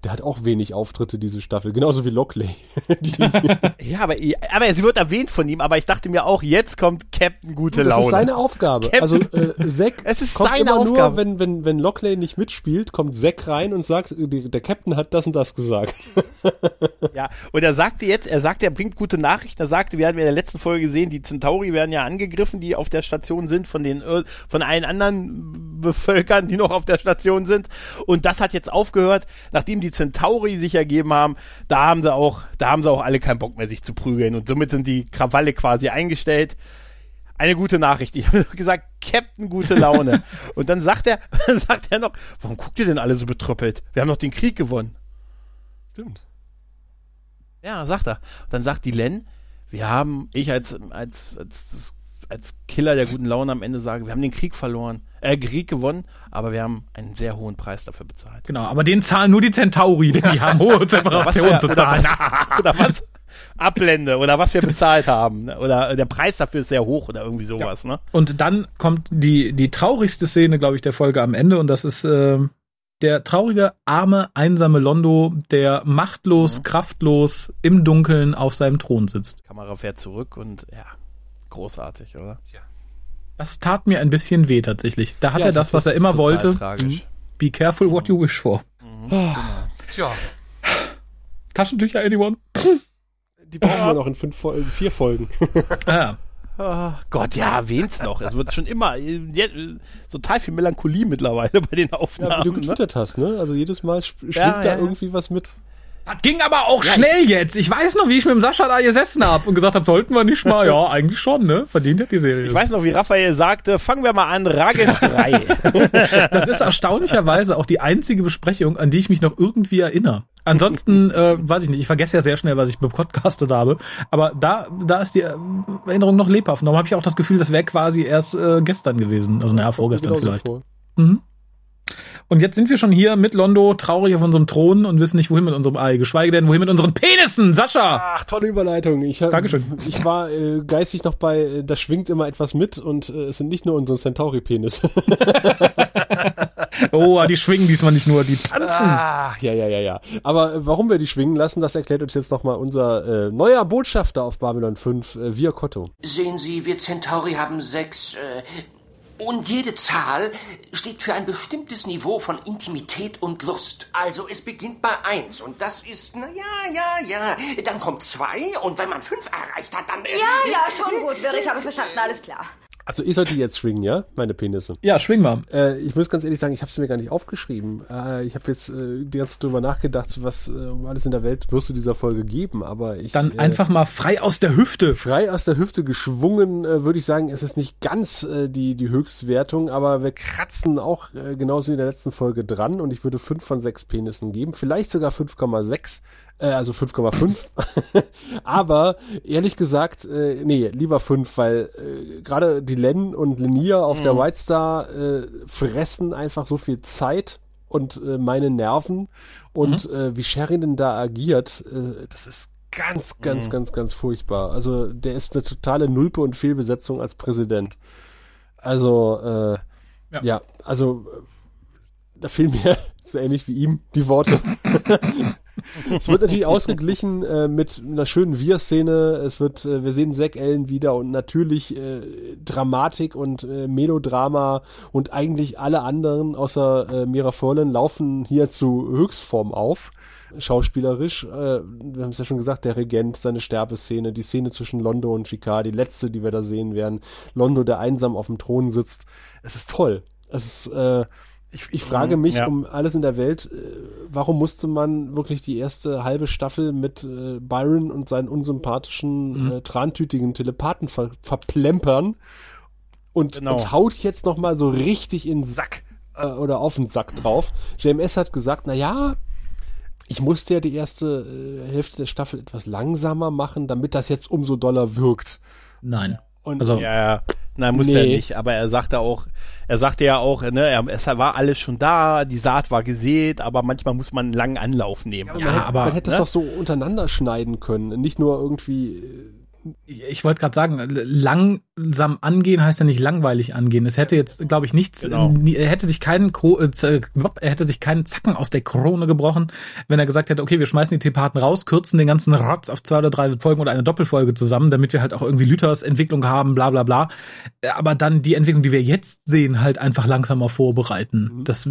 S3: der hat auch wenig Auftritte diese Staffel, genauso wie Lockley. <laughs> <laughs>
S5: Ja, aber, aber sie wird erwähnt von ihm, aber ich dachte mir auch, jetzt kommt Captain Gute
S3: das
S5: Laune.
S3: ist seine Aufgabe.
S5: Captain-
S3: Also äh, Zack <laughs>
S5: Es ist
S3: kommt
S5: seine Aufgabe.
S3: nur, wenn, wenn, wenn Lockley nicht mitspielt, kommt Zack rein und sagt, äh, der Captain hat das und das gesagt.
S5: Ja, und er sagte jetzt, er sagte, er bringt gute Nachrichten. Er sagte, wir hatten in der letzten Folge gesehen, die Centauri werden ja angegriffen, die auf der Station sind von den Ir- von allen anderen Bevölkern, die noch auf der Station sind. Und das hat jetzt aufgehört, nachdem die Centauri sich ergeben haben. Da haben sie auch, da haben sie auch alle keinen Bock mehr, sich zu prügeln. Und somit sind die Krawalle quasi eingestellt. Eine gute Nachricht. Ich <laughs> habe gesagt, Captain gute Laune. <laughs> und dann sagt er, <laughs> sagt er noch, warum guckt ihr denn alle so betrüppelt? Wir haben doch den Krieg gewonnen.
S3: Stimmt.
S5: Ja, sagt er. Dann sagt die Len, wir haben, ich als, als, als, als Killer der guten Laune am Ende sage, wir haben den Krieg verloren, äh, Krieg gewonnen, aber wir haben einen sehr hohen Preis dafür bezahlt.
S4: Genau, aber den zahlen nur die Centauri, denn die haben hohe
S5: Oder wir,
S4: zu
S5: oder,
S4: zahlen.
S5: was, oder was Ablende oder was wir bezahlt haben. ne? Oder der Preis dafür ist sehr hoch oder irgendwie sowas, ne?
S4: Und dann kommt die, die traurigste Szene, glaube ich, der Folge am Ende und das ist ähm, der traurige, arme, einsame Londo, der machtlos, kraftlos im Dunkeln auf seinem Thron sitzt.
S5: Die Kamera fährt zurück und ja, großartig, oder?
S4: Das tat mir ein bisschen weh tatsächlich. Da hat
S3: Ja,
S4: er das, was er immer wollte.
S5: tragisch.
S4: Be careful what you wish for.
S3: Tja.
S4: Taschentücher, anyone?
S3: Die brauchen wir noch in fünf Folgen, vier Folgen. <laughs>
S4: Ah,
S5: Ach Gott, ja, erwähn's noch. Es wird schon immer äh, äh, total viel Melancholie mittlerweile bei den
S3: Ja,
S5: Aufnahmen.
S3: wie du
S5: ne?
S3: getwittert hast, ne? Also jedes Mal schwingt
S5: Ja,
S3: da
S5: ja.
S3: irgendwie was mit.
S4: Das ging aber auch schnell jetzt. Ich weiß noch, wie ich mit dem Sascha da gesessen hab und gesagt habe, sollten wir nicht mal. Ja, eigentlich schon, ne? Verdient hat die Serie.
S5: Ich weiß noch, wie Raphael sagte, fangen wir mal an, Ragesh <laughs> 3.
S4: Das ist erstaunlicherweise auch die einzige Besprechung, an die ich mich noch irgendwie erinnere. Ansonsten, äh, weiß ich nicht, ich vergesse ja sehr schnell, was ich gepodcastet habe. Aber da, da ist die äh, Erinnerung noch lebhaft. Darum habe ich auch das Gefühl, das wäre quasi erst äh, gestern gewesen. Also naja, vorgestern
S3: Genauso
S4: vielleicht.
S3: vor.
S4: Mhm. Und jetzt sind wir schon hier mit Londo traurig auf unserem Thron und wissen nicht, wohin mit unserem Ei. Geschweige denn, wohin mit unseren Penissen. Sascha!
S3: Ach, tolle Überleitung. Ich, hab,
S4: Dankeschön.
S3: ich war äh, geistig noch bei, äh, da schwingt immer etwas mit und äh, es sind nicht nur unsere Centauri-Penis. <laughs> <laughs>
S4: Oh, die schwingen diesmal nicht nur, die tanzen.
S3: ah, ja, ja, ja, ja. Aber äh, warum wir die schwingen lassen, das erklärt uns jetzt nochmal unser äh, neuer Botschafter auf Babylon 5, äh, Via Cotto.
S6: Sehen Sie, wir Centauri haben sechs. Äh, und jede Zahl steht für ein bestimmtes Niveau von Intimität und Lust. Also es beginnt bei eins und das ist, na ja, ja, ja. Dann kommt zwei und wenn man fünf erreicht hat, dann. Äh,
S1: Ja, ja, schon gut, Wirr, ich habe verstanden, alles klar.
S3: Also ich sollte jetzt schwingen, ja? Meine Penisse.
S4: Ja, schwing mal.
S3: Äh, ich muss ganz ehrlich sagen, ich habe es mir gar nicht aufgeschrieben. Äh, ich habe jetzt äh, die ganze Zeit drüber nachgedacht, was äh, alles in der Welt wirst du dieser Folge geben, aber ich
S4: Dann
S3: äh,
S4: einfach mal frei aus der Hüfte.
S3: frei aus der Hüfte geschwungen, äh, würde ich sagen, es ist nicht ganz die die Höchstwertung, aber wir kratzen auch genauso wie in der letzten Folge dran und ich würde fünf von sechs Penissen geben, vielleicht sogar 5,6, äh, also 5,5. <laughs> aber ehrlich gesagt, äh, nee, lieber fünf, weil äh, gerade die Len und Lenia auf der White Star äh, fressen einfach so viel Zeit und äh, meine Nerven und äh, wie Sheridan da agiert, äh, das ist ganz, ganz, ganz, ganz furchtbar. Also der ist eine totale Nulpe und Fehlbesetzung als Präsident. Also, äh, Ja, ja also äh, da fehlen mir <laughs> so ähnlich wie ihm die Worte. <laughs> es wird natürlich ausgeglichen äh, mit einer schönen Wir-Szene. Es wird, äh, wir sehen Zack Ellen wieder und natürlich äh, Dramatik und äh, Melodrama und eigentlich alle anderen außer äh, Mira Furlan laufen hier zu Höchstform auf. Schauspielerisch, äh, wir haben es ja schon gesagt, der Regent, seine Sterbeszene, die Szene zwischen Londo und Chicard, die letzte, die wir da sehen werden. Londo, der einsam auf dem Thron sitzt. Es ist toll. Es ist, äh, ich, ich frage mhm, mich ja. um alles in der Welt, äh, warum musste man wirklich die erste halbe Staffel mit äh, Byron und seinen unsympathischen, mhm. äh, trantütigen Telepathen ver verplempern und, genau. und haut jetzt noch mal so richtig in den Sack äh, oder auf den Sack drauf. JMS hat gesagt, na ja, ich musste ja die erste äh, Hälfte der Staffel etwas langsamer machen, damit das jetzt umso doller wirkt.
S4: Nein.
S5: Und also, ja, ja. Nein, muss nee. er nicht. Aber er sagte auch, er sagte ja auch, ne, er, es war alles schon da, die Saat war gesät, aber manchmal muss man einen langen Anlauf nehmen.
S3: Ja, man, hätte, aber, man hätte ne? es doch so untereinander schneiden können, nicht nur irgendwie
S4: ich, wollte gerade sagen, langsam angehen heißt ja nicht langweilig angehen. Es hätte jetzt, glaube ich, nichts, genau. er hätte sich keinen äh, er hätte sich keinen Zacken aus der Krone gebrochen, wenn er gesagt hätte, okay, wir schmeißen die Tepaten raus, kürzen den ganzen Rotz auf zwei oder drei Folgen oder eine Doppelfolge zusammen, damit wir halt auch irgendwie Lüthers Entwicklung haben, bla bla bla. Aber dann die Entwicklung, die wir jetzt sehen, halt einfach langsamer vorbereiten. Mhm. Das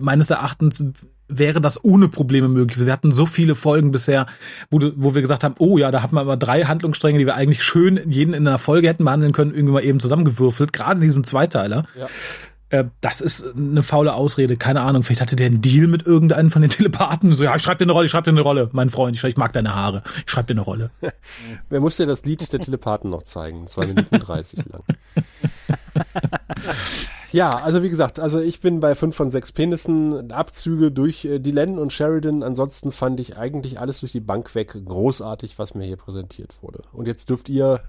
S4: meines Erachtens wäre das ohne Probleme möglich. Wir hatten so viele Folgen bisher, wo, wo wir gesagt haben, oh ja, da hat man aber drei Handlungsstränge, die wir eigentlich schön jeden in einer Folge hätten behandeln können, irgendwie mal eben zusammengewürfelt, gerade in diesem Zweiteiler. Ja. Äh, das ist eine faule Ausrede, keine Ahnung. Vielleicht hatte der einen Deal mit irgendeinem von den Telepathen. So, ja, ich schreib dir eine Rolle, ich schreib dir eine Rolle, mein Freund. Ich, ich mag deine Haare. Ich schreib dir eine Rolle. <laughs>
S3: Wer muss dir das Lied der Telepathen noch zeigen? Zwei Minuten dreißig lang. <laughs> Ja, also wie gesagt, also ich bin bei fünf von sechs Penissen, Abzüge durch äh, Dylan und Sheridan. Ansonsten fand ich eigentlich alles durch die Bank weg großartig, was mir hier präsentiert wurde. Und jetzt dürft ihr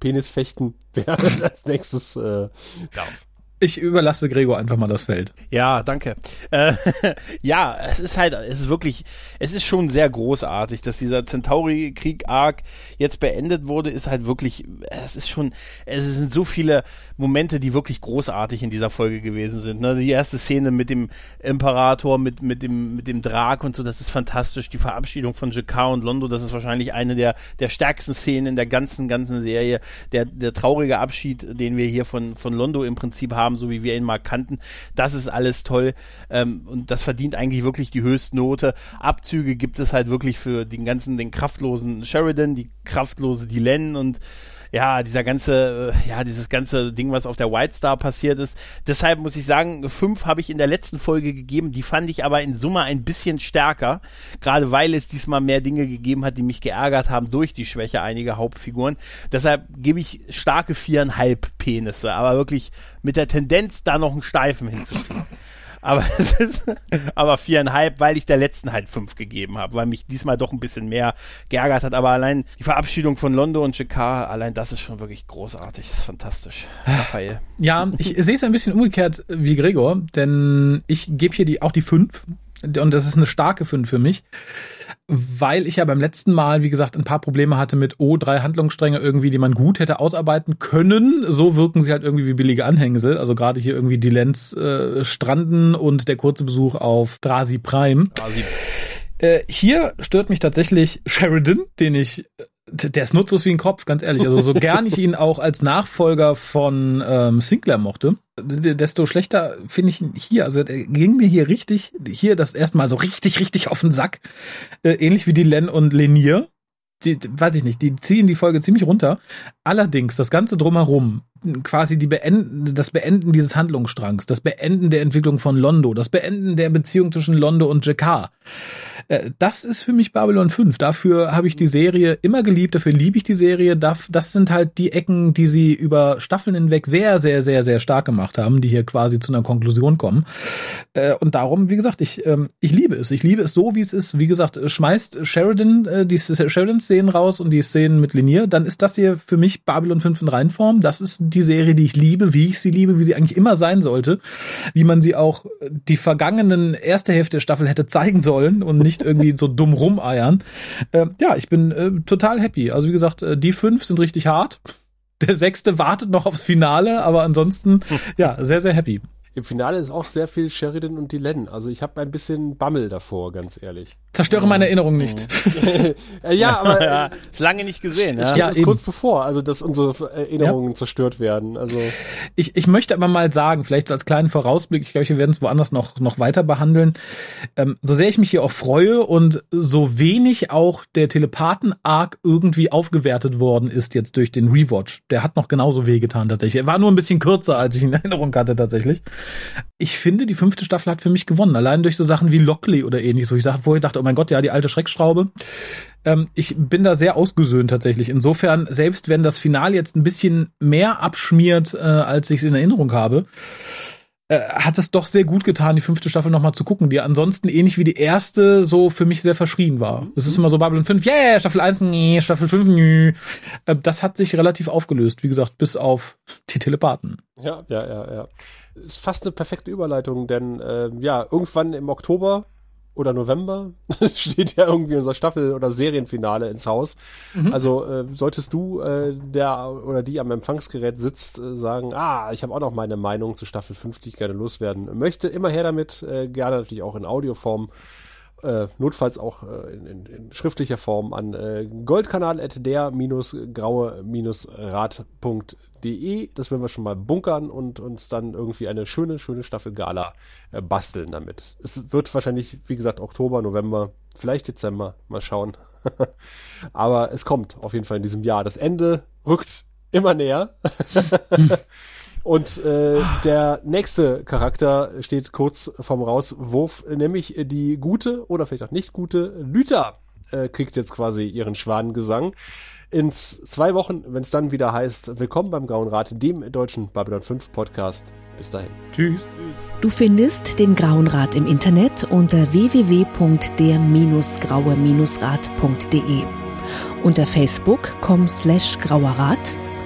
S3: Penis fechten, <laughs> wer als nächstes äh, darf.
S4: Ich überlasse Gregor einfach mal das Feld.
S5: Ja, danke. Äh, <laughs> ja, es ist halt, es ist wirklich, es ist schon sehr großartig, dass dieser Centauri-Krieg-Arc jetzt beendet wurde, ist halt wirklich, es ist schon, es sind so viele Momente, die wirklich großartig in dieser Folge gewesen sind. Ne? Die erste Szene mit dem Imperator, mit, mit dem, mit dem Drag und so, das ist fantastisch. Die Verabschiedung von Jakar und Londo, das ist wahrscheinlich eine der, der stärksten Szenen in der ganzen, ganzen Serie. Der, der traurige Abschied, den wir hier von, von Londo im Prinzip haben, haben, so wie wir ihn mal kannten. Das ist alles toll ähm, und das verdient eigentlich wirklich die Höchstnote. Abzüge gibt es halt wirklich für den ganzen, den kraftlosen Sheridan, die kraftlose Dylan und ja, dieser ganze, äh, ja, dieses ganze Ding, was auf der White Star passiert ist. Deshalb muss ich sagen, fünf habe ich in der letzten Folge gegeben, die fand ich aber in Summe ein bisschen stärker, gerade weil es diesmal mehr Dinge gegeben hat, die mich geärgert haben durch die Schwäche einiger Hauptfiguren. Deshalb gebe ich starke viereinhalb Penisse, aber wirklich mit der Tendenz, da noch einen Steifen hinzufügen. Aber <laughs> es ist aber viereinhalb, weil ich der letzten halt fünf gegeben habe, weil mich diesmal doch ein bisschen mehr geärgert hat. Aber allein die Verabschiedung von Londo und Jakar, allein das ist schon wirklich großartig. Das ist fantastisch. Raphael.
S4: Ja, ich sehe es ein bisschen umgekehrt wie Gregor, denn ich gebe hier die, auch die fünf. Und das ist eine starke fünf für mich weil ich ja beim letzten Mal, wie gesagt, ein paar Probleme hatte mit, oh, drei Handlungsstränge irgendwie, die man gut hätte ausarbeiten können. So wirken sie halt irgendwie wie billige Anhängsel. Also gerade hier irgendwie die Lenz äh, Stranden und der kurze Besuch auf Drasi Prime. Drasi. Äh, hier stört mich tatsächlich Sheridan, den ich der ist nutzlos wie ein Kopf, ganz ehrlich. Also so gern ich ihn auch als Nachfolger von ähm, Sinclair mochte, desto schlechter finde ich ihn hier. Also der ging mir hier richtig, hier das erste Mal so richtig, richtig auf den Sack. Äh, ähnlich wie die Len und Lenier. Die, weiß ich nicht, die ziehen die Folge ziemlich runter. Allerdings, das Ganze drumherum, quasi die Beenden, das Beenden dieses Handlungsstrangs, das Beenden der Entwicklung von Londo, das Beenden der Beziehung zwischen Londo und Jakar, äh, das ist für mich Babylon 5. Dafür habe ich die Serie immer geliebt, dafür liebe ich die Serie. Das sind halt die Ecken, die sie über Staffeln hinweg sehr, sehr, sehr, sehr stark gemacht haben, die hier quasi zu einer Konklusion kommen. Äh, und darum, wie gesagt, ich, ähm, ich liebe es. Ich liebe es so, wie es ist. Wie gesagt, schmeißt Sheridan äh, die Sheridan-Szenen raus und die Szenen mit Linier, dann ist das hier für mich Babylon 5 in Reinform. Das ist die Serie, die ich liebe, wie ich sie liebe, wie sie eigentlich immer sein sollte, wie man sie auch die vergangenen erste Hälfte der Staffel hätte zeigen sollen und nicht irgendwie so dumm rumeiern. Äh, ja, ich bin äh, total happy. Also wie gesagt, äh, die fünf sind richtig hart. Der sechste wartet noch aufs Finale, aber ansonsten, ja, sehr, sehr happy.
S3: Im Finale ist auch sehr viel Sheridan und Dylan. Also ich habe ein bisschen Bammel davor, ganz ehrlich.
S4: Zerstöre meine Erinnerung nicht. <laughs>
S3: Äh, ja, aber <laughs>
S5: Ja,
S3: äh,
S5: ist lange nicht gesehen.
S3: ja,
S5: Ja?
S4: Ja,
S3: ist
S4: eben.
S3: kurz bevor, also dass unsere Erinnerungen zerstört werden. Also
S4: Ich, ich möchte aber mal sagen, vielleicht als kleinen Vorausblick, ich glaube, wir werden es woanders noch, noch weiter behandeln. Ähm, so sehr ich mich hier auch freue und so wenig auch der Telepathen-Arc irgendwie aufgewertet worden ist jetzt durch den Rewatch. Der hat noch genauso wehgetan tatsächlich. Er war nur ein bisschen kürzer, als ich in Erinnerung hatte tatsächlich. Ich finde, die fünfte Staffel hat für mich gewonnen. Allein durch so Sachen wie Lockley oder ähnliches, wo ich sag- vorher dachte, oh mein Gott, ja, die alte Schreckschraube. Ähm, ich bin da sehr ausgesöhnt tatsächlich. Insofern, selbst wenn das Finale jetzt ein bisschen mehr abschmiert, äh, als ich es in Erinnerung habe, äh, hat es doch sehr gut getan, die fünfte Staffel nochmal zu gucken, die ansonsten ähnlich wie die erste so für mich sehr verschrien war. Es ist immer so Babylon 5, yeah, Staffel 1, nee, Staffel 5, nö. Äh, das hat sich relativ aufgelöst, wie gesagt, bis auf die Telepathen.
S3: Ja, ja, ja, ja. Ist fast eine perfekte Überleitung, denn äh, ja, irgendwann im Oktober oder November <laughs> steht ja irgendwie unser Staffel- oder Serienfinale ins Haus. Also äh, solltest du, äh, der oder die am Empfangsgerät sitzt, äh, sagen, ah, ich habe auch noch meine Meinung zu Staffel 5, die ich gerne loswerden möchte, immer her damit, äh, gerne natürlich auch in Audioform. Äh, notfalls auch äh, in, in, in schriftlicher Form an äh, goldkanal.der-graue-rat.de. Das werden wir schon mal bunkern und uns dann irgendwie eine schöne, schöne Staffel Gala äh, basteln damit. Es wird wahrscheinlich, wie gesagt, Oktober, November, vielleicht Dezember, mal schauen. <laughs> Aber es kommt auf jeden Fall in diesem Jahr. Das Ende rückt immer näher. <laughs> Und äh, der nächste Charakter steht kurz vorm Rauswurf, nämlich die gute oder vielleicht auch nicht gute Lüther äh, kriegt jetzt quasi ihren Schwanengesang. In zwei Wochen, wenn es dann wieder heißt, willkommen beim Grauen Rat, dem deutschen Babylon 5 Podcast. Bis dahin.
S4: Tschüss.
S7: Du findest den Grauen Rat im Internet unter www.der-graue-rat.de, unter facebook.com slash grauerrat